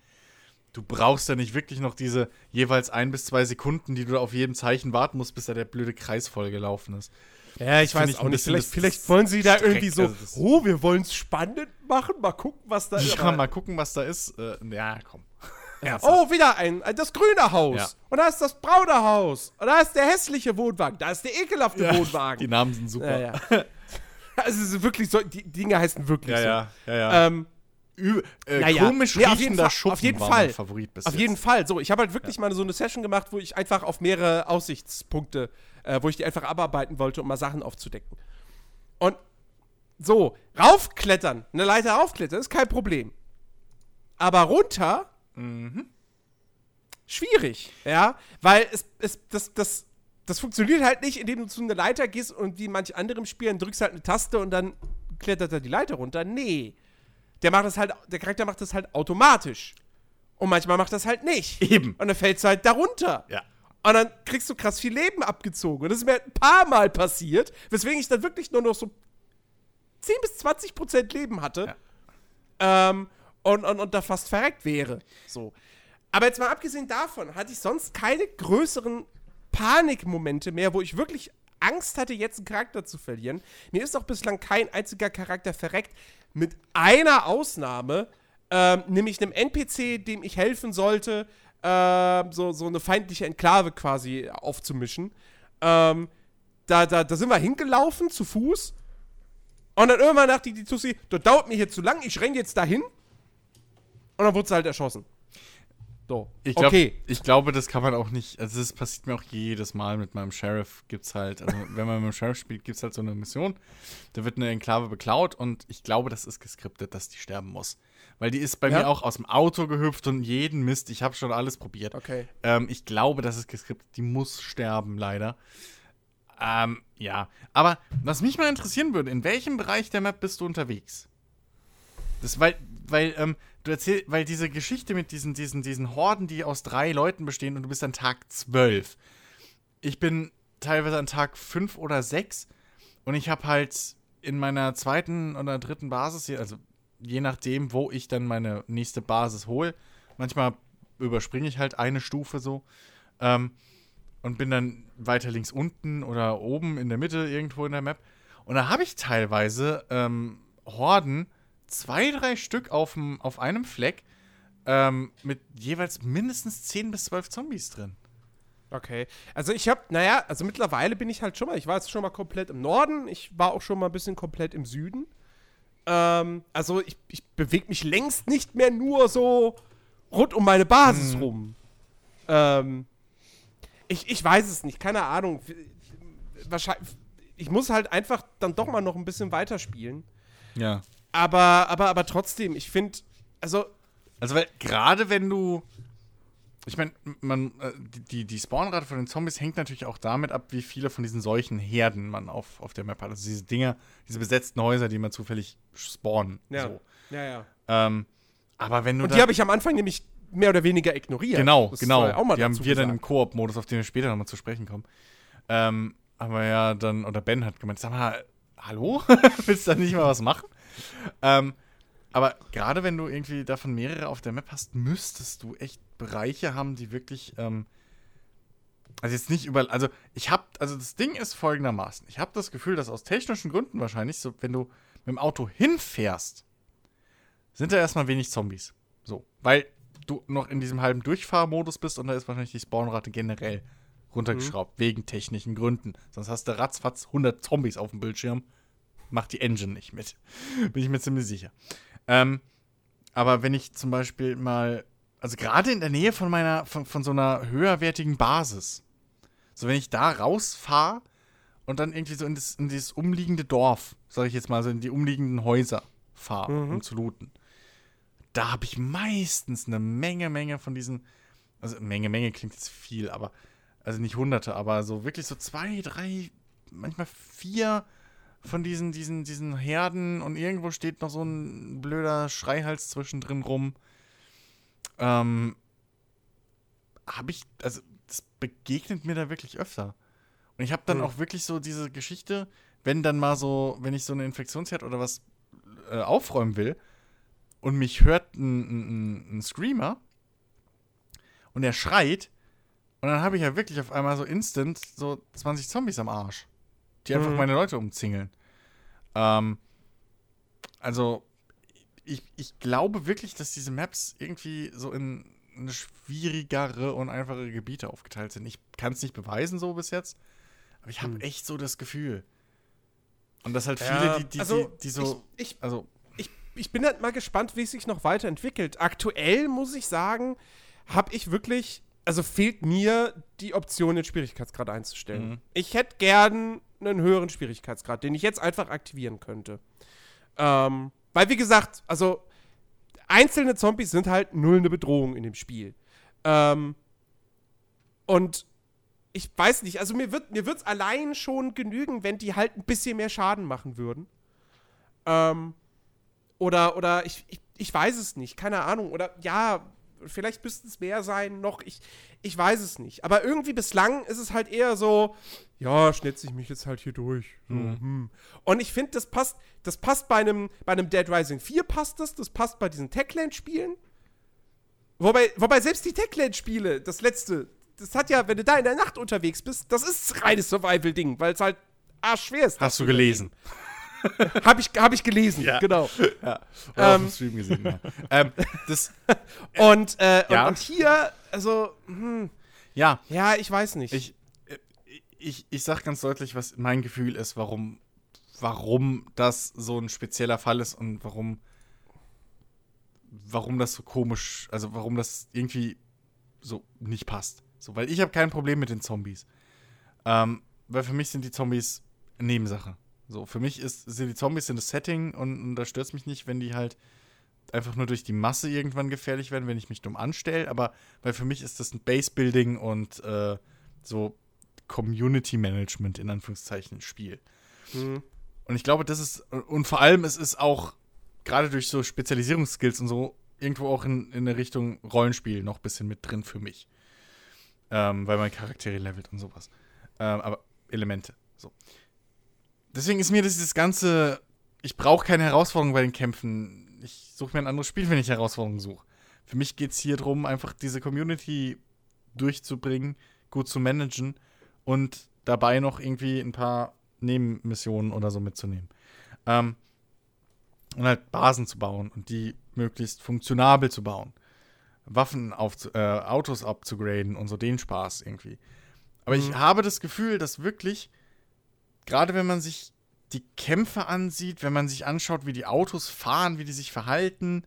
Du brauchst ja nicht wirklich noch diese jeweils ein bis zwei Sekunden, die du auf jedem Zeichen warten musst, bis da der blöde Kreis voll gelaufen ist. Ja, ich Find weiß ich auch nicht. Vielleicht, das vielleicht wollen sie da Streck- irgendwie so, also das- oh, wir wollen es spannend machen, mal gucken, was da ist. Ja, mal gucken, was da ist. Äh, ja, komm. Oh, wieder ein, ein- das grüne Haus. Ja. Und da ist das braune Haus. Und da ist der hässliche Wohnwagen. Da ist der ekelhafte Ja, Wohnwagen. Die Namen sind super. ja, ja. Also es ist wirklich so, die Dinge heißen wirklich ja, so. ja. ja, ja. Ähm, Ü äh, ja, ja. Komisch Nee, auf jeden riechender Fall- Schuppen auf jeden war Fall. mein Favorit bis Auf jetzt. jeden Fall. So, ich habe halt wirklich mal so eine Session gemacht, wo ich einfach auf mehrere Aussichtspunkte, äh, wo ich die einfach abarbeiten wollte, um mal Sachen aufzudecken. Und so, raufklettern, eine Leiter raufklettern, ist kein Problem. Aber runter, Mhm. schwierig, ja, weil es, es das, das, das funktioniert halt nicht, indem du zu einer Leiter gehst und wie manch anderem Spielen drückst halt eine Taste und dann klettert er die Leiter runter. Nee. Der macht das halt, der Charakter macht das halt automatisch. Und manchmal macht das halt nicht. Eben. Und dann fällst du halt darunter. Ja. Und dann kriegst du krass viel Leben abgezogen. Und das ist mir ein paar Mal passiert, weswegen ich dann wirklich nur noch so 10 bis 20 Prozent Leben hatte. Ähm, und, und, und da fast verreckt wäre. So. Aber jetzt mal abgesehen davon, hatte ich sonst keine größeren Panikmomente mehr, wo ich wirklich Angst hatte, jetzt einen Charakter zu verlieren. Mir ist auch bislang kein einziger Charakter verreckt, mit einer Ausnahme, ähm, nämlich einem NPC, dem ich helfen sollte, ähm, so, so eine feindliche Enklave quasi aufzumischen. Ähm, da, da, da sind wir hingelaufen, zu Fuß. Und dann irgendwann dachte die Tussi, das dauert mir hier zu lang, ich renn jetzt dahin. Und dann wurde sie halt erschossen. So. Ich, glaub, okay. ich glaube, das kann man auch nicht. Also, das passiert mir auch jedes Mal mit meinem Sheriff. Gibt's halt, also, wenn man mit dem Sheriff spielt, gibt es halt so eine Mission. Da wird eine Enklave beklaut und ich glaube, das ist geskriptet, dass die sterben muss. Weil die ist bei Ja? mir auch aus dem Auto gehüpft und jeden Mist. Ich habe schon alles probiert. Okay. Ähm, ich glaube, das ist geskriptet. Die muss sterben, leider. Ähm, ja. Aber was mich mal interessieren würde, in welchem Bereich der Map bist du unterwegs? Das, weil, weil, ähm, du erzählst, weil diese Geschichte mit diesen, diesen, diesen Horden, die aus drei Leuten bestehen und du bist an Tag 12. Ich bin teilweise an Tag 5 oder 6 und ich habe halt in meiner zweiten oder dritten Basis also je nachdem, wo ich dann meine nächste Basis hole, manchmal überspringe ich halt eine Stufe so, ähm, und bin dann weiter links unten oder oben in der Mitte irgendwo in der Map. Und da habe ich teilweise ähm, Horden, zwei, drei Stück auf'm- auf einem Fleck, ähm, mit jeweils mindestens 10 bis 12 Zombies drin. Okay. Also ich habe, naja, also mittlerweile bin ich halt schon mal, ich war jetzt schon mal komplett im Norden, ich war auch schon mal ein bisschen komplett im Süden. Ähm, also ich, ich bewege mich längst nicht mehr nur so rund um meine Basis Hm. rum. Ähm, ich, ich weiß es nicht, keine Ahnung. Wahrscheinlich, ich muss halt einfach dann doch mal noch ein bisschen weiterspielen. Ja. Aber, aber, aber trotzdem, ich finde, also Also, weil gerade wenn du. Ich meine, man, äh, die- die, Spawnrate von den Zombies hängt natürlich auch damit ab, wie viele von diesen solchen Herden man auf, auf der Map hat. Also diese Dinger, diese besetzten Häuser, die man zufällig spawnen. ja, So. ja, ja. Ähm, aber wenn du Und die habe ich am Anfang nämlich mehr oder weniger ignoriert. Genau, Das genau. Auch mal die haben wir dann im gesagt. Koop-Modus, auf den wir später nochmal zu sprechen kommen. Ähm, aber ja, dann, oder Ben hat gemeint, sag mal, hallo? Willst du da nicht mal was machen? Ähm, aber gerade wenn du irgendwie davon mehrere auf der Map hast, müsstest du echt Bereiche haben, die wirklich, ähm, also jetzt nicht überall, also ich hab, also das Ding ist folgendermaßen. Ich habe das Gefühl, dass aus technischen Gründen wahrscheinlich, so wenn du mit dem Auto hinfährst, sind da erstmal wenig Zombies. So, weil du noch in diesem halben Durchfahrmodus bist und da ist wahrscheinlich die Spawnrate generell runtergeschraubt, wegen technischen Gründen. Sonst hast du ratzfatz 100 Zombies auf dem Bildschirm. Macht die Engine nicht mit. Bin ich mir ziemlich sicher. Ähm, aber wenn ich zum Beispiel mal, also gerade in der Nähe von meiner, von, von so einer höherwertigen Basis, so wenn ich da rausfahre und dann irgendwie so in, das, in dieses umliegende Dorf, sag ich jetzt mal, so in die umliegenden Häuser fahre, Mhm. um zu looten, da habe ich meistens eine Menge, Menge von diesen, also Menge, Menge klingt jetzt viel, aber, also nicht hunderte, aber so wirklich so zwei, drei, manchmal vier von diesen, diesen, diesen Herden und irgendwo steht noch so ein blöder Schreihals zwischendrin rum. Ähm, habe ich, also das begegnet mir da wirklich öfter. Und ich habe dann Hm. auch wirklich so diese Geschichte, wenn dann mal so, wenn ich so eine Infektionsherd oder was äh, aufräumen will und mich hört ein, ein, ein Screamer und er schreit und dann habe ich ja wirklich auf einmal so instant so 20 Zombies am Arsch, die einfach Mhm. meine Leute umzingeln. Ähm, also, ich, ich glaube wirklich, dass diese Maps irgendwie so in eine schwierigere und einfache Gebiete aufgeteilt sind. Ich kann es nicht beweisen so bis jetzt, aber ich habe Hm. echt so das Gefühl. Und dass halt Ja, viele, die, die, also, die, die so, Ich, ich, also, ich, ich bin halt mal gespannt, wie es sich noch weiterentwickelt. Aktuell muss ich sagen, habe ich wirklich, also fehlt mir die Option, den Schwierigkeitsgrad einzustellen. Mhm. Ich hätte gern einen höheren Schwierigkeitsgrad, den ich jetzt einfach aktivieren könnte. Ähm, weil, wie gesagt, also einzelne Zombies sind halt null eine Bedrohung in dem Spiel. Ähm, und ich weiß nicht, also mir wird mir allein schon genügen, wenn die halt ein bisschen mehr Schaden machen würden. Ähm, oder, oder ich, ich, ich weiß es nicht, keine Ahnung. Oder ja, vielleicht müssten es mehr sein noch. Ich, ich weiß es nicht. Aber irgendwie bislang ist es halt eher so, ja, schnetze ich mich jetzt halt hier durch. So, Mhm. hm. Und ich finde, das passt, das passt bei einem, bei einem Dead Rising 4 passt das, das passt bei diesen Techland-Spielen. Wobei, wobei selbst die Techland-Spiele, das letzte, das hat ja, wenn du da in der Nacht unterwegs bist, das ist reines Survival-Ding, weil es halt arschschwer ist. hast du gelesen. Habe ich, hab ich gelesen, Ja. genau. Ja. Oder auf Ähm. dem Stream gesehen. Ja. ähm, das, Und, äh, Ja. und, und hier, also, hm, ja, ja, ich weiß nicht. Ich, äh, ich, ich sag ganz deutlich, was mein Gefühl ist, warum, warum das so ein spezieller Fall ist und warum, warum das so komisch, also warum das irgendwie so nicht passt. So, weil ich habe kein Problem mit den Zombies. Ähm, weil für mich sind die Zombies Nebensache. So, für mich ist, sind die Zombies in das Setting und, und da stört es mich nicht, wenn die halt einfach nur durch die Masse irgendwann gefährlich werden, wenn ich mich dumm anstelle. Aber weil für mich ist das ein Base-Building und äh, so Community Management in Anführungszeichen Spiel. Hm. Und ich glaube, das ist, und vor allem, es ist auch gerade durch so Spezialisierungsskills und so irgendwo auch in, in der Richtung Rollenspiel noch ein bisschen mit drin für mich. Ähm, weil man Charaktere levelt und sowas. Ähm, aber Elemente. So. Deswegen ist mir dieses ganze, ich brauche keine Herausforderung bei den Kämpfen. Ich suche mir ein anderes Spiel, wenn ich Herausforderungen suche. Für mich geht es hier darum, einfach diese Community durchzubringen, gut zu managen und dabei noch irgendwie ein paar Nebenmissionen oder so mitzunehmen. Ähm, und halt Basen zu bauen und die möglichst funktionabel zu bauen. Waffen auf äh, Autos abzugraden und so den Spaß irgendwie. Aber ich Mhm. habe das Gefühl, dass wirklich, gerade wenn man sich die Kämpfe ansieht, wenn man sich anschaut, wie die Autos fahren, wie die sich verhalten,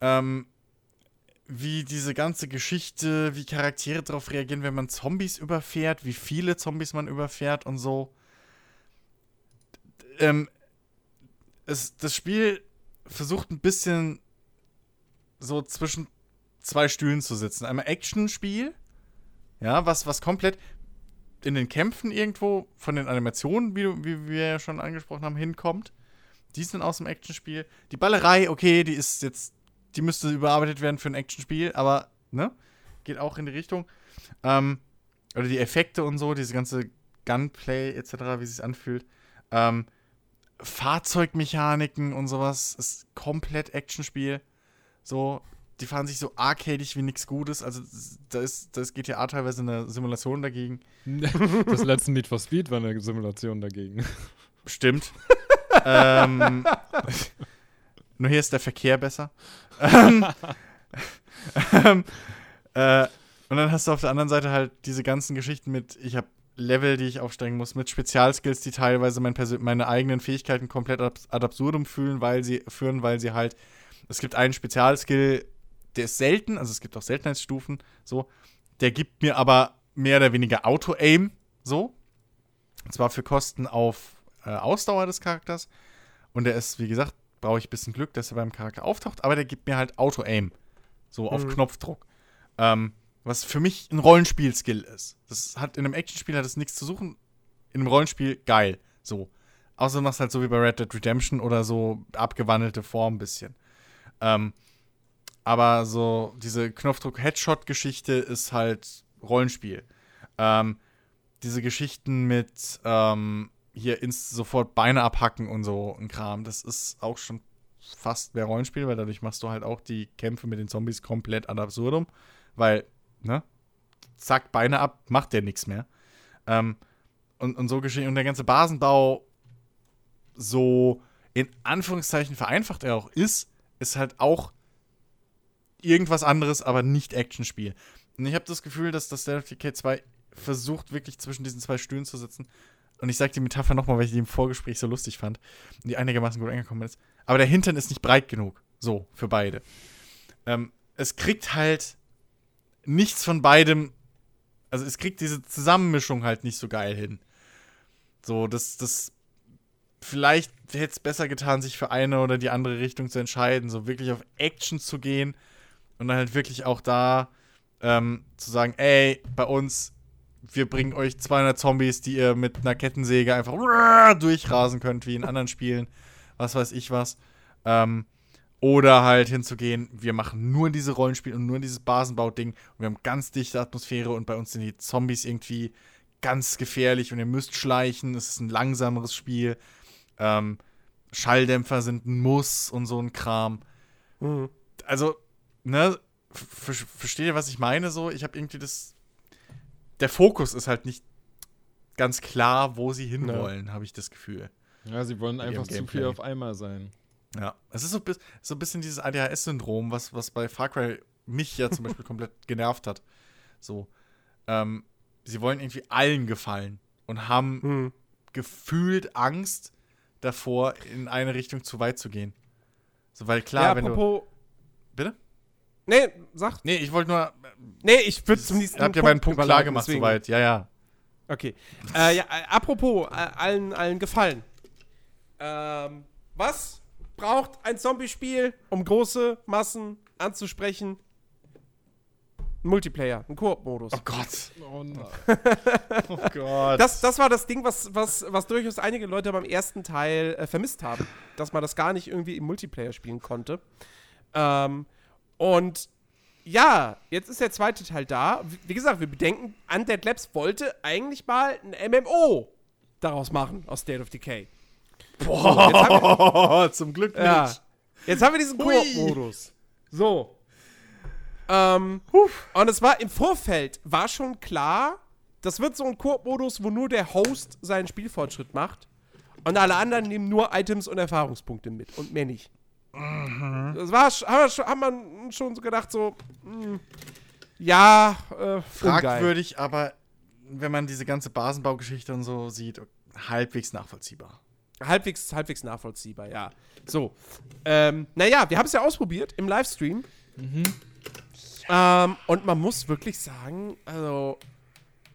ähm, wie diese ganze Geschichte, wie Charaktere darauf reagieren, wenn man Zombies überfährt, wie viele Zombies man überfährt und so. Ähm, es, das Spiel versucht ein bisschen so zwischen zwei Stühlen zu sitzen. Einmal Action-Spiel, ja, was, was komplett in den Kämpfen irgendwo von den Animationen, wie, wie wir ja schon angesprochen haben, hinkommt. Die sind aus dem Actionspiel. Die Ballerei, okay, die ist jetzt, die müsste überarbeitet werden für ein Actionspiel, aber, ne? Geht auch in die Richtung. Ähm, oder die Effekte und so, diese ganze Gunplay etc., wie es sich anfühlt. Ähm, Fahrzeugmechaniken und sowas ist komplett Actionspiel. So, die fahren sich so arcadig wie nichts Gutes. Also, da ist, das GTA teilweise eine Simulation dagegen. Das letzte Need for Speed war eine Simulation dagegen. Stimmt. ähm, nur hier ist der Verkehr besser. ähm, ähm, äh, und dann hast du auf der anderen Seite halt diese ganzen Geschichten mit, ich habe Level, die ich aufsteigen muss, mit Spezialskills, die teilweise mein meine eigenen Fähigkeiten komplett ad, ad absurdum fühlen, weil sie führen, weil sie halt, es gibt einen Spezialskill, der ist selten, also es gibt auch Seltenheitsstufen, so, der gibt mir aber mehr oder weniger Auto-Aim, so. Und zwar für Kosten auf äh, Ausdauer des Charakters. Und der ist, wie gesagt, brauche ich ein bisschen Glück, dass er beim Charakter auftaucht, aber der gibt mir halt Auto-Aim. So auf Mhm. Knopfdruck. Ähm, was für mich ein Rollenspiel-Skill ist. Das hat in einem Actionspiel hat es nichts zu suchen. In einem Rollenspiel geil. So. Außer du machst halt so wie bei Red Dead Redemption oder so abgewandelte Form ein bisschen. Ähm, aber so diese Knopfdruck-Headshot-Geschichte ist halt Rollenspiel. Ähm, diese Geschichten mit ähm, hier ins sofort Beine abhacken und so ein Kram, das ist auch schon fast mehr Rollenspiel, weil dadurch machst du halt auch die Kämpfe mit den Zombies komplett ad absurdum, weil, ne, zack, Beine ab, macht der nichts mehr. Ähm, und, und so geschehen und der ganze Basenbau so in Anführungszeichen vereinfacht er auch ist, ist halt auch irgendwas anderes, aber nicht Actionspiel. Und ich habe das Gefühl, dass das State of Decay 2 versucht, wirklich zwischen diesen zwei Stühlen zu sitzen. Und ich sage die Metapher nochmal, weil ich die im Vorgespräch so lustig fand und die einigermaßen gut angekommen ist. Aber der Hintern ist nicht breit genug. So, für beide. Ähm, es kriegt halt nichts von beidem. Also, es kriegt diese Zusammenmischung halt nicht so geil hin. So, das, das. Vielleicht hätte es besser getan, sich für eine oder die andere Richtung zu entscheiden. So wirklich auf Action zu gehen und dann halt wirklich auch da ähm, zu sagen: ey, bei uns wir bringen euch 200 Zombies, die ihr mit einer Kettensäge einfach durchrasen könnt, wie in anderen Spielen, was weiß ich was. Ähm, oder halt hinzugehen, wir machen nur diese Rollenspiele und nur dieses Basenbau-Ding und wir haben ganz dichte Atmosphäre und bei uns sind die Zombies irgendwie ganz gefährlich und ihr müsst schleichen, es ist ein langsameres Spiel. Ähm, Schalldämpfer sind ein Muss und so ein Kram. Mhm. Also, ne, ver versteht ihr, was ich meine? So, ich habe irgendwie das der Fokus ist halt nicht ganz klar, wo sie hinwollen, habe ich das Gefühl. Ja, sie wollen einfach zu viel auf einmal sein. Ja. Es ist so, so ein bisschen dieses ADHS-Syndrom, was, was bei Far Cry mich ja zum Beispiel komplett genervt hat. So. Ähm, sie wollen irgendwie allen gefallen und haben Mhm. gefühlt Angst davor, in eine Richtung zu weit zu gehen. So, weil klar, ja, wenn du. apropos. Bitte? Nee, sag. Nee, ich wollte nur. Nee, ich würde zum nächsten Habt ihr meinen Punkt klar gemacht deswegen- soweit? Ja, ja. Okay. Äh, ja, äh, apropos, äh, allen, allen gefallen. Ähm, was braucht ein Zombie-Spiel, um große Massen anzusprechen? Ein Multiplayer, ein Koop-Modus. Oh Gott. Oh nein. Oh Gott. Das, das war das Ding, was, was, was durchaus einige Leute beim ersten Teil äh, vermisst haben. Dass man das gar nicht irgendwie im Multiplayer spielen konnte. Ähm, und ja, jetzt ist der zweite Teil da. Wie, gesagt, wir bedenken, Undead Labs wollte eigentlich mal ein MMO daraus machen aus State of Decay. Boah, haben zum Glück nicht. Ja. Jetzt haben wir diesen. Koop-Modus. So. Ähm, und es war im Vorfeld, war schon klar, das wird so ein Koop-Modus, wo nur der Host seinen Spielfortschritt macht und alle anderen nehmen nur Items und Erfahrungspunkte mit und mehr nicht. Das war, haben wir, schon- haben wir schon so gedacht, so, mh, ja, äh, ungeil. Fragwürdig, aber wenn man diese ganze Basenbaugeschichte und so sieht, halbwegs nachvollziehbar. Halbwegs, halbwegs nachvollziehbar, ja. So. Ähm, naja, wir haben es ja ausprobiert im Livestream. Ähm, und man muss wirklich sagen, also,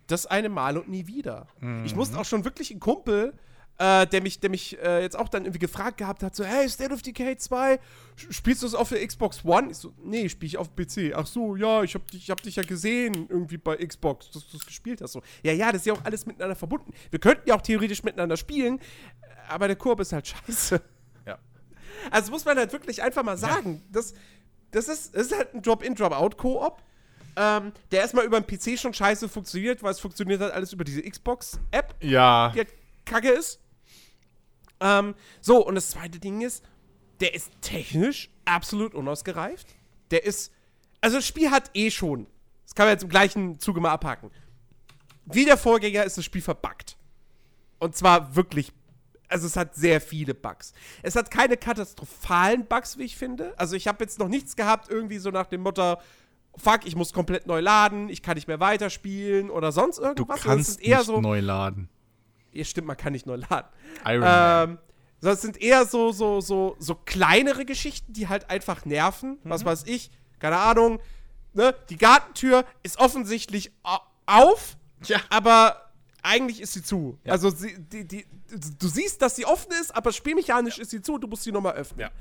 das eine Mal und nie wieder. Ich musste auch schon wirklich einen Kumpel, äh, der mich, der mich äh, jetzt auch dann irgendwie gefragt gehabt hat, so, hey, State of Decay 2, sch- spielst du es auf der Xbox One? Ich so, nee, spiele ich auf PC. Ach so, ja, ich hab, dich, ich hab dich ja gesehen irgendwie bei Xbox, dass du es gespielt hast. So, ja, ja, das ist ja auch alles miteinander verbunden. Wir könnten ja auch theoretisch miteinander spielen, aber der Koop ist halt scheiße. Ja. Also muss man halt wirklich einfach mal sagen, das, das, ist, das ist halt ein Drop-in, Drop-out-Koop, ähm, der erstmal über den PC schon scheiße funktioniert, weil es funktioniert halt alles über diese Xbox-App, Ja. die halt kacke ist. Ähm, so, und das zweite Ding ist, der ist technisch absolut unausgereift. Der ist, also das Spiel hat eh schon, das kann man jetzt im gleichen Zuge mal abhaken. Wie der Vorgänger ist das Spiel verbuggt. Und zwar wirklich, also es hat sehr viele Bugs. Es hat keine katastrophalen Bugs, wie ich finde. Also ich habe jetzt noch nichts gehabt, irgendwie so nach dem Motto, fuck, ich muss komplett neu laden, ich kann nicht mehr weiterspielen oder sonst Du irgendwas. Das kannst sind eher nicht so, neu laden. Ja, stimmt, man kann nicht neu laden. Iron Man. Ähm, sondern es sind eher so, so, so, so kleinere Geschichten, die halt einfach nerven. Was weiß ich, keine Ahnung. Ne? Die Gartentür ist offensichtlich au- auf, Ja. aber eigentlich ist sie zu. Ja. Also sie, die, die, du siehst, dass sie offen ist, aber spielmechanisch ist sie zu, du musst sie nochmal öffnen. Ja.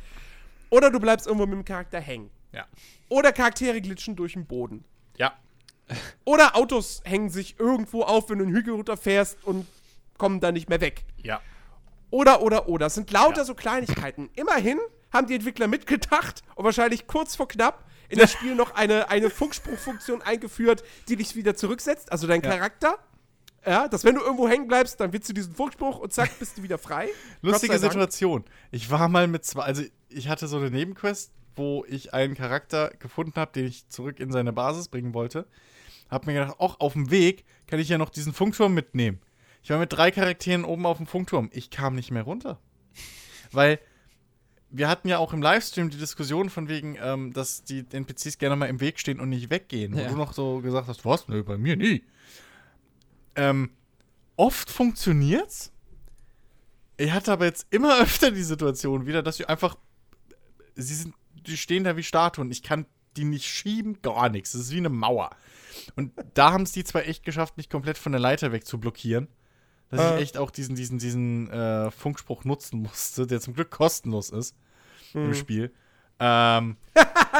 Oder du bleibst irgendwo mit dem Charakter hängen. Ja. Oder Charaktere glitschen durch den Boden. Ja. Oder Autos hängen sich irgendwo auf, wenn du einen Hügel runterfährst und kommen dann nicht mehr weg. Ja. Oder, oder, oder. Es sind lauter Ja. so Kleinigkeiten. Immerhin haben die Entwickler mitgedacht und wahrscheinlich kurz vor knapp in das Spiel noch eine, eine Funkspruchfunktion eingeführt, die dich wieder zurücksetzt, also dein Ja. Charakter. Ja, dass wenn du irgendwo hängen bleibst, dann willst du diesen Funkspruch und zack, bist du wieder frei. Lustige. Situation. Ich war mal mit zwei, also ich hatte so eine Nebenquest, wo ich einen Charakter gefunden habe, den ich zurück in seine Basis bringen wollte. Hab mir gedacht, auch auf dem Weg kann ich ja noch diesen Funkturm mitnehmen. Ich war mit drei Charakteren oben auf dem Funkturm. Ich kam nicht mehr runter. Weil wir hatten ja auch im Livestream die Diskussion von wegen, ähm, dass die NPCs gerne mal im Weg stehen und nicht weggehen. Ja. Wo du noch so gesagt hast, was? Nö, bei mir nie. Ähm, oft funktioniert's. Ich hatte aber jetzt immer öfter die Situation wieder, dass sie einfach, sie sind, die stehen da wie Statuen. Ich kann die nicht schieben, gar nichts. Das ist wie eine Mauer. Und da haben es die zwei echt geschafft, mich komplett von der Leiter weg zu blockieren. Dass Ah. ich echt auch diesen, diesen, diesen äh, Funkspruch nutzen musste, der zum Glück kostenlos ist im Spiel. Ähm,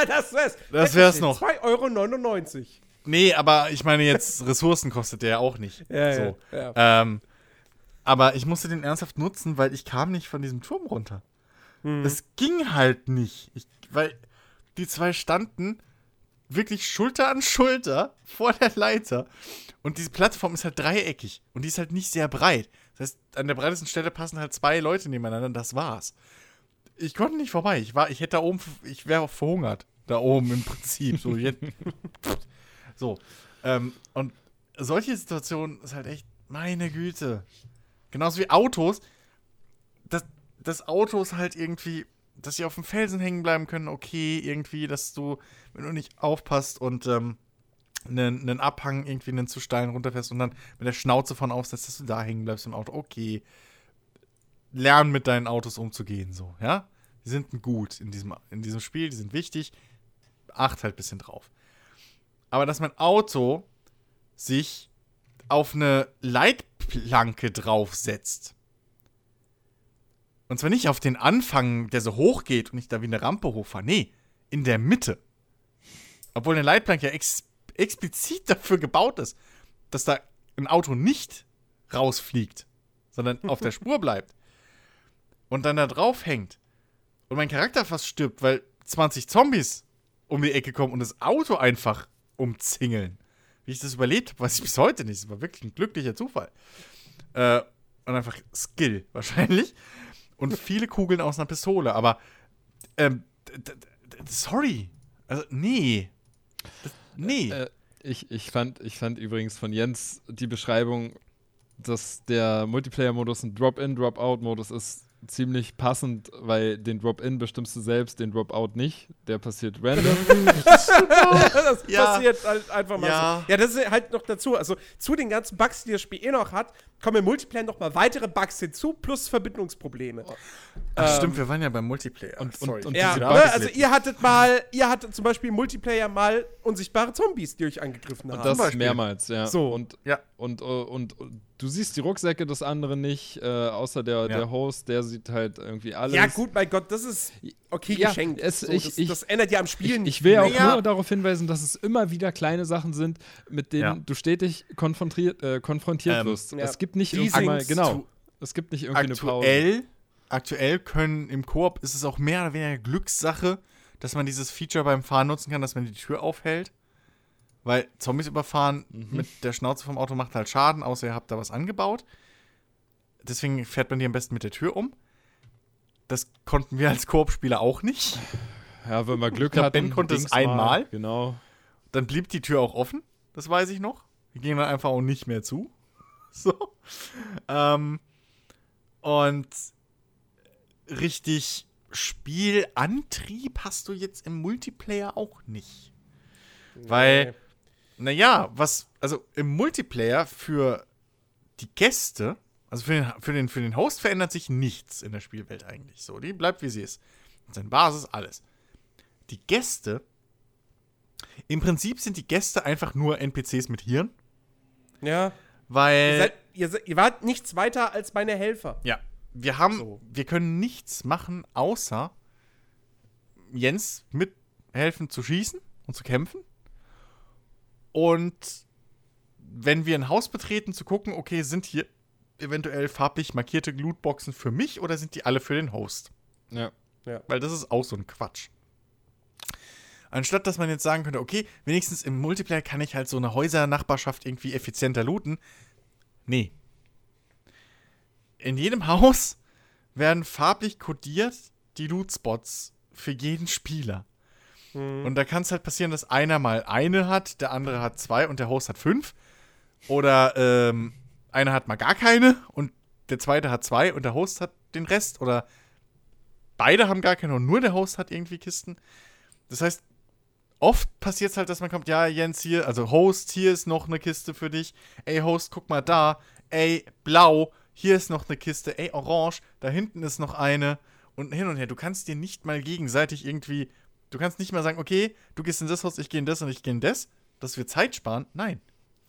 das wär's. Das wär's noch. 2,99 Euro. nee, aber ich meine jetzt, Ressourcen kostet der ja auch nicht. Ja, so. ja, ja. Ähm, aber ich musste den ernsthaft nutzen, weil ich kam nicht von diesem Turm runter. Hm. Es ging halt nicht. Ich, weil die zwei standen wirklich Schulter an Schulter vor der Leiter. Und diese Plattform ist halt dreieckig. Und die ist halt nicht sehr breit. Das heißt, an der breitesten Stelle passen halt zwei Leute nebeneinander und das war's. Ich konnte nicht vorbei. Ich, war, ich hätte da oben, ich wäre auch verhungert. Da oben im Prinzip. So, so. Ähm, und solche Situationen ist halt echt, meine Güte. Genauso wie Autos. Das, das Autos halt irgendwie, dass sie auf dem Felsen hängen bleiben können, okay, irgendwie, dass du, wenn du nicht aufpasst und ähm, einen, einen Abhang irgendwie einen zu steilen runterfährst und dann mit der Schnauze von aufsetzt, dass du da hängen bleibst im Auto, okay. Lern mit deinen Autos umzugehen, so, ja? Die sind gut in diesem, in diesem Spiel, die sind wichtig. Acht halt ein bisschen drauf. Aber dass mein Auto sich auf eine Leitplanke draufsetzt. Und zwar nicht auf den Anfang, der so hoch geht und ich da wie eine Rampe hochfahre. Nee, in der Mitte. Obwohl eine Leitplanke ja ex explizit dafür gebaut ist, dass da ein Auto nicht rausfliegt, sondern auf der Spur bleibt. Und dann da drauf hängt. Und mein Charakter fast stirbt, weil 20 Zombies um die Ecke kommen und das Auto einfach umzingeln. Wie ich das überlebt habe, weiß ich bis heute nicht. Das war wirklich ein glücklicher Zufall. Äh, und einfach Skill wahrscheinlich. Und viele Kugeln aus einer Pistole. Aber, ähm, sorry. Also, nee. Das, nee. Äh, ich, ich, fand, ich fand übrigens von Jens die Beschreibung, dass der Multiplayer-Modus ein Drop-in, Drop-out-Modus ist, ziemlich passend, weil den Drop-in bestimmst du selbst, den Drop-out nicht. Der passiert random. das Ja. passiert halt einfach mal Ja. so. Ja, das ist halt noch dazu. Also zu den ganzen Bugs, die das Spiel eh noch hat, kommen im Multiplayer noch mal weitere Bugs hinzu, plus Verbindungsprobleme. Ach, stimmt, wir waren ja beim Multiplayer. Und- Sorry. und- und Ja, diese ne, Bugs- also ihr hattet mal, ihr hattet zum Beispiel im Multiplayer mal unsichtbare Zombies, die euch angegriffen haben. Und das mehrmals, ja. So. Und, Ja. und, und, und du siehst die Rucksäcke des anderen nicht, äh, außer der, der Host, der sieht halt irgendwie alles. ja, gut, mein Gott, das ist okay Ja, geschenkt. es- so, ich- das, ich- das ändert ja am Spiel Ich, nicht. ich will auch Naja. nur darauf hinweisen, dass es immer wieder kleine Sachen sind, mit denen Ja. du stetig konfrontiert, äh, konfrontiert Ähm, wirst. ja. Es gibt nicht mal, genau. Es gibt nicht irgendwie eine Pause. aktuell, aktuell können im Koop ist es auch mehr oder weniger Glückssache, dass man dieses Feature beim Fahren nutzen kann, dass man die Tür aufhält. Weil Zombies überfahren mit der Schnauze vom Auto macht halt Schaden, außer ihr habt da was angebaut. Deswegen fährt man die am besten mit der Tür um. Das konnten wir als Koop-Spieler auch nicht. Ja, wenn man Glück glaub, hat. Ben konnte es einmal. Genau. Dann blieb die Tür auch offen, das weiß ich noch. Wir gingen dann einfach auch nicht mehr zu. So. Ähm, und richtig Spielantrieb hast du jetzt im Multiplayer auch nicht. Weil, naja, was, also im Multiplayer für die Gäste, also für den, für, den, für den Host verändert sich nichts in der Spielwelt eigentlich. So, die bleibt wie sie ist. Seine Basis, alles. Die Gäste, im Prinzip sind die Gäste einfach nur NPCs mit Hirn, Ja. Ihr, weil. seid, ihr, seid, ihr wart nichts weiter als meine Helfer. Ja, wir haben, So. wir können nichts machen, außer Jens mithelfen zu schießen und zu kämpfen. Und wenn wir ein Haus betreten, zu gucken, okay, sind hier eventuell farblich markierte Lootboxen für mich oder sind die alle für den Host? Ja. Weil das ist auch so ein Quatsch. Anstatt dass man jetzt sagen könnte, okay, wenigstens im Multiplayer kann ich halt so eine Häusernachbarschaft irgendwie effizienter looten. Nee. In jedem Haus werden farblich kodiert die Loot-Spots für jeden Spieler. Und da kann es halt passieren, dass einer mal eine hat, der andere hat zwei und der Host hat fünf. Oder ähm, einer hat mal gar keine und der zweite hat zwei und der Host hat den Rest oder beide haben gar keine und nur der Host hat irgendwie Kisten. Das heißt, oft passiert es halt, dass man kommt, ja, Jens hier, also Host, hier ist noch eine Kiste für dich. Ey, Host, guck mal da. Ey, blau, hier ist noch eine Kiste. Ey, orange, da hinten ist noch eine. Und hin und her. Du kannst dir nicht mal gegenseitig irgendwie, du kannst nicht mal sagen, okay, du gehst in das Haus, ich gehe in das und ich gehe in das, dass wir Zeit sparen. Nein,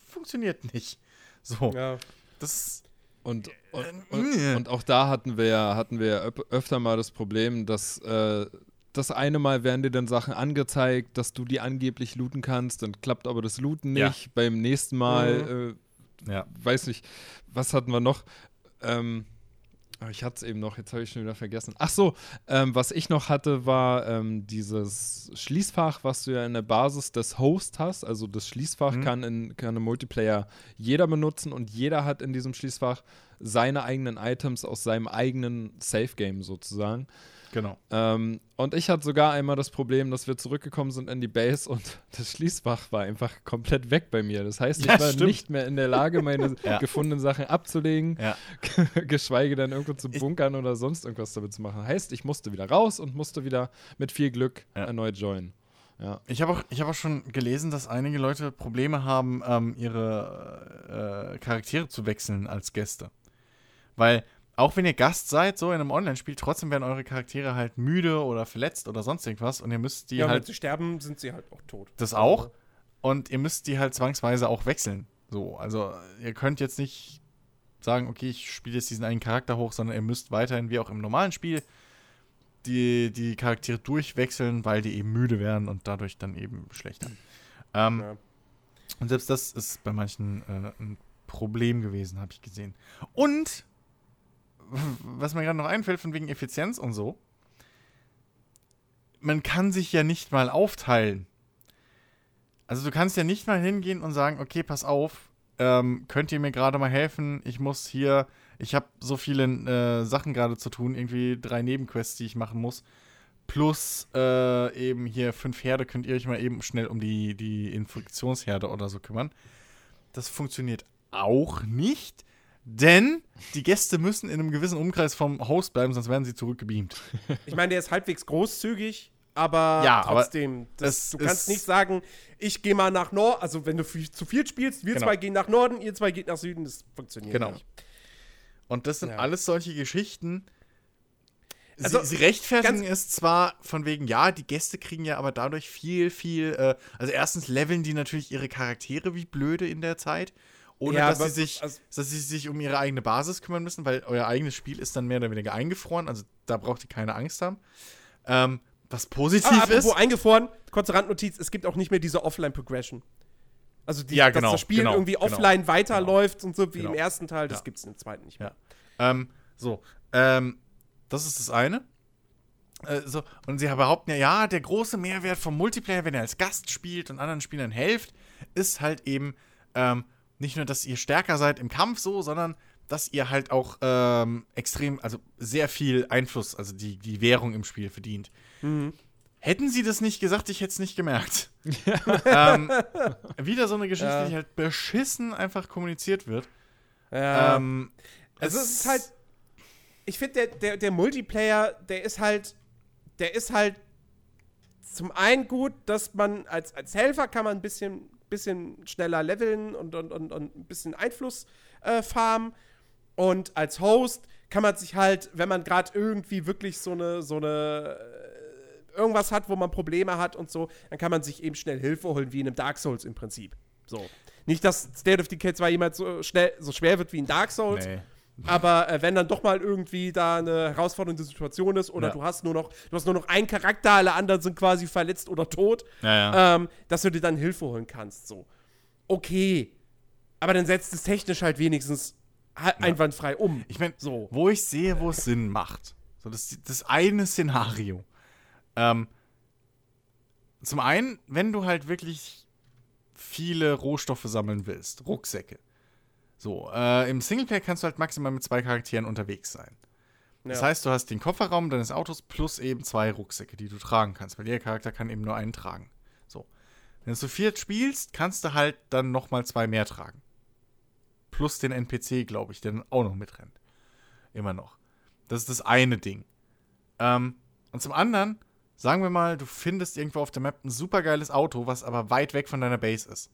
funktioniert nicht. So, Ja. das ist Und, und, Äh, und, und auch da hatten wir ja, hatten wir ja öp- öfter mal das Problem, dass äh, das eine Mal werden dir dann Sachen angezeigt, dass du die angeblich looten kannst, dann klappt aber das Looten Ja. nicht. Beim nächsten Mal, äh, ja. weiß nicht, was hatten wir noch? Ähm, ich hatte es eben noch, jetzt habe ich schon wieder vergessen. Ach so, ähm, was ich noch hatte, war ähm, dieses Schließfach, was du ja in der Basis des Hosts hast. Also das Schließfach Mhm. kann, in, kann im Multiplayer jeder benutzen und jeder hat in diesem Schließfach seine eigenen Items aus seinem eigenen Safe-Game sozusagen. Genau. Ähm, und ich hatte sogar einmal das Problem, dass wir zurückgekommen sind in die Base und das Schließfach war einfach komplett weg bei mir. Das heißt, ich Ja, war stimmt. nicht mehr in der Lage, meine Ja. gefundenen Sachen abzulegen, Ja. geschweige denn irgendwo zu Ich- bunkern oder sonst irgendwas damit zu machen. Heißt, ich musste wieder raus und musste wieder mit viel Glück erneut joinen. Ja. Ich habe auch, ich hab auch schon gelesen, dass einige Leute Probleme haben, ähm, ihre äh, Charaktere zu wechseln als Gäste. Weil, auch wenn ihr Gast seid, so in einem Online-Spiel, trotzdem werden eure Charaktere halt müde oder verletzt oder sonst irgendwas und ihr müsst die ja, wenn halt sie sterben, sind sie halt auch tot. das auch und ihr müsst die halt zwangsweise auch wechseln. So, also ihr könnt jetzt nicht sagen, okay, ich spiele jetzt diesen einen Charakter hoch, sondern ihr müsst weiterhin, wie auch im normalen Spiel, die, die Charaktere durchwechseln, weil die eben müde werden und dadurch dann eben schlechter. Ähm, Ja. Und selbst das ist bei manchen äh, ein Problem gewesen, habe ich gesehen. Und was mir gerade noch einfällt, von wegen Effizienz und so, man kann sich ja nicht mal aufteilen. Also du kannst ja nicht mal hingehen und sagen, okay, pass auf, ähm, könnt ihr mir gerade mal helfen? Ich muss hier, ich habe so viele äh, Sachen gerade zu tun, irgendwie drei Nebenquests, die ich machen muss. Plus äh, eben hier fünf Herde, könnt ihr euch mal eben schnell um die, die Infektionsherde oder so kümmern. Das funktioniert auch nicht, denn die Gäste müssen in einem gewissen Umkreis vom Host bleiben, sonst werden sie zurückgebeamt. Ich meine, der ist halbwegs großzügig, aber Ja, aber trotzdem, das, es du kannst nicht sagen, ich gehe mal nach Norden, also wenn du zu viel spielst, wir Genau. zwei gehen nach Norden, ihr zwei geht nach Süden, das funktioniert Genau. nicht. Und das sind Ja. alles solche Geschichten. Sie, Also, sie rechtfertigen es zwar von wegen, ja, die Gäste kriegen ja aber dadurch viel, viel. Äh, also, erstens leveln die natürlich ihre Charaktere wie blöde in der Zeit, ohne Ja, dass, aber- sie sich, also- dass sie sich um ihre eigene Basis kümmern müssen, weil euer eigenes Spiel ist dann mehr oder weniger eingefroren. Also, da braucht ihr keine Angst haben. Ähm, was positiv Ah, ist. eingefroren, kurze Randnotiz, es gibt auch nicht mehr diese Offline-Progression. Also, die, Ja, genau, dass das Spiel genau, irgendwie genau, offline weiterläuft und so wie Genau. im ersten Teil, das Ja. gibt es im zweiten nicht mehr. Ja. Ähm, so, ähm, das ist das eine. Äh, so, und sie behaupten ja, ja, der große Mehrwert vom Multiplayer, wenn er als Gast spielt und anderen Spielern helft, ist halt eben ähm, nicht nur, dass ihr stärker seid im Kampf so, sondern dass ihr halt auch ähm, extrem, also sehr viel Einfluss, also die, die Währung im Spiel verdient. Mhm. Hätten sie das nicht gesagt, ich hätte es nicht gemerkt. ähm, wieder so eine Geschichte, Ja. die halt beschissen einfach kommuniziert wird. Ja. Ähm, Also es ist halt, ich finde, der, der, der Multiplayer, der ist halt, der ist halt zum einen gut, dass man als, als Helfer kann man ein bisschen, bisschen schneller leveln und, und, und, und ein bisschen Einfluss äh, farmen. Und als Host kann man sich halt, wenn man gerade irgendwie wirklich so eine, so eine äh, irgendwas hat, wo man Probleme hat und so, dann kann man sich eben schnell Hilfe holen, wie in einem Dark Souls im Prinzip. So. Nicht, dass State of Decay 2 jemals so schnell, so schwer wird wie in Dark Souls, nee. Aber äh, wenn dann doch mal irgendwie da eine herausfordernde Situation ist oder Ja. du hast nur noch, du hast nur noch einen Charakter, alle anderen sind quasi verletzt oder tot, Ja, ja. ähm, dass du dir dann Hilfe holen kannst. So. Okay. Aber dann setzt es technisch halt wenigstens einwandfrei um. Ich meine, So. wo ich sehe, wo es Sinn macht. So, das, das eine Szenario. Ähm, zum einen, wenn du halt wirklich viele Rohstoffe sammeln willst, Rucksäcke. So, äh, im Singleplayer kannst du halt maximal mit zwei Charakteren unterwegs sein. Das Ja. heißt, du hast den Kofferraum deines Autos plus eben zwei Rucksäcke, die du tragen kannst, weil jeder Charakter kann eben nur einen tragen. So. Wenn du zu viert spielst, kannst du halt dann nochmal zwei mehr tragen. plus den NPC, glaube ich, der dann auch noch mitrennt. Immer noch. Das ist das eine Ding. Ähm, und zum anderen, sagen wir mal, du findest irgendwo auf der Map ein supergeiles Auto, was aber weit weg von deiner Base ist.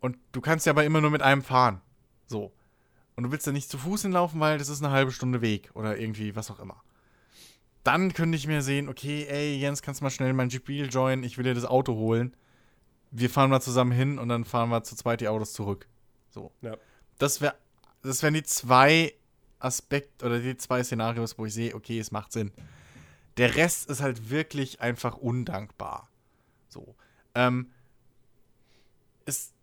Und du kannst ja aber immer nur mit einem fahren. So. Und du willst da nicht zu Fuß hinlaufen, weil das ist eine halbe Stunde Weg oder irgendwie was auch immer. Dann könnte ich mir sehen, okay, ey, Jens, kannst du mal schnell mein GPL joinen, ich will dir das Auto holen. Wir fahren mal zusammen hin und dann fahren wir zu zweit die Autos zurück. So. Ja. Das wäre das wären die zwei Aspekte oder die zwei Szenarios, wo ich sehe, okay, es macht Sinn. Der Rest ist halt wirklich einfach undankbar. So. Ähm, ist,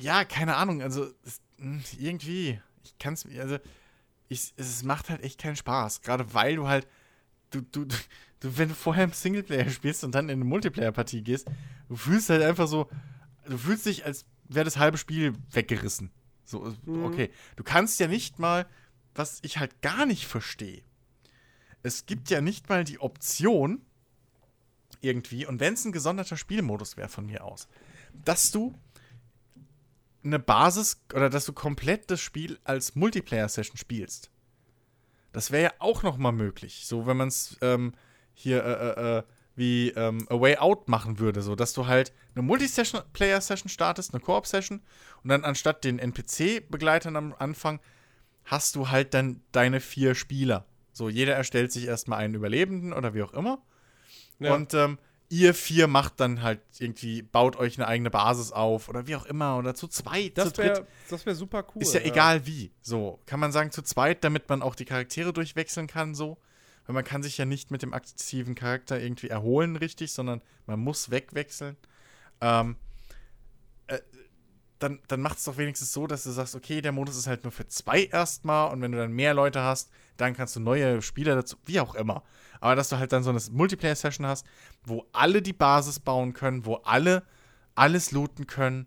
ja, keine Ahnung, also es, mh, irgendwie, ich kann es, also ich, es macht halt echt keinen Spaß. Gerade weil du halt, du, du, du, wenn du vorher im Singleplayer spielst und dann in eine Multiplayer-Partie gehst, du fühlst halt einfach so, du fühlst dich, als wäre das halbe Spiel weggerissen. So, Mhm. okay. Du kannst ja nicht mal, was ich halt gar nicht verstehe, es gibt ja nicht mal die Option, irgendwie, und wenn es ein gesonderter Spielmodus wäre von mir aus, dass du eine Basis oder dass du komplett das Spiel als Multiplayer-Session spielst. Das wäre ja auch noch mal möglich. So, wenn man es ähm, hier äh, äh, äh, wie ähm, A Way Out machen würde, so dass du halt eine Multiplayer-Session startest, eine Koop-Session und dann anstatt den NPC-Begleitern am Anfang hast du halt dann deine vier Spieler. So, jeder erstellt sich erstmal einen Überlebenden oder wie auch immer. Ja. Und ähm, ihr vier macht dann halt irgendwie, baut euch eine eigene Basis auf oder wie auch immer oder zu zweit, Das zu dritt. wäre das wär super cool. Ist ja egal wie. So, kann man sagen zu zweit, damit man auch die Charaktere durchwechseln kann, so. Weil man kann sich ja nicht mit dem aktiven Charakter irgendwie erholen, richtig, sondern man muss wegwechseln. Ähm, äh, dann, dann macht es doch wenigstens so, dass du sagst, okay, der Modus ist halt nur für zwei erstmal und wenn du dann mehr Leute hast, dann kannst du neue Spieler dazu, wie auch immer. Aber dass du halt dann so eine Multiplayer-Session hast, wo alle die Basis bauen können, wo alle alles looten können,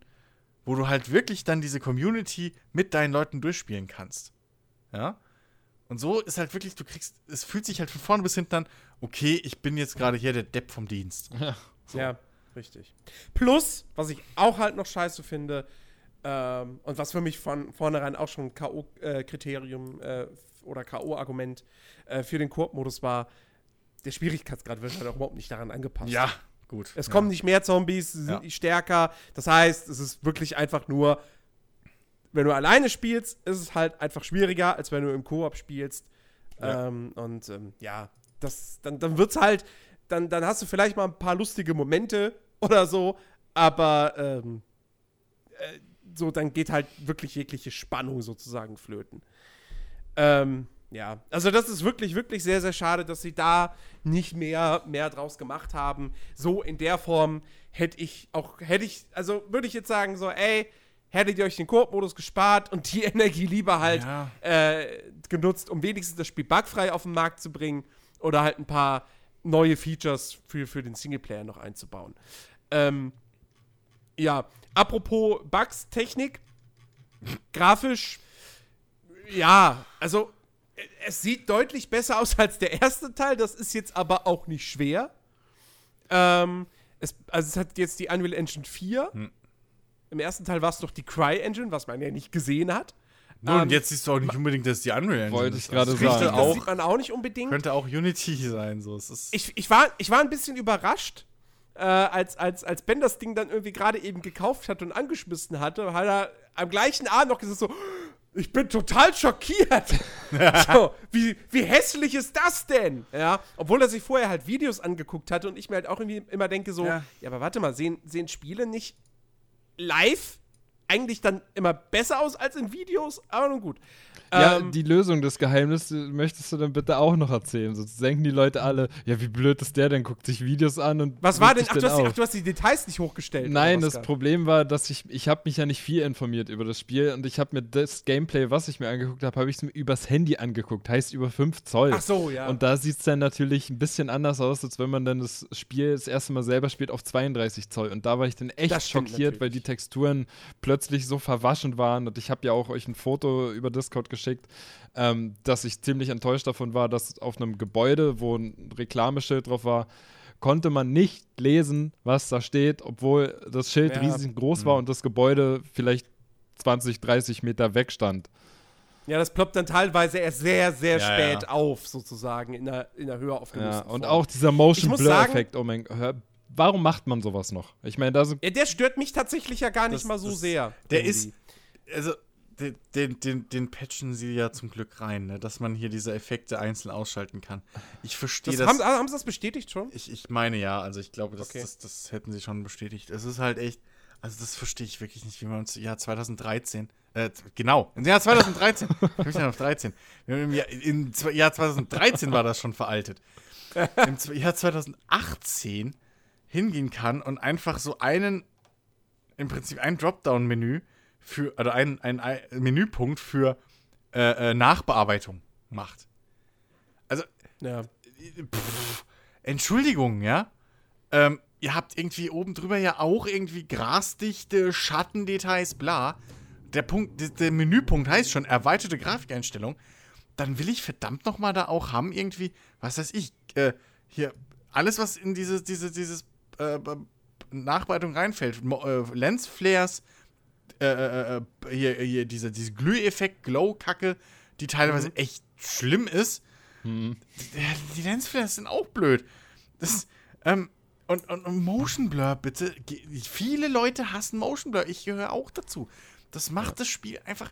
wo du halt wirklich dann diese Community mit deinen Leuten durchspielen kannst. Ja? Und so ist halt wirklich, du kriegst, es fühlt sich halt von vorne bis hinten an, okay, ich bin jetzt gerade hier der Depp vom Dienst. Ja. Ja, richtig. Plus, was ich auch halt noch scheiße finde, ähm, und was für mich von vornherein auch schon K.O.-Kriterium äh, oder K.O.-Argument äh, für den Koop-Modus war, der Schwierigkeitsgrad wird halt auch überhaupt nicht daran angepasst. gut. Es ja. kommen nicht mehr Zombies, sie sind Ja. nicht stärker. Das heißt, es ist wirklich einfach nur, wenn du alleine spielst, ist es halt einfach schwieriger, als wenn du im Koop spielst. Ja. Ähm, und ähm, ja, das, dann, dann wird's halt, dann, dann hast du vielleicht mal ein paar lustige Momente oder so, aber ähm, äh, so, dann geht halt wirklich jegliche Spannung sozusagen flöten. Ähm, ja, also das ist wirklich, wirklich sehr, sehr schade, dass sie da nicht mehr, mehr draus gemacht haben. So in der Form hätte ich auch, hätte ich, also würde ich jetzt sagen, so, ey, hättet ihr euch den Koop-Modus gespart und die Energie lieber halt Ja. äh, genutzt, um wenigstens das Spiel bugfrei auf den Markt zu bringen oder halt ein paar neue Features für, für den Singleplayer noch einzubauen. Ähm, ja, apropos Bugs, Technik, grafisch, ja, also äh, es sieht deutlich besser aus als der erste Teil, das ist jetzt aber auch nicht schwer. Ähm, es, also es hat jetzt die Unreal Engine 4. Hm. Im ersten Teil war es doch die Cry Engine, was man ja nicht gesehen hat. Nun, ähm, jetzt siehst du auch nicht unbedingt, dass die Unreal Engine Wollte ist. ich gerade Das sagen. könnte das auch, sieht man auch nicht unbedingt. könnte auch Unity sein. So. Es ist, ich, ich, war, ich war ein bisschen überrascht, äh, als, als, als Ben das Ding dann irgendwie gerade eben gekauft hat und angeschmissen hatte, hat er am gleichen Abend noch gesagt so, ich bin total schockiert. so, wie, wie hässlich ist das denn? Ja, obwohl er sich vorher halt Videos angeguckt hatte und ich mir halt auch irgendwie immer denke so, ja, Ja. aber warte mal, sehen, sehen Spiele nicht live eigentlich dann immer besser aus als in Videos? Aber nun gut. Ja, Ähm, die Lösung des Geheimnisses möchtest du dann bitte auch noch erzählen. Sonst denken die Leute alle, ja, wie blöd ist der denn? Guckt sich Videos an und. was war denn? Ach du, hast, die- ach, du hast die Details nicht hochgestellt. Nein, das? Problem war, dass ich, ich habe mich ja nicht viel informiert über das Spiel und ich habe mir das Gameplay, was ich mir angeguckt habe, habe ich es mir übers Handy angeguckt, heißt über 5 Zoll. Ach so, ja. Und da sieht es dann natürlich ein bisschen anders aus, als wenn man dann das Spiel das erste Mal selber spielt auf 32 Zoll. Und da war ich dann echt schockiert, weil die Texturen plötzlich so verwaschen waren. Und ich habe ja auch euch ein Foto über Discord geschickt, ähm, dass ich ziemlich enttäuscht davon war, dass auf einem Gebäude, wo ein Reklameschild drauf war, konnte man nicht lesen, was da steht, obwohl das Schild Ja. riesig groß war und das Gebäude vielleicht 20, 30 Meter weg stand. Ja, das ploppt dann teilweise erst sehr, sehr Ja, spät ja. auf, sozusagen, in der, in der höher Ja, aufgelösten und Form. auch dieser Motion Blur-Effekt, oh mein Gott. Warum macht man sowas noch? Ich meine, da sind. Ja, der stört mich tatsächlich ja gar nicht Das- mal so das- sehr. Der irgendwie. ist, also, den, den, den, den patchen sie ja zum Glück rein, ne? dass man hier diese Effekte einzeln ausschalten kann. Ich verstehe Das, das. haben, haben sie das bestätigt schon? ich, ich meine ja, also ich glaube, das, Okay. das, das hätten sie schon bestätigt. Es ist halt echt, also das verstehe ich wirklich nicht, wie man im Jahr 2013, äh, genau, im Jahr 2013, ich bin ja auf 13, im Jahr, im Jahr 2013 war das schon veraltet. Im Jahr 2018 hingehen kann und einfach so einen, im Prinzip ein Dropdown-Menü für, oder ein, ein, ein Menüpunkt für äh, äh, Nachbearbeitung macht. Also, Ja. Pff, Entschuldigung, ja. Ähm, ihr habt irgendwie oben drüber ja auch irgendwie Grasdichte, Schattendetails, bla. Der Punkt, der, Menüpunkt heißt schon erweiterte Grafikeinstellung. Dann will ich verdammt noch mal da auch haben irgendwie, was weiß ich, äh, hier alles was in dieses dieses dieses äh, Nachbereitung reinfällt, äh, Lensflares, äh, äh, äh, hier, hier diese diese Glüheffekt, Glow-Kacke, die teilweise echt schlimm ist. Hm. Ja, die Lensflares sind auch blöd. Das, ähm, und, und, und Motion Blur, bitte. Viele Leute hassen Motion Blur. Ich gehöre auch dazu. Das macht das Spiel einfach.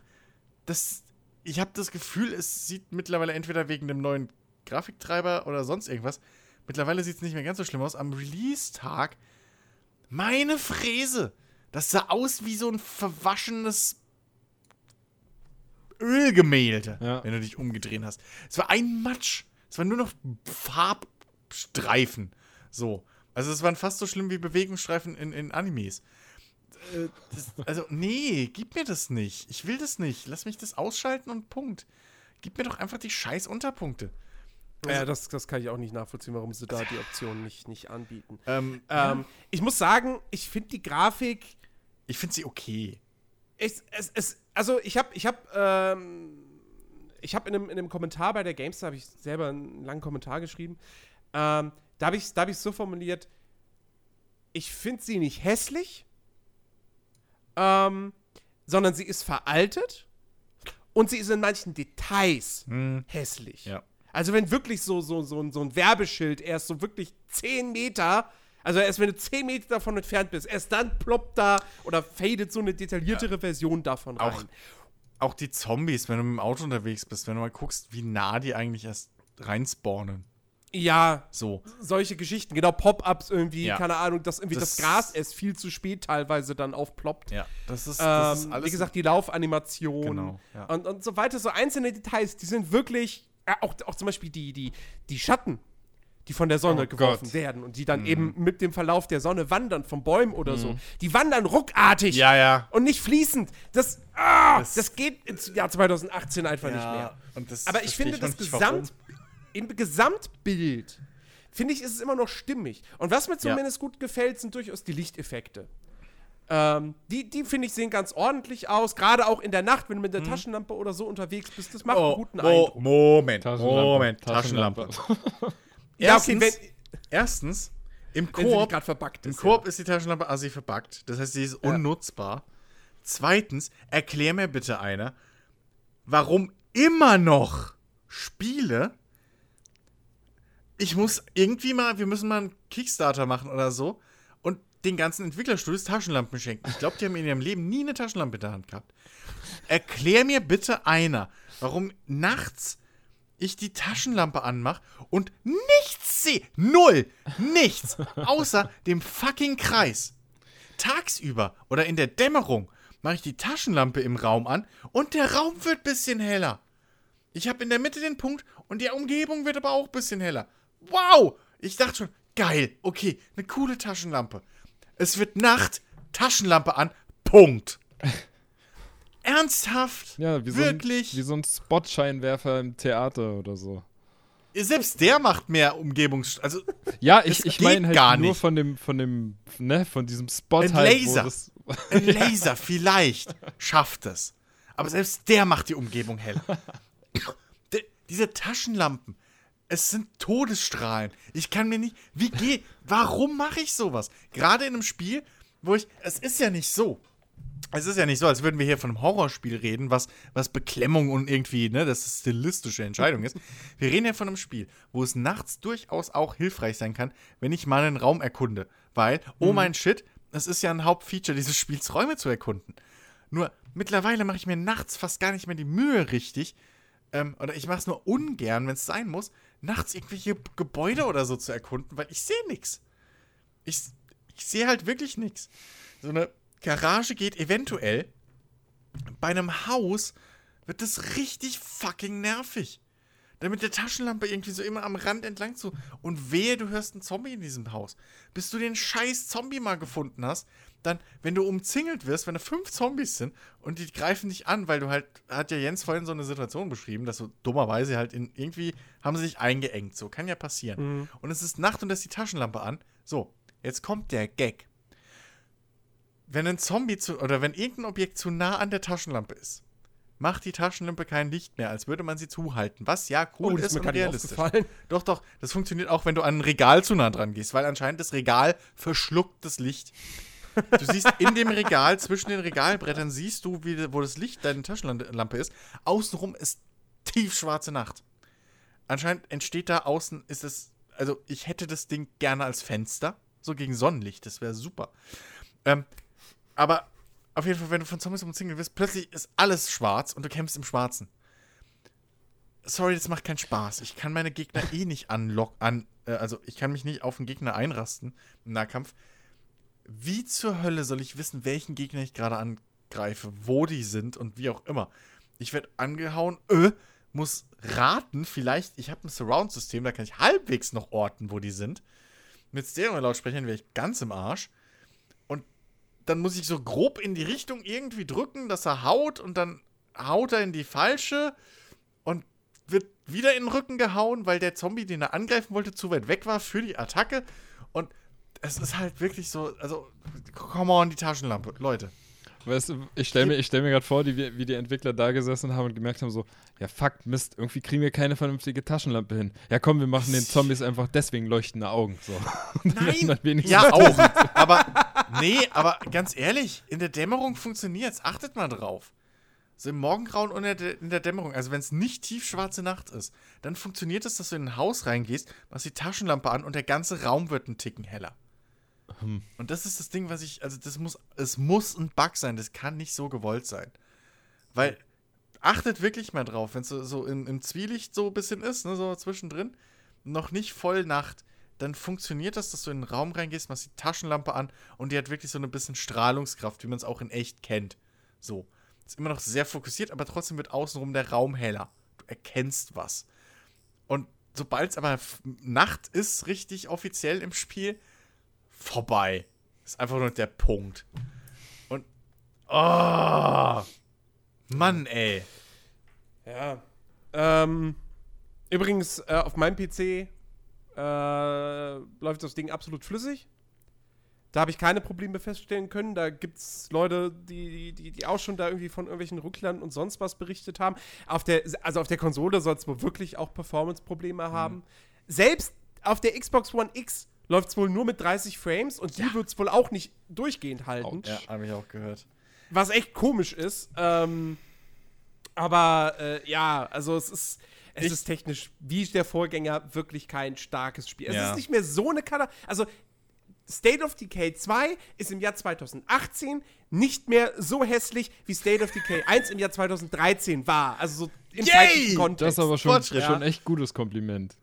Das, ich habe das Gefühl, es sieht mittlerweile entweder wegen dem neuen Grafiktreiber oder sonst irgendwas. Mittlerweile sieht es nicht mehr ganz so schlimm aus. Am Release-Tag, meine Fräse, das sah aus wie so ein verwaschenes Ölgemälde, Ja. wenn du dich umgedreht hast. Es war ein Matsch. Es war nur noch Farbstreifen. So. Also es waren fast so schlimm wie Bewegungsstreifen in, in Animes. Äh, das, also, nee, gib mir das nicht. Ich will das nicht. Lass mich das ausschalten und Punkt. Gib mir doch einfach die scheiß Unterpunkte. Ja, das, das kann ich auch nicht nachvollziehen, warum sie da die Option nicht, nicht anbieten. Ähm, Ähm, ich muss sagen, ich finde die Grafik. Ich finde sie okay. Es, es, es, also ich habe ich hab, ähm, ich hab in, einem, in einem Kommentar bei der GameStar, habe ich selber einen langen Kommentar geschrieben, ähm, da habe ich es hab ich's so formuliert, ich finde sie nicht hässlich, ähm, sondern sie ist veraltet und sie ist in manchen Details Hm, hässlich. ja. Also wenn wirklich so, so, so, ein- so ein Werbeschild erst so wirklich 10 Meter, also erst wenn du 10 Meter davon entfernt bist, erst dann ploppt da oder fadet so eine detailliertere Version davon rein. Auch, auch die Zombies, wenn du mit dem Auto unterwegs bist, wenn du mal guckst, wie nah die eigentlich erst reinspawnen. ja, So. solche Geschichten, genau, Pop-Ups irgendwie, Ja. keine Ahnung, dass irgendwie das, Das- Gras erst viel zu spät teilweise dann aufploppt. Ja. Das ist, das ist Ähm, alles. wie gesagt, die Laufanimation Genau, ja. und, und so weiter, so einzelne Details, die sind wirklich, äh, auch, auch zum Beispiel die, die, die Schatten, die von der Sonne Oh geworfen Gott. werden und die dann Mhm. eben mit dem Verlauf der Sonne wandern, von Bäumen oder so. Die wandern ruckartig ja, ja. und nicht fließend. Das, ah, das, Das- geht ins Jahr 2018 einfach nicht mehr. Und das Aber ich finde, das noch nicht, Gesamt, im Gesamtbild, finde ich, ist es immer noch stimmig. Und was mir Ja. zumindest gut gefällt, sind durchaus die Lichteffekte. Ähm, die, die finde ich, sehen ganz ordentlich aus. Gerade auch in der Nacht, wenn du mit der Taschenlampe oder so unterwegs bist. Das macht einen guten Eindruck. Mhm. Oh, Moment, Taschenlampe. Moment, Taschenlampe. Ja, okay, Erstens, wenn, erstens im verbuggt im ist. Koop ist die Taschenlampe assi verbuggt. Das heißt, sie ist unnutzbar. Zweitens, erklär mir bitte einer, warum immer noch Spiele. Ich muss irgendwie mal, wir müssen mal einen Kickstarter machen oder so und den ganzen Entwicklerstudios Taschenlampen schenken. Ich glaube, die haben in ihrem Leben nie eine Taschenlampe in der Hand gehabt. Erklär mir bitte einer, warum nachts ich die Taschenlampe anmache und nichts sehe. Null. Nichts. Außer dem fucking Kreis. Tagsüber oder in der Dämmerung mache ich die Taschenlampe im Raum an und der Raum wird ein bisschen heller. Ich habe in der Mitte den Punkt und die Umgebung wird aber auch ein bisschen heller. Wow! Ich dachte schon, geil, okay, eine coole Taschenlampe. Es wird Nacht, Taschenlampe an, Punkt. Ernsthaft? Ja, wie so, Wirklich? Ein, wie so ein Spotscheinwerfer im Theater oder so. Selbst der macht mehr Umgebungs... Also, Ja, ich, ich meine halt gar nur nicht. von dem, von dem, ne, von diesem Spot Ein halt, Laser. das. ein Laser vielleicht schafft es. Aber selbst der macht die Umgebung hell. Diese Taschenlampen, es sind Todesstrahlen. Ich kann mir nicht. Wie geht. Warum mache ich sowas? Gerade in einem Spiel, wo ich. Es ist ja nicht so. Es ist ja nicht so, als würden wir hier von einem Horrorspiel reden, was, was Beklemmung und irgendwie, ne, das ist stilistische Entscheidung ist. Wir reden ja von einem Spiel, wo es nachts durchaus auch hilfreich sein kann, wenn ich mal einen Raum erkunde. Weil, oh Mhm. mein Shit, es ist ja ein Hauptfeature dieses Spiels, Räume zu erkunden. Nur mittlerweile mache ich mir nachts fast gar nicht mehr die Mühe richtig, ähm, oder ich mache es nur ungern, wenn es sein muss, nachts irgendwelche Gebäude oder so zu erkunden, weil ich sehe nichts. Ich, ich sehe halt wirklich nichts. So eine Garage geht eventuell. Bei einem Haus wird das richtig fucking nervig. Da mit der Taschenlampe irgendwie so immer am Rand entlang zu. Und wehe, du hörst einen Zombie in diesem Haus. Bis du den scheiß Zombie mal gefunden hast, dann, wenn du umzingelt wirst, wenn da fünf Zombies sind und die greifen dich an, weil du halt, hat ja Jens vorhin so eine Situation beschrieben, dass so dummerweise halt in, irgendwie haben sie sich eingeengt. So, kann ja passieren. Und es ist Nacht und da ist die Taschenlampe an. So, jetzt kommt der Gag. Wenn ein Zombie zu, oder wenn irgendein Objekt zu nah an der Taschenlampe ist, macht die Taschenlampe kein Licht mehr, als würde man sie zuhalten. Was ja cool Oh, das ist ist mir und realistisch. Doch, doch, das funktioniert auch, wenn du an ein Regal zu nah dran gehst, weil anscheinend das Regal verschluckt das Licht. Du siehst in dem Regal, zwischen den Regalbrettern, siehst du, wie, wo das Licht deine Taschenlampe ist. Außenrum ist tiefschwarze Nacht. Anscheinend entsteht da außen, ist es, also ich hätte das Ding gerne als Fenster, so gegen Sonnenlicht, das wäre super. Ähm, aber auf jeden Fall, wenn du von Zombies umzingelt wirst, plötzlich ist alles schwarz und du kämpfst im Schwarzen. Sorry, das macht keinen Spaß. Ich kann meine Gegner eh nicht anlocken, an, äh, also ich kann mich nicht auf einen Gegner einrasten im Nahkampf. Wie zur Hölle soll ich wissen, welchen Gegner ich gerade angreife, wo die sind und wie auch immer? Ich werde angehauen, äh, muss raten, vielleicht, ich habe ein Surround-System, da kann ich halbwegs noch orten, wo die sind. Mit Stereo-Lautsprechern wäre ich ganz im Arsch. Dann muss ich so grob in die Richtung irgendwie drücken, dass er haut und dann haut er in die falsche und wird wieder in den Rücken gehauen, weil der Zombie, den er angreifen wollte, zu weit weg war für die Attacke. Und es ist halt wirklich so, also, come on, die Taschenlampe, Leute. Weißt du, ich stelle mir, stell mir gerade vor, die, wie die Entwickler da gesessen haben und gemerkt haben, so, ja fuck, Mist, irgendwie kriegen wir keine vernünftige Taschenlampe hin. Ja komm, wir machen den Zombies einfach deswegen leuchtende Augen. So. Und wenigstens Ja, auch. aber, nee, aber ganz ehrlich, in der Dämmerung funktioniert's. Achtet mal drauf. So im Morgengrauen und in der, Dämmerung, also wenn es nicht tiefschwarze Nacht ist, dann funktioniert es, dass du in ein Haus reingehst, machst die Taschenlampe an und der ganze Raum wird ein Ticken heller. Hm. Und das ist das Ding, was ich, also das muss, es muss ein Bug sein, das kann nicht so gewollt sein. Weil, achtet wirklich mal drauf, wenn es so, so im, im Zwielicht so ein bisschen ist, ne, so zwischendrin, noch nicht voll Nacht, dann funktioniert das, dass du in den Raum reingehst, machst die Taschenlampe an und die hat wirklich so eine bisschen Strahlungskraft, wie man es auch in echt kennt. So. Ist immer noch sehr fokussiert, aber trotzdem wird außenrum der Raum heller. Du erkennst was. Und sobald es aber Nacht ist, richtig offiziell im Spiel, vorbei. Ist einfach nur der Punkt. Und. Oh! Mann, ey. Ja. Ähm, übrigens, äh, auf meinem PC äh, läuft das Ding absolut flüssig. Da habe ich keine Probleme feststellen können. Da gibt es Leute, die, die, die auch schon da irgendwie von irgendwelchen Rücklern und sonst was berichtet haben. Auf der, also auf der Konsole soll es wohl wirklich auch Performance-Probleme haben. Selbst auf der Xbox One X läuft es wohl nur mit 30 Frames und die wird es wohl auch nicht durchgehend halten. Autsch. habe ich auch gehört. Was echt komisch ist. Ähm, aber äh, ja, also es ist. Es Ich- ist technisch wie der Vorgänger wirklich kein starkes Spiel. Es Ja. ist nicht mehr so eine Kader. Also, State of Decay 2 ist im Jahr 2018 nicht mehr so hässlich, wie State of Decay 1 im Jahr 2013 war. Also so im Yay! zeitlichen Das Kontext. ist aber schon, Fortschritt. schon echt gutes Kompliment.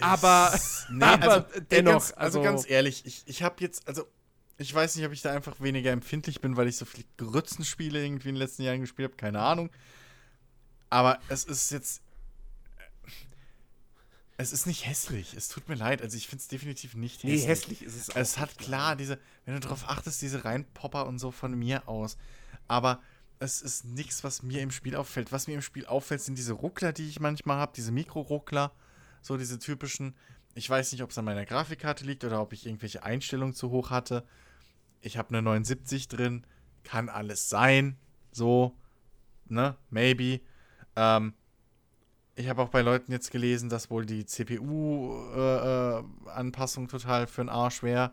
aber Nee, aber also, dennoch, ganz, also, also- ganz ehrlich, ich, ich habe jetzt, also ich weiß nicht, ob ich da einfach weniger empfindlich bin, weil ich so viele Grützenspiele irgendwie in den letzten Jahren gespielt habe, keine Ahnung. Aber es ist jetzt, es ist nicht hässlich. Es tut mir leid, also ich finde es definitiv nicht nee, hässlich. hässlich ist es. Es auch hat nicht. klar diese, wenn du darauf achtest, diese Reinpopper und so von mir aus. Aber es ist nichts, was mir im Spiel auffällt. Was mir im Spiel auffällt, sind diese Ruckler, die ich manchmal habe, diese Mikro-Ruckler. So diese typischen. Ich weiß nicht, ob es an meiner Grafikkarte liegt oder ob ich irgendwelche Einstellungen zu hoch hatte. Ich habe eine 79 drin. Kann alles sein. So. Ne? Maybe. Ähm, ich habe auch bei Leuten jetzt gelesen, dass wohl die CPU-Anpassung total für den Arsch wäre.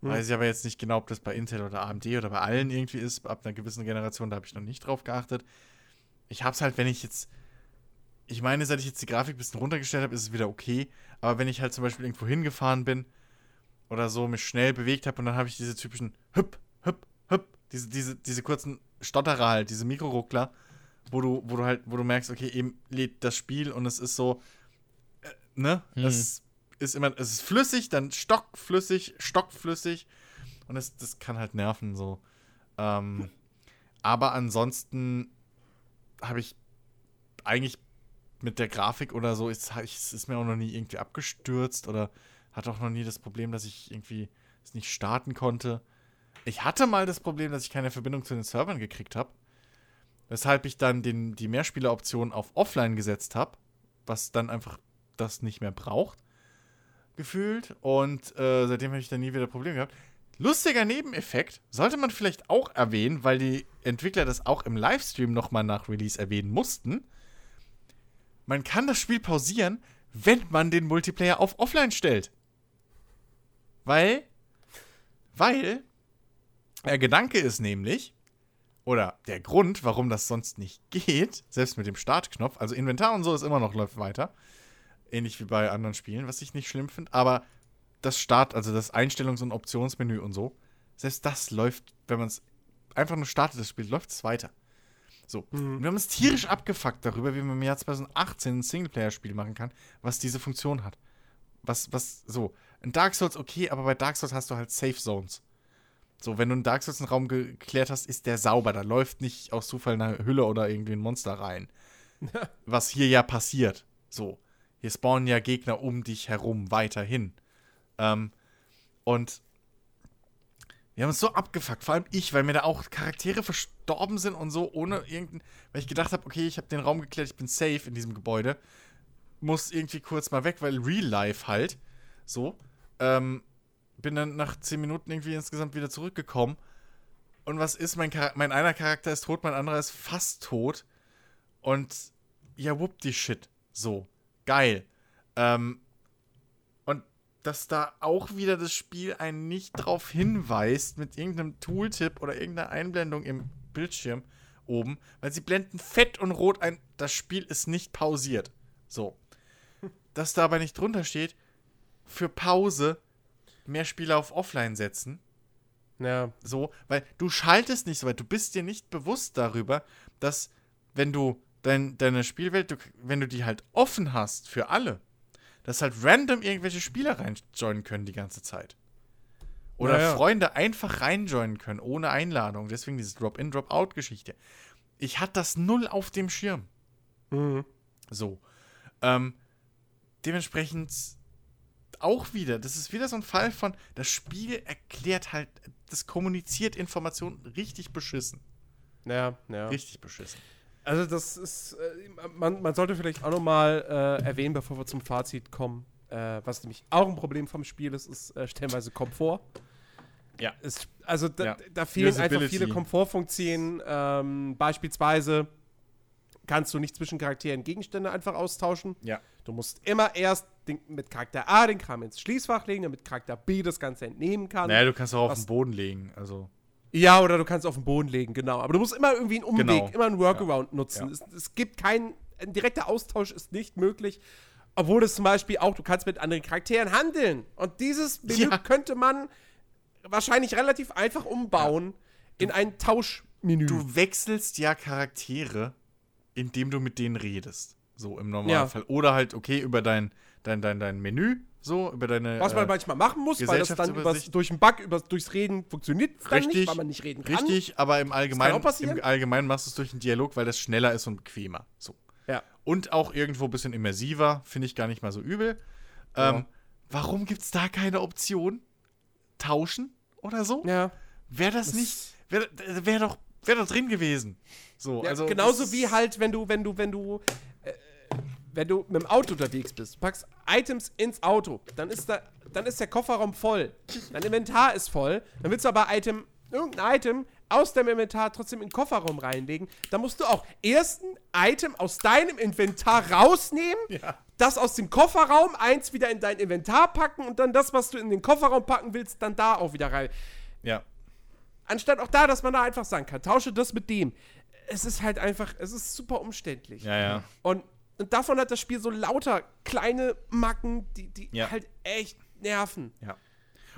Weiß ich aber jetzt nicht genau, ob das bei Intel oder AMD oder bei allen irgendwie ist. Ab einer gewissen Generation, da habe ich noch nicht drauf geachtet. Ich habe es halt, wenn ich jetzt. Ich meine, seit ich jetzt die Grafik ein bisschen runtergestellt habe, ist es wieder okay. Aber wenn ich halt zum Beispiel irgendwo hingefahren bin oder so, mich schnell bewegt habe und dann habe ich diese typischen Hüpp, Hüpp, Hüpp, diese, diese, diese kurzen Stotterer halt, diese Mikroruckler, wo du, wo du halt, wo du merkst, okay, eben lädt das Spiel und es ist so, äh, ne? Hm. Es ist immer, es ist flüssig, dann stockflüssig, stockflüssig und es, das kann halt nerven so. Ähm, aber ansonsten habe ich eigentlich mit der Grafik oder so, ist, es ist mir auch noch nie irgendwie abgestürzt oder hatte auch noch nie das Problem, dass ich irgendwie es nicht starten konnte. Ich hatte mal das Problem, dass ich keine Verbindung zu den Servern gekriegt habe. Weshalb ich dann den, die Mehrspieleroption auf Offline gesetzt habe, was dann einfach das nicht mehr braucht. Gefühlt. Und äh, seitdem habe ich dann nie wieder Probleme gehabt. Lustiger Nebeneffekt, sollte man vielleicht auch erwähnen, weil die Entwickler das auch im Livestream nochmal nach Release erwähnen mussten. Man kann das Spiel pausieren, wenn man den Multiplayer auf Offline stellt. Weil, weil, der Gedanke ist nämlich, oder der Grund, warum das sonst nicht geht, selbst mit dem Startknopf, also Inventar und so ist immer noch läuft weiter, ähnlich wie bei anderen Spielen, was ich nicht schlimm finde, aber das Start, also das Einstellungs- und Optionsmenü und so, selbst das läuft, wenn man es einfach nur startet, das Spiel, läuft es weiter. So. Und wir haben uns tierisch abgefuckt darüber, wie man im Jahr 2018 ein Singleplayer-Spiel machen kann, was diese Funktion hat. Was, was, so. In Dark Souls okay, aber bei Dark Souls hast du halt Safe Zones. So, wenn du in Dark Souls einen Raum geklärt hast, ist der sauber. Da läuft nicht aus Zufall eine Hülle oder irgendwie ein Monster rein. Was hier ja passiert. So. Hier spawnen ja Gegner um dich herum weiterhin. Ähm, und wir haben uns so abgefuckt, vor allem ich, weil mir da auch Charaktere verstorben sind und so, ohne irgendein. Weil ich gedacht habe, okay, ich habe den Raum geklärt, ich bin safe in diesem Gebäude. Muss irgendwie kurz mal weg, weil Real Life halt. So. Ähm, bin dann nach 10 Minuten irgendwie insgesamt wieder zurückgekommen. Und was ist? Mein, Char mein einer Charakter ist tot, mein anderer ist fast tot. Und ja, whoop die Shit. So. Geil. Ähm, und dass da auch wieder das Spiel einen nicht drauf hinweist mit irgendeinem Tooltip oder irgendeiner Einblendung im Bildschirm oben, weil sie blenden fett und rot ein, das Spiel ist nicht pausiert. So. Dass da aber nicht drunter steht, für Pause mehr Spieler auf Offline setzen. Ja. So, weil du schaltest nicht so weit. Du bist dir nicht bewusst darüber, dass wenn du dein, deine Spielwelt, du, wenn du die halt offen hast für alle, dass halt random irgendwelche Spieler reinjoinen können die ganze Zeit. Oder Ja, ja. Freunde einfach reinjoinen können, ohne Einladung. Deswegen diese Drop-in, Drop-out-Geschichte. Ich hatte das null auf dem Schirm. Mhm. So. Ähm, dementsprechend auch wieder, das ist wieder so ein Fall von, das Spiel erklärt halt, das kommuniziert Informationen richtig beschissen. Ja, ja. Richtig beschissen. Also das ist, äh, man, man sollte vielleicht auch nochmal äh, erwähnen, bevor wir zum Fazit kommen, äh, was nämlich auch ein Problem vom Spiel ist, ist äh, stellenweise Komfort. Ja. Es, also da, Ja. da fehlen einfach Usability. viele Komfortfunktionen. Ähm, beispielsweise kannst du nicht zwischen Charakteren Gegenstände einfach austauschen. Ja. Du musst immer erst den, mit Charakter A den Kram ins Schließfach legen, damit Charakter B das Ganze entnehmen kann. Naja, du kannst auch auf den Boden legen. Also. Ja, oder du kannst auf den Boden legen, genau. Aber du musst immer irgendwie einen Umweg, Genau. immer einen Workaround nutzen. Ja. Es, es gibt keinen, ein direkter Austausch ist nicht möglich. Obwohl es zum Beispiel auch, du kannst mit anderen Charakteren handeln. Und dieses Menü Ja. könnte man wahrscheinlich relativ einfach umbauen in ein Tauschmenü. Du wechselst ja Charaktere, indem du mit denen redest. So im Normalfall. Oder halt, okay, über dein, dein, dein, dein Menü, so, über deine. was man äh, manchmal machen muss, weil das dann übers, durch den Bug, übers, durchs Reden funktioniert nicht, Richtig, weil man nicht reden kann. Richtig, aber im Allgemeinen, im Allgemeinen machst du es durch einen Dialog, weil das schneller ist und bequemer. So. Ja. Und auch irgendwo ein bisschen immersiver, finde ich gar nicht mal so übel. Ja. Ähm, warum gibt es da keine Option? Tauschen oder so? Ja. Wäre das, Das- nicht, wäre wär doch, wär doch drin gewesen. So, Ja, also genauso wie halt, wenn du, wenn du, wenn du, wenn du mit dem Auto unterwegs bist, packst Items ins Auto, dann ist da, dann ist der Kofferraum voll, dein Inventar ist voll, dann willst du aber Item, irgendein Item aus deinem Inventar trotzdem in den Kofferraum reinlegen, dann musst du auch erst ein Item aus deinem Inventar rausnehmen, Ja. das aus dem Kofferraum, eins wieder in dein Inventar packen und dann das, was du in den Kofferraum packen willst, dann da auch wieder rein. Ja. Anstatt auch da, dass man da einfach sagen kann, tausche das mit dem. Es ist halt einfach, es ist super umständlich. Ja, ja. Und, und davon hat das Spiel so lauter kleine Macken, die, die Ja. halt echt nerven. Ja.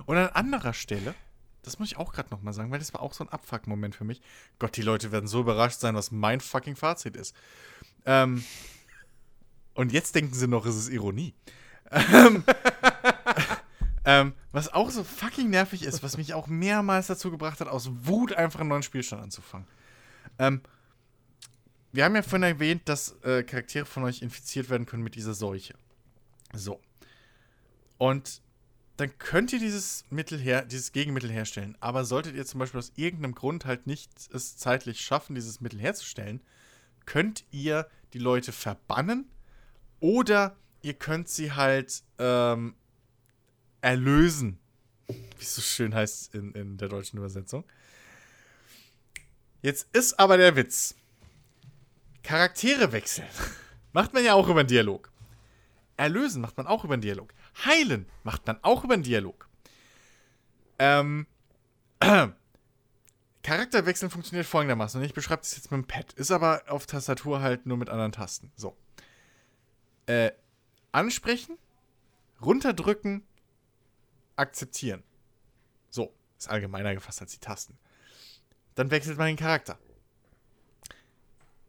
Und an anderer Stelle, das muss ich auch gerade nochmal sagen, weil das war auch so ein Abfuck-Moment für mich. Gott, die Leute werden so überrascht sein, was mein fucking Fazit ist. Ähm, und jetzt denken sie noch, es ist Ironie. Ähm, ähm, was auch so fucking nervig ist, was mich auch mehrmals dazu gebracht hat, aus Wut einfach einen neuen Spielstand anzufangen. Ähm, wir haben ja vorhin erwähnt, dass äh, Charaktere von euch infiziert werden können mit dieser Seuche. So. Und dann könnt ihr dieses Mittel her, dieses Gegenmittel herstellen. Aber solltet ihr zum Beispiel aus irgendeinem Grund halt nicht es zeitlich schaffen, dieses Mittel herzustellen, könnt ihr die Leute verbannen oder ihr könnt sie halt ähm, erlösen. Wie es so schön heißt in, in der deutschen Übersetzung. Jetzt ist aber der Witz. Charaktere wechseln. Macht man ja auch über einen Dialog. Erlösen macht man auch über einen Dialog. Heilen macht man auch über einen Dialog. Ähm. Charakterwechseln funktioniert folgendermaßen. Und ich beschreibe das jetzt mit dem Pad. Ist aber auf Tastatur halt nur mit anderen Tasten. So. Äh, ansprechen, runterdrücken, akzeptieren. So. Ist allgemeiner gefasst als die Tasten. Dann wechselt man den Charakter.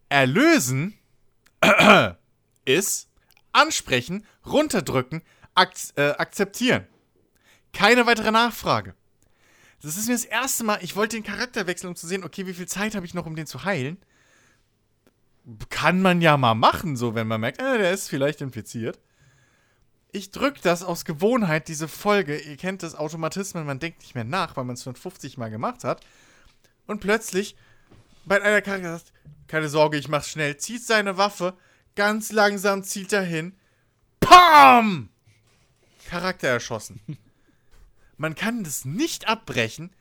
Erlösen ist ansprechen, runterdrücken, ak äh, akzeptieren. Keine weitere Nachfrage. Das ist mir das erste Mal, ich wollte den Charakter wechseln, um zu sehen, okay, wie viel Zeit habe ich noch, um den zu heilen. Kann man ja mal machen, so wenn man merkt, äh, der ist vielleicht infiziert. Ich drücke das aus Gewohnheit, diese Folge. Ihr kennt das Automatismen, man denkt nicht mehr nach, weil man es schon 50 Mal gemacht hat. Und plötzlich, bei einer Charakter sagt, keine Sorge, ich mach's schnell, zieht seine Waffe, ganz langsam zielt er hin. PAM! Charakter erschossen. Man kann das nicht abbrechen.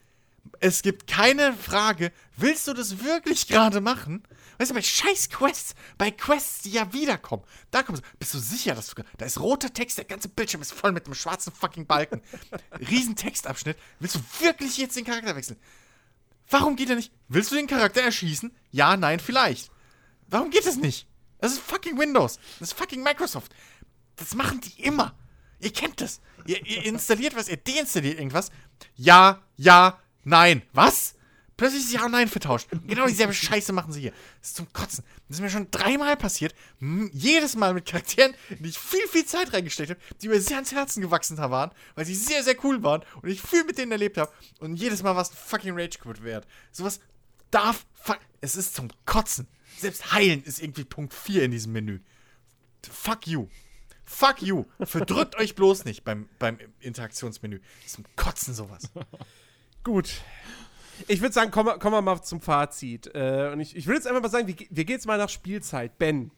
Es gibt keine Frage, willst du das wirklich gerade machen? Weißt du, bei scheiß Quests, bei Quests, die ja wiederkommen, da kommst du, bist du sicher, dass du, da ist roter Text, der ganze Bildschirm ist voll mit einem schwarzen fucking Balken. Riesen Textabschnitt. Willst du wirklich jetzt den Charakter wechseln? Warum geht er nicht? Willst du den Charakter erschießen? Ja, nein, vielleicht. Warum geht es nicht? Das ist fucking Windows. Das ist fucking Microsoft. Das machen die immer. Ihr kennt das. Ihr, ihr installiert was, ihr deinstalliert irgendwas. Ja, ja, nein. Was? Plötzlich ist Ja und Nein vertauscht. Genau dieselbe Scheiße machen sie hier. Das ist zum Kotzen. Das ist mir schon dreimal passiert. Jedes Mal mit Charakteren, in die ich viel, viel Zeit reingesteckt habe, die mir sehr ans Herzen gewachsen waren, weil sie sehr, sehr cool waren und ich viel mit denen erlebt habe. Und jedes Mal war es ein fucking Rage Quit wert. Sowas darf. fu- Es ist zum Kotzen. Selbst heilen ist irgendwie Punkt 4 in diesem Menü. Fuck you. Fuck you. Verdrückt euch bloß nicht beim, beim Interaktionsmenü. Zum Kotzen sowas. Gut. Ich würde sagen, kommen wir, wir mal zum Fazit. Äh, und ich, ich will jetzt einfach mal sagen, wie, ge- wie geht's mal nach Spielzeit? Ben.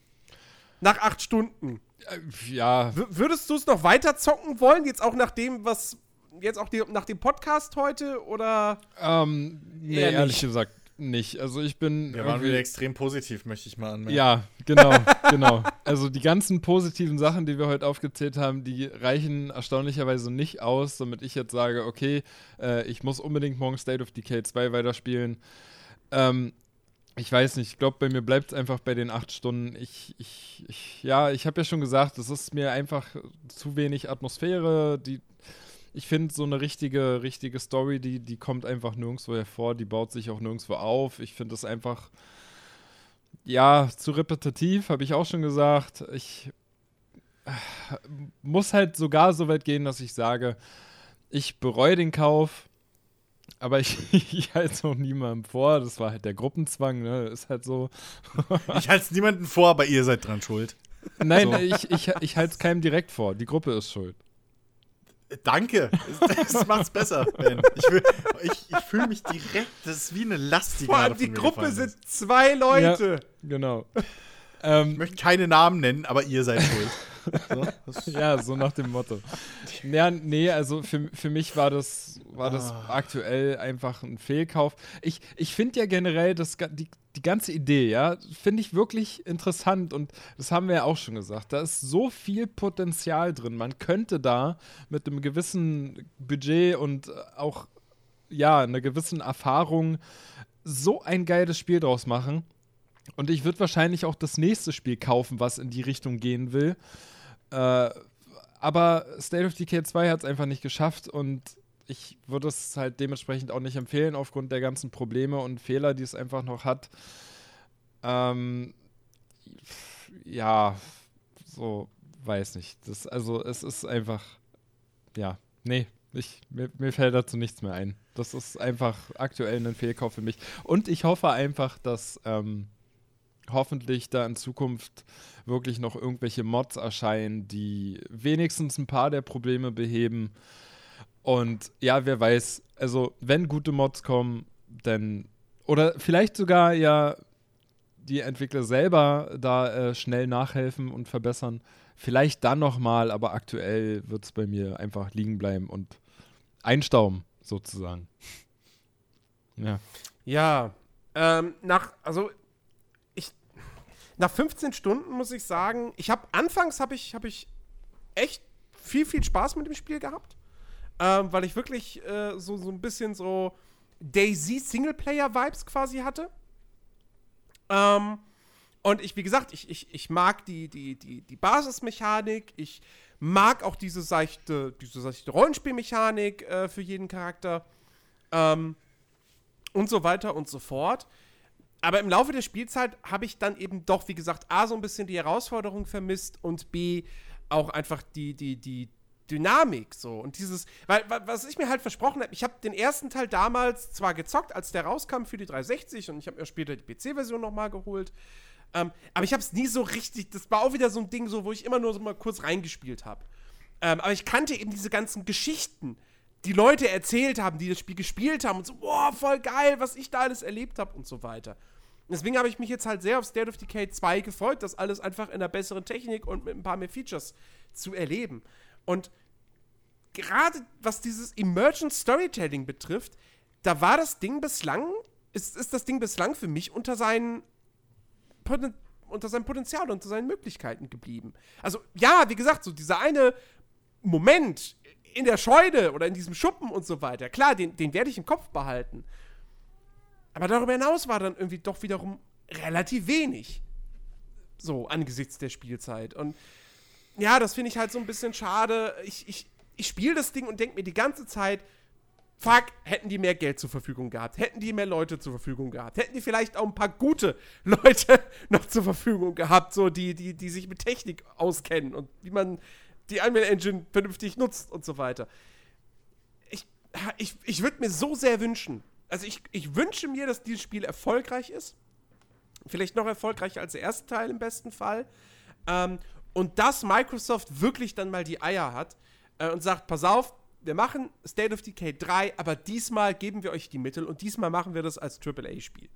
Nach acht Stunden. Äh, Ja, W würdest du es noch weiter zocken wollen? Jetzt auch nach dem, was. Jetzt auch die, nach dem Podcast heute? Oder. ähm, nee, ehrlich nicht. gesagt nicht. Also ich bin. Wir waren wieder extrem positiv, möchte ich mal anmerken. Ja, genau, genau. Also die ganzen positiven Sachen, die wir heute aufgezählt haben, die reichen erstaunlicherweise nicht aus, damit ich jetzt sage, okay, äh, ich muss unbedingt morgen State of Decay 2 weiterspielen. Ähm, ich weiß nicht, ich glaube, bei mir bleibt es einfach bei den acht Stunden. Ich, ich, ich ja, ich habe ja schon gesagt, es ist mir einfach zu wenig Atmosphäre. Die, ich finde, so eine richtige, richtige Story, die, die kommt einfach nirgendwo hervor, die baut sich auch nirgendwo auf. Ich finde es einfach ja, zu repetitiv, habe ich auch schon gesagt. Ich äh, muss halt sogar so weit gehen, dass ich sage, ich bereue den Kauf, aber ich, ich halte es auch niemandem vor. Das war halt der Gruppenzwang, ne? Ist halt so. Ich halte es niemandem vor, aber ihr seid dran schuld. Nein, So. ich, ich, ich halte es keinem direkt vor. Die Gruppe ist schuld. Danke. Das, das macht's besser, Ben. Ich, fühl- ich, ich fühle mich direkt, das ist wie eine Last, die Vor allem die Gruppe sind zwei Leute. Genau. Ähm, Ich möchte keine Namen nennen, aber ihr seid schuld. So, ja, so nach dem Motto. Ja, nee, also für, für mich war das, war das Ah. aktuell einfach ein Fehlkauf. Ich, ich finde ja generell das, die, die ganze Idee, ja, finde ich wirklich interessant und das haben wir ja auch schon gesagt. Da ist so viel Potenzial drin. Man könnte da mit einem gewissen Budget und auch, ja, einer gewissen Erfahrung so ein geiles Spiel draus machen. Und ich würde wahrscheinlich auch das nächste Spiel kaufen, was in die Richtung gehen will. Äh, aber State of Decay 2 hat es einfach nicht geschafft und ich würde es halt dementsprechend auch nicht empfehlen, aufgrund der ganzen Probleme und Fehler, die es einfach noch hat. Ähm, ja, so, weiß nicht. Das, also, es ist einfach, ja, nee, ich, mir, mir fällt dazu nichts mehr ein. Das ist einfach aktuell ein Fehlkauf für mich. Und ich hoffe einfach, dass ähm, hoffentlich da in Zukunft wirklich noch irgendwelche Mods erscheinen, die wenigstens ein paar der Probleme beheben. Und ja, wer weiß, also wenn gute Mods kommen, dann oder vielleicht sogar ja die Entwickler selber da äh, schnell nachhelfen und verbessern. Vielleicht dann nochmal, aber aktuell wird es bei mir einfach liegen bleiben und einstauben, sozusagen. Ja. Ja, ähm, nach, also nach 15 Stunden muss ich sagen, ich habe, anfangs habe ich, habe ich echt viel, viel Spaß mit dem Spiel gehabt, ähm, weil ich wirklich äh, so, so ein bisschen so Daisy Singleplayer-Vibes quasi hatte. Ähm, und ich, wie gesagt, ich, ich, ich mag die, die, die, die Basismechanik, ich mag auch diese seichte, diese seichte Rollenspielmechanik äh, für jeden Charakter. Ähm, und so weiter und so fort. Aber im Laufe der Spielzeit habe ich dann eben doch, wie gesagt, A, so ein bisschen die Herausforderung vermisst und B, auch einfach die, die, die Dynamik so. Und dieses, weil, wa- was ich mir halt versprochen habe, ich habe den ersten Teil damals zwar gezockt, als der rauskam für die 360 und ich habe mir später die PC-Version nochmal geholt. Ähm, aber ich habe es nie so richtig, das war auch wieder so ein Ding, so, wo ich immer nur so mal kurz reingespielt habe. Ähm, aber ich kannte eben diese ganzen Geschichten, die Leute erzählt haben, die das Spiel gespielt haben und so, boah, voll geil, was ich da alles erlebt habe und so weiter. Deswegen habe ich mich jetzt halt sehr auf State of Decay 2 gefreut, das alles einfach in einer besseren Technik und mit ein paar mehr Features zu erleben. Und gerade was dieses Emergent Storytelling betrifft, da war das Ding bislang, ist, ist das Ding bislang für mich unter seinen unter seinem Potenzial, unter seinen Möglichkeiten geblieben. Also, ja, wie gesagt, so dieser eine Moment in der Scheune oder in diesem Schuppen und so weiter, klar, den, den werde ich im Kopf behalten. Aber darüber hinaus war dann irgendwie doch wiederum relativ wenig. So, angesichts der Spielzeit. Und ja, das finde ich halt so ein bisschen schade. Ich, ich, ich spiele das Ding und denke mir die ganze Zeit, fuck, hätten die mehr Geld zur Verfügung gehabt, hätten die mehr Leute zur Verfügung gehabt, hätten die vielleicht auch ein paar gute Leute noch zur Verfügung gehabt, so die, die, die sich mit Technik auskennen und wie man die Unreal Engine vernünftig nutzt und so weiter. Ich, ich, ich würde mir so sehr wünschen, also ich, ich wünsche mir, dass dieses Spiel erfolgreich ist. Vielleicht noch erfolgreicher als der erste Teil im besten Fall. Ähm, und dass Microsoft wirklich dann mal die Eier hat äh, und sagt, pass auf, wir machen State of Decay 3, aber diesmal geben wir euch die Mittel und diesmal machen wir das als AAA-Spiel.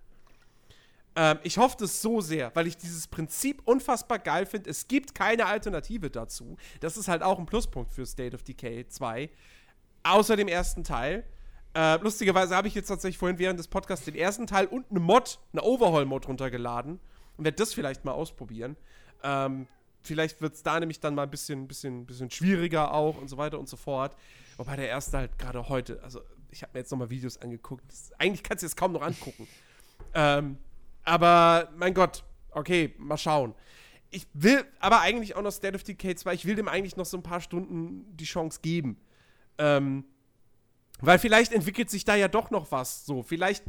Ähm, ich hoffe das so sehr, weil ich dieses Prinzip unfassbar geil finde. Es gibt keine Alternative dazu. Das ist halt auch ein Pluspunkt für State of Decay 2. Außer dem ersten Teil. Äh, lustigerweise habe ich jetzt tatsächlich vorhin während des Podcasts den ersten Teil und eine Mod, eine Overhaul-Mod runtergeladen und werde das vielleicht mal ausprobieren. Ähm, vielleicht wird es da nämlich dann mal ein bisschen, bisschen, bisschen schwieriger auch und so weiter und so fort. Wobei der erste halt gerade heute, also ich habe mir jetzt nochmal Videos angeguckt. Das, eigentlich kannst du es kaum noch angucken. ähm, aber mein Gott, okay, mal schauen. Ich will aber eigentlich auch noch State of Decay 2, ich will dem eigentlich noch so ein paar Stunden die Chance geben. Ähm, weil vielleicht entwickelt sich da ja doch noch was. So, vielleicht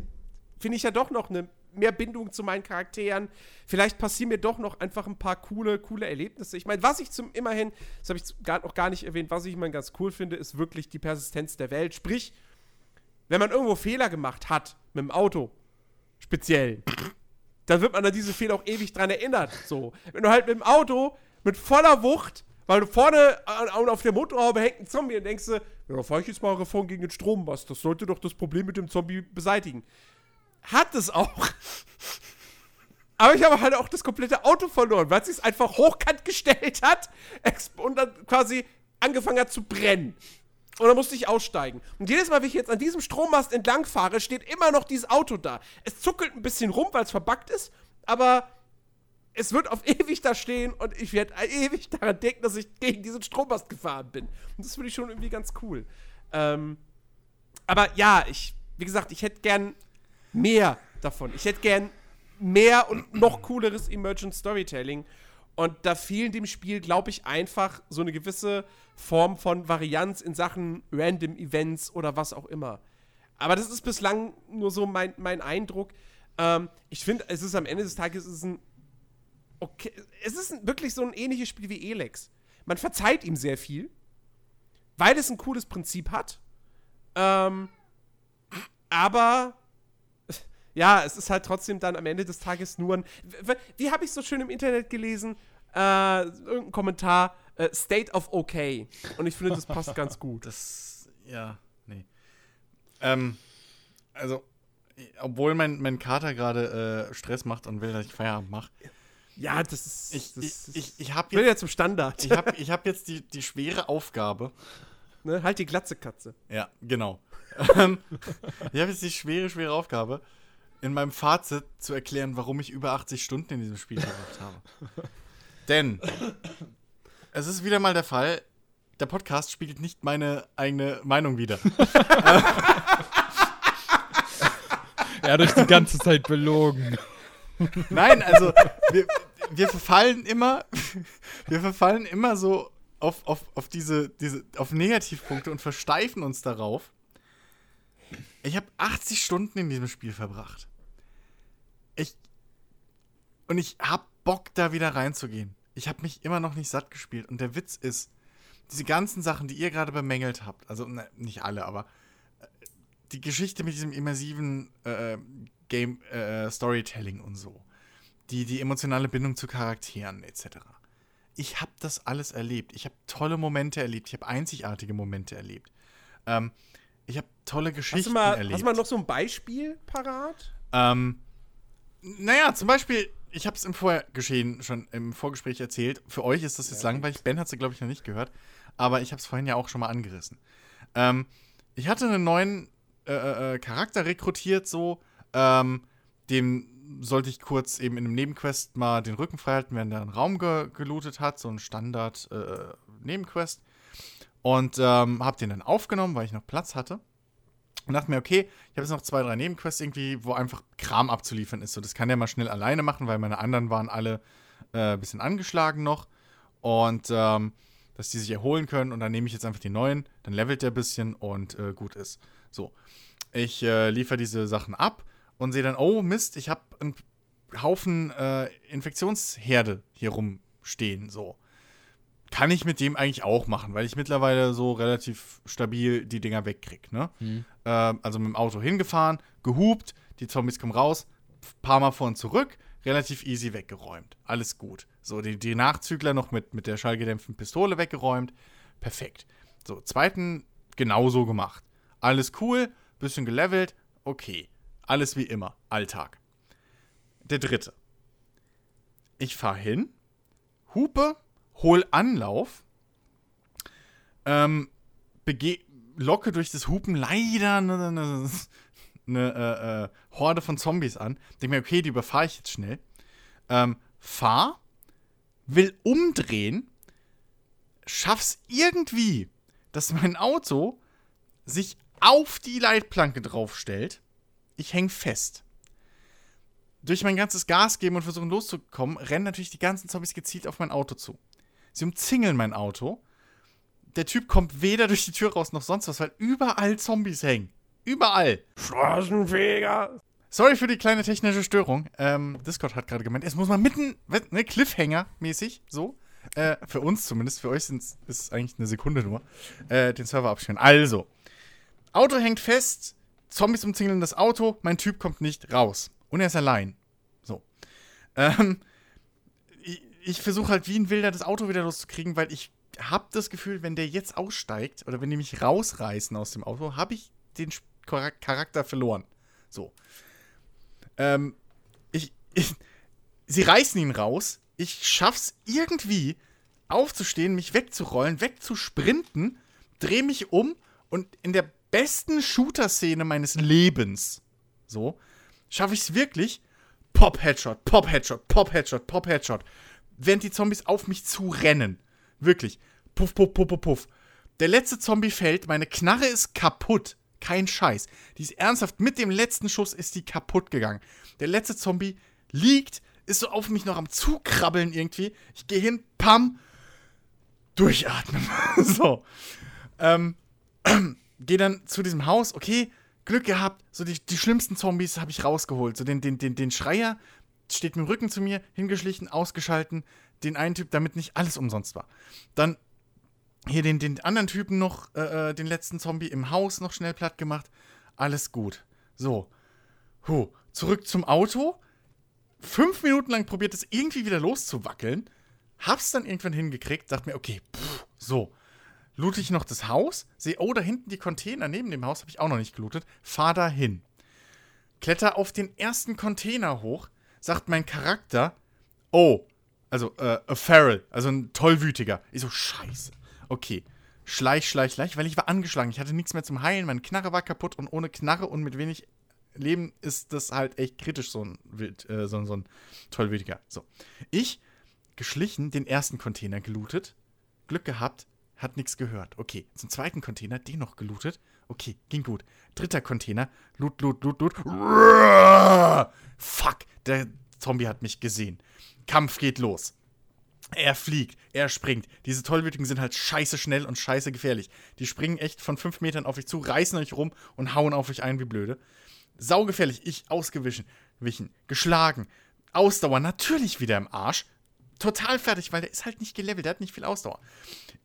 finde ich ja doch noch eine mehr Bindung zu meinen Charakteren. Vielleicht passieren mir doch noch einfach ein paar coole, coole Erlebnisse. Ich meine, was ich zum immerhin, das habe ich gar, noch gar nicht erwähnt, was ich immer ganz cool finde, ist wirklich die Persistenz der Welt. Sprich, wenn man irgendwo Fehler gemacht hat, mit dem Auto, speziell, dann wird man an diese Fehler auch ewig dran erinnert. So, wenn du halt mit dem Auto mit voller Wucht, weil du vorne äh, auf der Motorhaube hängt ein Zombie und denkst du, ja, fahr ich jetzt mal Reform gegen den Strom was. Das sollte doch das Problem mit dem Zombie beseitigen. Hat es auch. Aber ich habe halt auch das komplette Auto verloren, weil es sich einfach hochkant gestellt hat und dann quasi angefangen hat zu brennen. Und dann musste ich aussteigen. Und jedes Mal, wenn ich jetzt an diesem Strommast entlang fahre, steht immer noch dieses Auto da. Es zuckelt ein bisschen rum, weil es verbuggt ist, aber es wird auf ewig da stehen und ich werde ewig daran denken, dass ich gegen diesen Strommast gefahren bin. Und das finde ich schon irgendwie ganz cool. Ähm, aber ja, ich, wie gesagt, ich hätte gern mehr davon. Ich hätte gern mehr und noch cooleres Emergent Storytelling. Und da fehlen dem Spiel, glaube ich, einfach so eine gewisse Form von Varianz in Sachen Random Events oder was auch immer. Aber das ist bislang nur so mein, mein Eindruck. Ähm, ich finde, es ist am Ende des Tages es ist ein okay, es ist ein, wirklich so ein ähnliches Spiel wie Elex. Man verzeiht ihm sehr viel, weil es ein cooles Prinzip hat. Ähm, aber ja, es ist halt trotzdem dann am Ende des Tages nur ein. w- w- Wie habe ich so schön im Internet gelesen? Äh, irgendein Kommentar, äh, State of Okay. Und ich finde, das passt ganz gut. Das, ja, nee. Ähm, also, obwohl mein, mein Kater gerade äh, Stress macht und will, dass ich Feierabend mache, Ja, das ist. ich, das ich, ich, ich habe will jetzt, ja zum Standard. ich hab, ich hab jetzt die, die schwere Aufgabe, ne? Halt die Glatze, Katze. ja, genau. Ähm, ich habe jetzt die schwere, schwere Aufgabe, in meinem Fazit zu erklären, warum ich über 80 Stunden in diesem Spiel verbracht habe. Denn es ist wieder mal der Fall, der Podcast spiegelt nicht meine eigene Meinung wider. Er hat euch die ganze Zeit belogen. Nein, also wir, wir verfallen immer, wir verfallen immer so auf, auf, auf diese, diese, auf Negativpunkte und versteifen uns darauf. Ich habe 80 Stunden in diesem Spiel verbracht. Ich und ich hab Bock, da wieder reinzugehen. Ich habe mich immer noch nicht satt gespielt. Und der Witz ist, diese ganzen Sachen, die ihr gerade bemängelt habt, also ne, nicht alle, aber äh, die Geschichte mit diesem immersiven äh, Game äh, Storytelling und so, die, die emotionale Bindung zu Charakteren etc. Ich habe das alles erlebt. Ich habe tolle Momente erlebt. Ich habe einzigartige Momente erlebt. Ähm, ich habe tolle Hast Geschichten du, mal, erlebt. hast du mal noch so ein Beispiel parat? Ähm, naja, zum Beispiel, ich habe es im Vorgeschehen schon im Vorgespräch erzählt. Für euch ist das jetzt langweilig. Ben hat es, glaube ich, noch nicht gehört. Aber ich habe es vorhin ja auch schon mal angerissen. Ähm, ich hatte einen neuen äh, äh, Charakter rekrutiert, so. Ähm, dem sollte ich kurz eben in einem Nebenquest mal den Rücken freihalten, während er einen Raum ge gelootet hat. So ein Standard-Nebenquest. und ähm, habe den dann aufgenommen, weil ich noch Platz hatte. Und dachte mir, okay, ich habe jetzt noch zwei, drei Nebenquests irgendwie, wo einfach Kram abzuliefern ist. So, das kann der mal schnell alleine machen, weil meine anderen waren alle äh, ein bisschen angeschlagen noch. Und ähm, dass die sich erholen können. Und dann nehme ich jetzt einfach die neuen, dann levelt der ein bisschen und äh, gut ist. So. Ich äh, liefere diese Sachen ab und sehe dann, oh Mist, ich habe einen Haufen äh, Infektionsherde hier rumstehen. So. Kann ich mit dem eigentlich auch machen, weil ich mittlerweile so relativ stabil die Dinger wegkrieg, ne? Ähm, also mit dem Auto hingefahren, gehupt, die Zombies kommen raus, paar Mal vor und zurück, relativ easy weggeräumt. Alles gut. So, die, die Nachzügler noch mit, mit der schallgedämpften Pistole weggeräumt. Perfekt. So, zweiten genauso gemacht. Alles cool, bisschen gelevelt, okay. Alles wie immer, Alltag. Der dritte. Ich fahre hin, hupe, hol Anlauf, ähm, locke durch das Hupen leider eine, eine, eine äh, äh, Horde von Zombies an. Denke mir, okay, die überfahre ich jetzt schnell. Ähm, fahr, will umdrehen, schaff's irgendwie, dass mein Auto sich auf die Leitplanke draufstellt. Ich häng fest. Durch mein ganzes Gas geben und versuchen loszukommen, rennen natürlich die ganzen Zombies gezielt auf mein Auto zu. Sie umzingeln mein Auto. Der Typ kommt weder durch die Tür raus noch sonst was, weil überall Zombies hängen. Überall. Straßenfeger. Sorry für die kleine technische Störung. Ähm, Discord hat gerade gemeint, es muss mal mitten, ne, Cliffhanger-mäßig, so. Äh, für uns zumindest, für euch ist es eigentlich eine Sekunde nur, äh, den Server abstellen. Also, Auto hängt fest, Zombies umzingeln das Auto, mein Typ kommt nicht raus. Und er ist allein. So. Ähm, ich, versuche halt wie ein Wilder das Auto wieder loszukriegen, weil ich habe das Gefühl, wenn der jetzt aussteigt oder wenn die mich rausreißen aus dem Auto, habe ich den Charakter verloren. So. Ähm, ich, ich, sie reißen ihn raus. Ich schaff's irgendwie aufzustehen, mich wegzurollen, wegzusprinten, drehe mich um und in der besten Shooter-Szene meines Lebens, so, schaffe ich es wirklich, Pop Headshot, Pop Headshot, Während die Zombies auf mich zu rennen. Wirklich. Puff, puff, puff, puff, puff. Der letzte Zombie fällt, meine Knarre ist kaputt. Kein Scheiß. Die ist ernsthaft, mit dem letzten Schuss ist die kaputt gegangen. Der letzte Zombie liegt, ist so auf mich noch am Zukrabbeln irgendwie. Ich gehe hin, pam, durchatmen. so. Ähm, gehe dann zu diesem Haus, okay, Glück gehabt, so die, die schlimmsten Zombies habe ich rausgeholt. So den, den, den, den Schreier steht mit dem Rücken zu mir, hingeschlichen, ausgeschalten, den einen Typ, damit nicht alles umsonst war. Dann hier den, den anderen Typen noch, äh, äh den letzten Zombie im Haus noch schnell platt gemacht. Alles gut. So. Huh. Zurück zum Auto. Fünf Minuten lang probiert es irgendwie wieder loszuwackeln. Hab's dann irgendwann hingekriegt, dachte mir, okay, pff, so loote ich noch das Haus, sehe, oh, da hinten die Container neben dem Haus habe ich auch noch nicht gelootet, fahr da hin. Kletter auf den ersten Container hoch, sagt mein Charakter, oh, also äh, a feral, also ein tollwütiger. Ich so, scheiße. Okay, schleich, schleich, schleich, weil ich war angeschlagen. Ich hatte nichts mehr zum Heilen, meine Knarre war kaputt und ohne Knarre und mit wenig Leben ist das halt echt kritisch, so ein, Wild, äh, so, so ein tollwütiger. So. Ich, geschlichen, den ersten Container gelootet, Glück gehabt, hat nichts gehört. Okay, zum zweiten Container, den noch gelootet. Okay, ging gut. Dritter Container, loot, loot, loot, loot. Fuck, der Zombie hat mich gesehen. Kampf geht los. Er fliegt, er springt. Diese Tollwütigen sind halt scheiße schnell und scheiße gefährlich. Die springen echt von fünf Metern auf euch zu, reißen euch rum und hauen auf euch ein wie blöde. Saugefährlich, ich ausgewichen, wichen, geschlagen. Ausdauer natürlich wieder im Arsch total fertig, weil der ist halt nicht gelevelt, der hat nicht viel Ausdauer.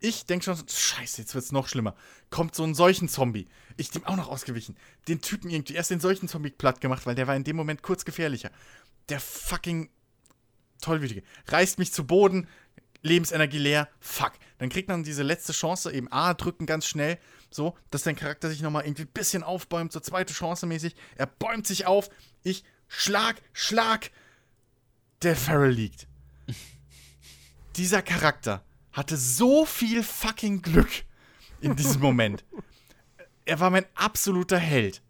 Ich denke schon, scheiße, jetzt wird es noch schlimmer. Kommt so ein solchen Zombie. Ich dem auch noch ausgewichen. Den Typen irgendwie, erst den solchen Zombie platt gemacht, weil der war in dem Moment kurz gefährlicher. Der fucking Tollwütige. Reißt mich zu Boden, Lebensenergie leer, fuck. Dann kriegt man diese letzte Chance, eben A, drücken ganz schnell, so, dass dein Charakter sich nochmal irgendwie ein bisschen aufbäumt, so zweite Chance mäßig. Er bäumt sich auf, ich schlag, schlag. Der Farrell liegt dieser Charakter hatte so viel fucking Glück in diesem Moment. er war mein absoluter Held.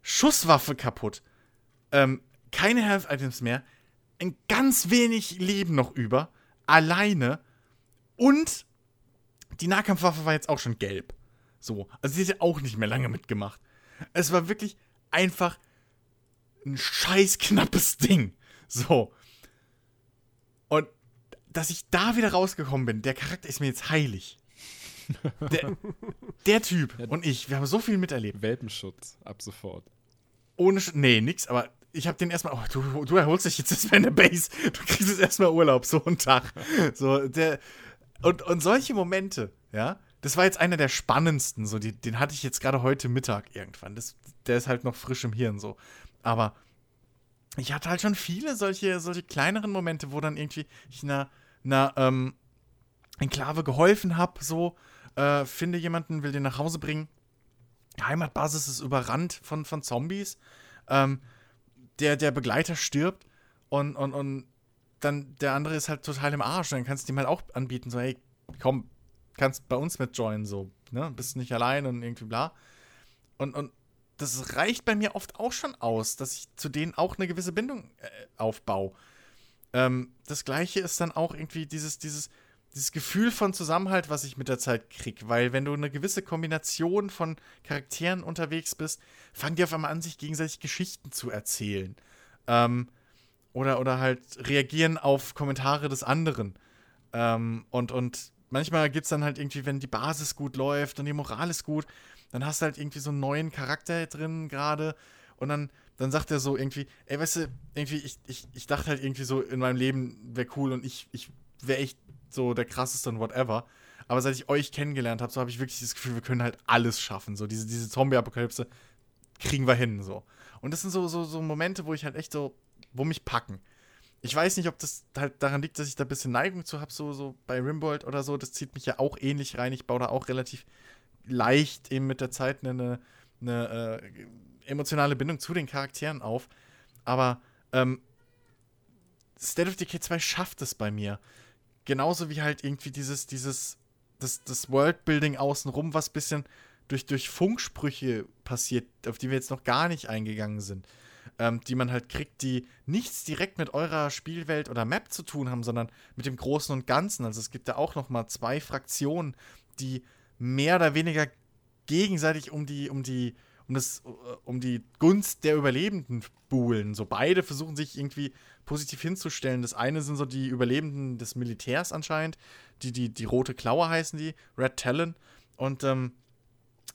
Schusswaffe kaputt. Ähm, keine Health Items mehr. Ein ganz wenig Leben noch über. Alleine. Und die Nahkampfwaffe war jetzt auch schon gelb. So. Also sie ja auch nicht mehr lange mitgemacht. Es war wirklich einfach ein scheiß knappes Ding. So dass ich da wieder rausgekommen bin. Der Charakter ist mir jetzt heilig. Der, der Typ ja, und ich, wir haben so viel miterlebt. Welpenschutz, ab sofort. Ohne, Sch nee, nix, aber ich habe den erstmal, oh, du, du erholst dich jetzt erstmal in der Base, du kriegst jetzt erstmal Urlaub, so einen Tag. So, der, und, und solche Momente, ja, das war jetzt einer der spannendsten, so, die, den hatte ich jetzt gerade heute Mittag irgendwann. Das, der ist halt noch frisch im Hirn, so. Aber ich hatte halt schon viele solche, solche kleineren Momente, wo dann irgendwie ich einer einer ähm, Enklave geholfen habe, so, äh, finde jemanden, will den nach Hause bringen. Die Heimatbasis ist überrannt von, von Zombies. Ähm, der, der Begleiter stirbt und, und, und dann der andere ist halt total im Arsch. Dann kannst du ihm halt auch anbieten, so, hey, komm, kannst bei uns mit joinen, so, ne? Bist nicht allein und irgendwie bla. Und, und das reicht bei mir oft auch schon aus, dass ich zu denen auch eine gewisse Bindung äh, aufbaue. Ähm, das gleiche ist dann auch irgendwie dieses, dieses, dieses Gefühl von Zusammenhalt, was ich mit der Zeit kriege. Weil wenn du eine gewisse Kombination von Charakteren unterwegs bist, fangen die auf einmal an, sich gegenseitig Geschichten zu erzählen. Ähm, oder, oder halt reagieren auf Kommentare des anderen. Ähm, und, und manchmal gibt es dann halt irgendwie, wenn die Basis gut läuft und die Moral ist gut, dann hast du halt irgendwie so einen neuen Charakter drin gerade. Und dann dann sagt er so irgendwie, ey, weißt du, irgendwie, ich, ich, ich dachte halt irgendwie so, in meinem Leben wäre cool und ich, ich wäre echt so der krasseste und whatever. Aber seit ich euch kennengelernt habe, so habe ich wirklich das Gefühl, wir können halt alles schaffen. So, diese, diese Zombie-Apokalypse kriegen wir hin. So. Und das sind so, so, so Momente, wo ich halt echt so, wo mich packen. Ich weiß nicht, ob das halt daran liegt, dass ich da ein bisschen Neigung zu habe, so, so bei Rimbold oder so. Das zieht mich ja auch ähnlich rein. Ich baue da auch relativ leicht eben mit der Zeit eine, eine äh, emotionale Bindung zu den Charakteren auf. Aber ähm, State of Decay 2 schafft es bei mir. Genauso wie halt irgendwie dieses, dieses, das, das Worldbuilding außenrum, was bisschen durch, durch Funksprüche passiert, auf die wir jetzt noch gar nicht eingegangen sind. Ähm, die man halt kriegt, die nichts direkt mit eurer Spielwelt oder Map zu tun haben, sondern mit dem Großen und Ganzen. Also es gibt da auch noch mal zwei Fraktionen, die mehr oder weniger gegenseitig um die, um die, um das, äh, um die Gunst der Überlebenden buhlen. So beide versuchen sich irgendwie positiv hinzustellen. Das eine sind so die Überlebenden des Militärs anscheinend, die, die, die rote Klaue heißen die, Red Talon. Und ähm,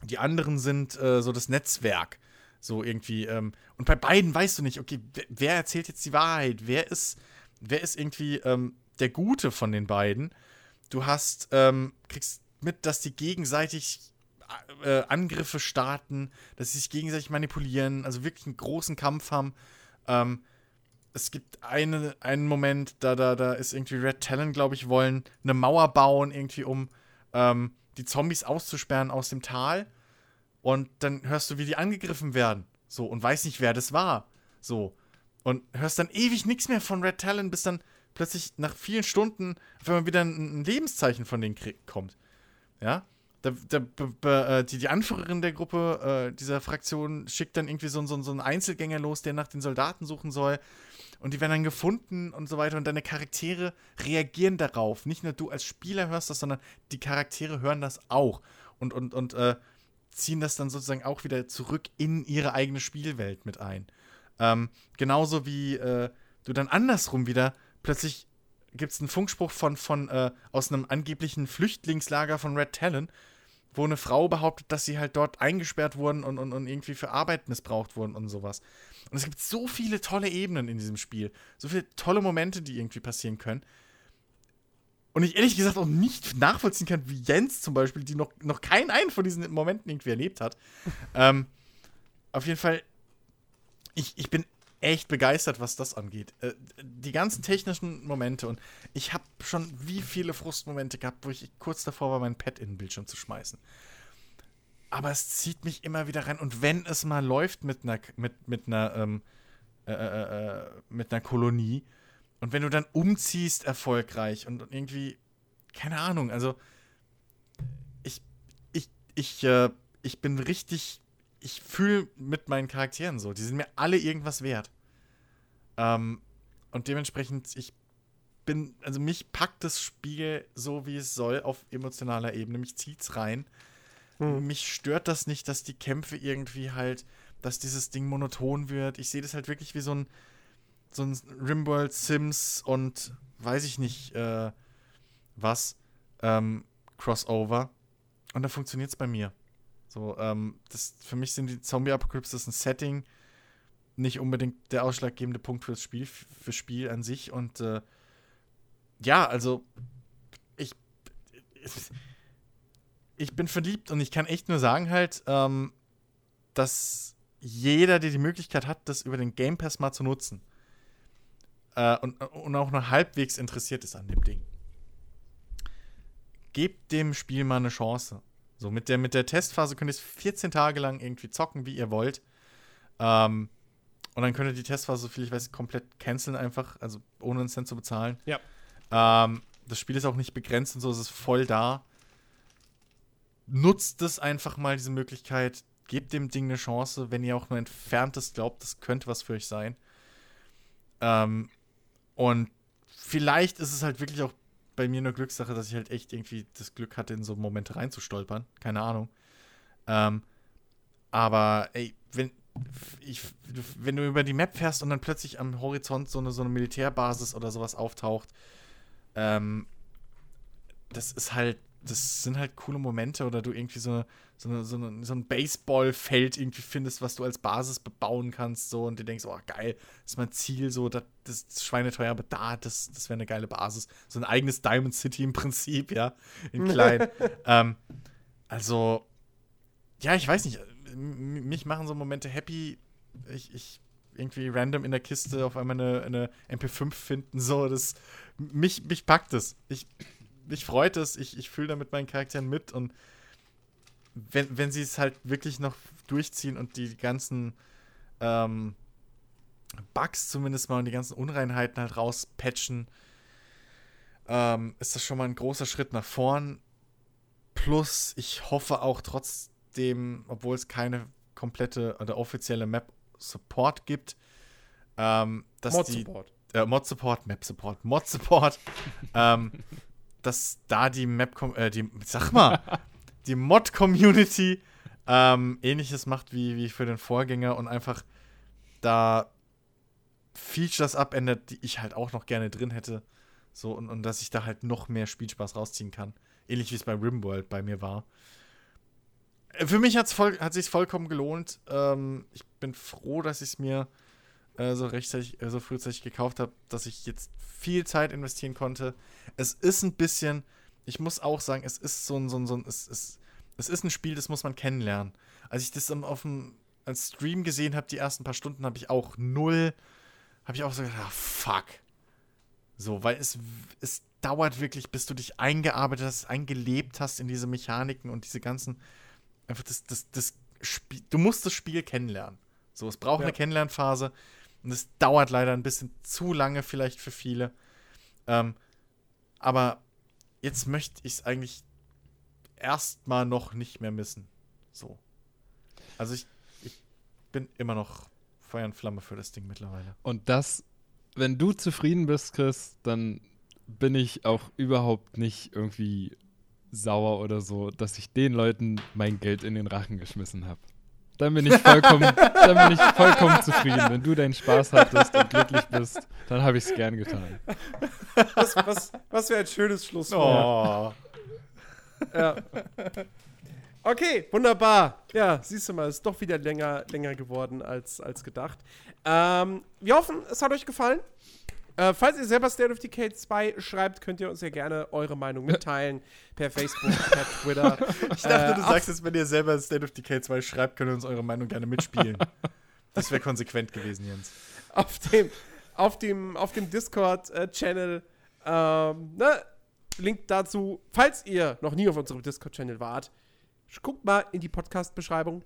die anderen sind äh, so das Netzwerk. So irgendwie. Ähm, und bei beiden weißt du nicht, okay, wer, erzählt jetzt die Wahrheit? Wer ist, wer ist irgendwie ähm, der Gute von den beiden? Du hast, ähm, kriegst mit, dass die gegenseitig äh, Angriffe starten, dass sie sich gegenseitig manipulieren, also wirklich einen großen Kampf haben. Ähm, es gibt eine, einen Moment, da, da, da ist irgendwie Red Talon, glaube ich, wollen eine Mauer bauen, irgendwie um ähm, die Zombies auszusperren aus dem Tal. Und dann hörst du, wie die angegriffen werden. So, und weiß nicht, wer das war. So. Und hörst dann ewig nichts mehr von Red Talon, bis dann plötzlich nach vielen Stunden auf einmal wieder ein Lebenszeichen von denen kommt. Ja. Da, da, äh, die, die Anführerin der Gruppe, äh, dieser Fraktion, schickt dann irgendwie so, so, so einen Einzelgänger los, der nach den Soldaten suchen soll. Und die werden dann gefunden und so weiter. Und deine Charaktere reagieren darauf. Nicht nur du als Spieler hörst das, sondern die Charaktere hören das auch. Und, und, und äh, ziehen das dann sozusagen auch wieder zurück in ihre eigene Spielwelt mit ein. Ähm, genauso wie äh, du dann andersrum wieder plötzlich gibt es einen Funkspruch von, von äh, aus einem angeblichen Flüchtlingslager von Red Talon, wo eine Frau behauptet, dass sie halt dort eingesperrt wurden und, und, und irgendwie für Arbeit missbraucht wurden und sowas. Und es gibt so viele tolle Ebenen in diesem Spiel, so viele tolle Momente, die irgendwie passieren können. Und ich ehrlich gesagt auch nicht nachvollziehen kann, wie Jens zum Beispiel, die noch, noch keinen einen von diesen Momenten irgendwie erlebt hat. ähm, auf jeden Fall, ich, ich bin echt begeistert, was das angeht. Äh, die ganzen technischen Momente und ich habe schon wie viele Frustmomente gehabt, wo ich kurz davor war, mein Pad in den Bildschirm zu schmeißen. Aber es zieht mich immer wieder rein und wenn es mal läuft mit einer mit, mit einer ähm, äh, äh, äh mit einer Kolonie und wenn du dann umziehst erfolgreich und, und irgendwie keine Ahnung, also ich ich ich äh, ich bin richtig ich fühle mit meinen Charakteren so. Die sind mir alle irgendwas wert. Ähm, und dementsprechend, ich bin, also mich packt das Spiel so, wie es soll, auf emotionaler Ebene. Mich zieht's rein. Hm. Mich stört das nicht, dass die Kämpfe irgendwie halt, dass dieses Ding monoton wird. Ich sehe das halt wirklich wie so ein, so ein Rimworld Sims und weiß ich nicht, äh, was, ähm, Crossover. Und da funktioniert es bei mir. So, ähm, das, für mich sind die Zombie-Apocalypse ein Setting, nicht unbedingt der ausschlaggebende Punkt fürs Spiel, für Spiel an sich. Und äh, ja, also ich, ich bin verliebt und ich kann echt nur sagen halt, ähm, dass jeder, der die Möglichkeit hat, das über den Game Pass mal zu nutzen äh, und, und auch nur halbwegs interessiert ist an dem Ding, gebt dem Spiel mal eine Chance. So, mit der, mit der Testphase könnt ihr es 14 Tage lang irgendwie zocken, wie ihr wollt. Ähm, und dann könnt ihr die Testphase, so viel ich weiß, komplett canceln einfach, also ohne einen Cent zu bezahlen. Ja. Ähm, das Spiel ist auch nicht begrenzt und so, es ist voll da. Nutzt es einfach mal, diese Möglichkeit. Gebt dem Ding eine Chance, wenn ihr auch nur entferntes glaubt, das könnte was für euch sein. Ähm, und vielleicht ist es halt wirklich auch bei mir eine Glückssache, dass ich halt echt irgendwie das Glück hatte, in so Momente reinzustolpern. Keine Ahnung. Ähm, aber ey, wenn, ich, wenn du über die Map fährst und dann plötzlich am Horizont so eine, so eine Militärbasis oder sowas auftaucht, ähm, das ist halt das sind halt coole Momente oder du irgendwie so, so, so, so ein Baseballfeld irgendwie findest, was du als Basis bebauen kannst, so und dir denkst, oh geil, das ist mein Ziel, so, das, das ist schweineteuer, aber da, das, das wäre eine geile Basis. So ein eigenes Diamond City im Prinzip, ja, in klein. ähm, also, ja, ich weiß nicht, mich machen so Momente happy, ich, ich irgendwie random in der Kiste auf einmal eine, eine MP5 finden, so, das, mich, mich packt es. Ich mich freut es, ich, ich fühle da mit meinen Charakteren mit und wenn, wenn sie es halt wirklich noch durchziehen und die ganzen ähm, Bugs zumindest mal und die ganzen Unreinheiten halt rauspatchen, ähm, ist das schon mal ein großer Schritt nach vorn. Plus, ich hoffe auch trotzdem, obwohl es keine komplette oder offizielle Map Support gibt, ähm, dass Mod die Support. äh, Mod Support, Map Support, Mod Support, ähm, dass da die Map, äh, die, sag mal, die Mod Community ähm, ähnliches macht wie, wie für den Vorgänger und einfach da Features abändert, die ich halt auch noch gerne drin hätte. So, und, und dass ich da halt noch mehr Spielspaß rausziehen kann. Ähnlich wie es bei Rimworld bei mir war. Äh, Für mich hat's voll, hat sich vollkommen gelohnt. Ähm, ich bin froh, dass ich es mir äh, so rechtzeitig, äh, so frühzeitig gekauft habe, dass ich jetzt viel Zeit investieren konnte. Es ist ein bisschen, ich muss auch sagen, es ist so ein, so ein, so ein es, es, es ist ein Spiel, das muss man kennenlernen. Als ich das auf dem als Stream gesehen habe, die ersten paar Stunden, habe ich auch null, habe ich auch so gedacht, ah, fuck. So, weil es, es dauert wirklich, bis du dich eingearbeitet hast, eingelebt hast in diese Mechaniken und diese ganzen, einfach das, das, das Spiel, du musst das Spiel kennenlernen. So, es braucht Ja. eine Kennenlernphase und es dauert leider ein bisschen zu lange vielleicht für viele. Ähm, aber jetzt möchte ich es eigentlich erstmal noch nicht mehr missen. So. Also ich, ich bin immer noch Feuer und Flamme für das Ding mittlerweile. Und das, wenn du zufrieden bist, Chris, dann bin ich auch überhaupt nicht irgendwie sauer oder so, dass ich den Leuten mein Geld in den Rachen geschmissen habe. Dann bin ich vollkommen, dann bin ich vollkommen zufrieden. Wenn du deinen Spaß hattest und glücklich bist, dann habe ich es gern getan. Was, was, was wäre ein schönes Schlusswort? Oh. Ja. Okay, wunderbar. Ja, siehst du mal, ist doch wieder länger, länger geworden als, als gedacht. Ähm, wir hoffen, es hat euch gefallen. Äh, falls ihr selber State of Decay 2 schreibt, könnt ihr uns ja gerne eure Meinung mitteilen. Per Facebook, per Twitter. Ich dachte, Äh, du sagst jetzt, wenn ihr selber State of Decay 2 schreibt, könnt ihr uns eure Meinung gerne mitspielen. das wäre konsequent gewesen, Jens. auf dem, auf dem, auf dem Discord-Channel. Ähm, ne? Link dazu, falls ihr noch nie auf unserem Discord-Channel wart, guckt mal in die Podcast-Beschreibung.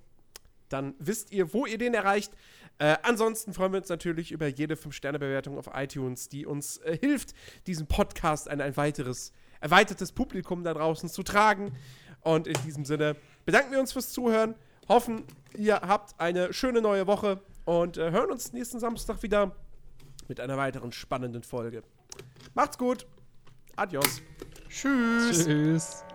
Dann wisst ihr, wo ihr den erreicht. Äh, ansonsten freuen wir uns natürlich über jede 5-Sterne-Bewertung auf iTunes, die uns äh, hilft, diesen Podcast an ein weiteres, erweitertes Publikum da draußen zu tragen. Und in diesem Sinne bedanken wir uns fürs Zuhören, hoffen, ihr habt eine schöne neue Woche und äh, hören uns nächsten Samstag wieder mit einer weiteren spannenden Folge. Macht's gut. Adios. Tschüss. Tschüss.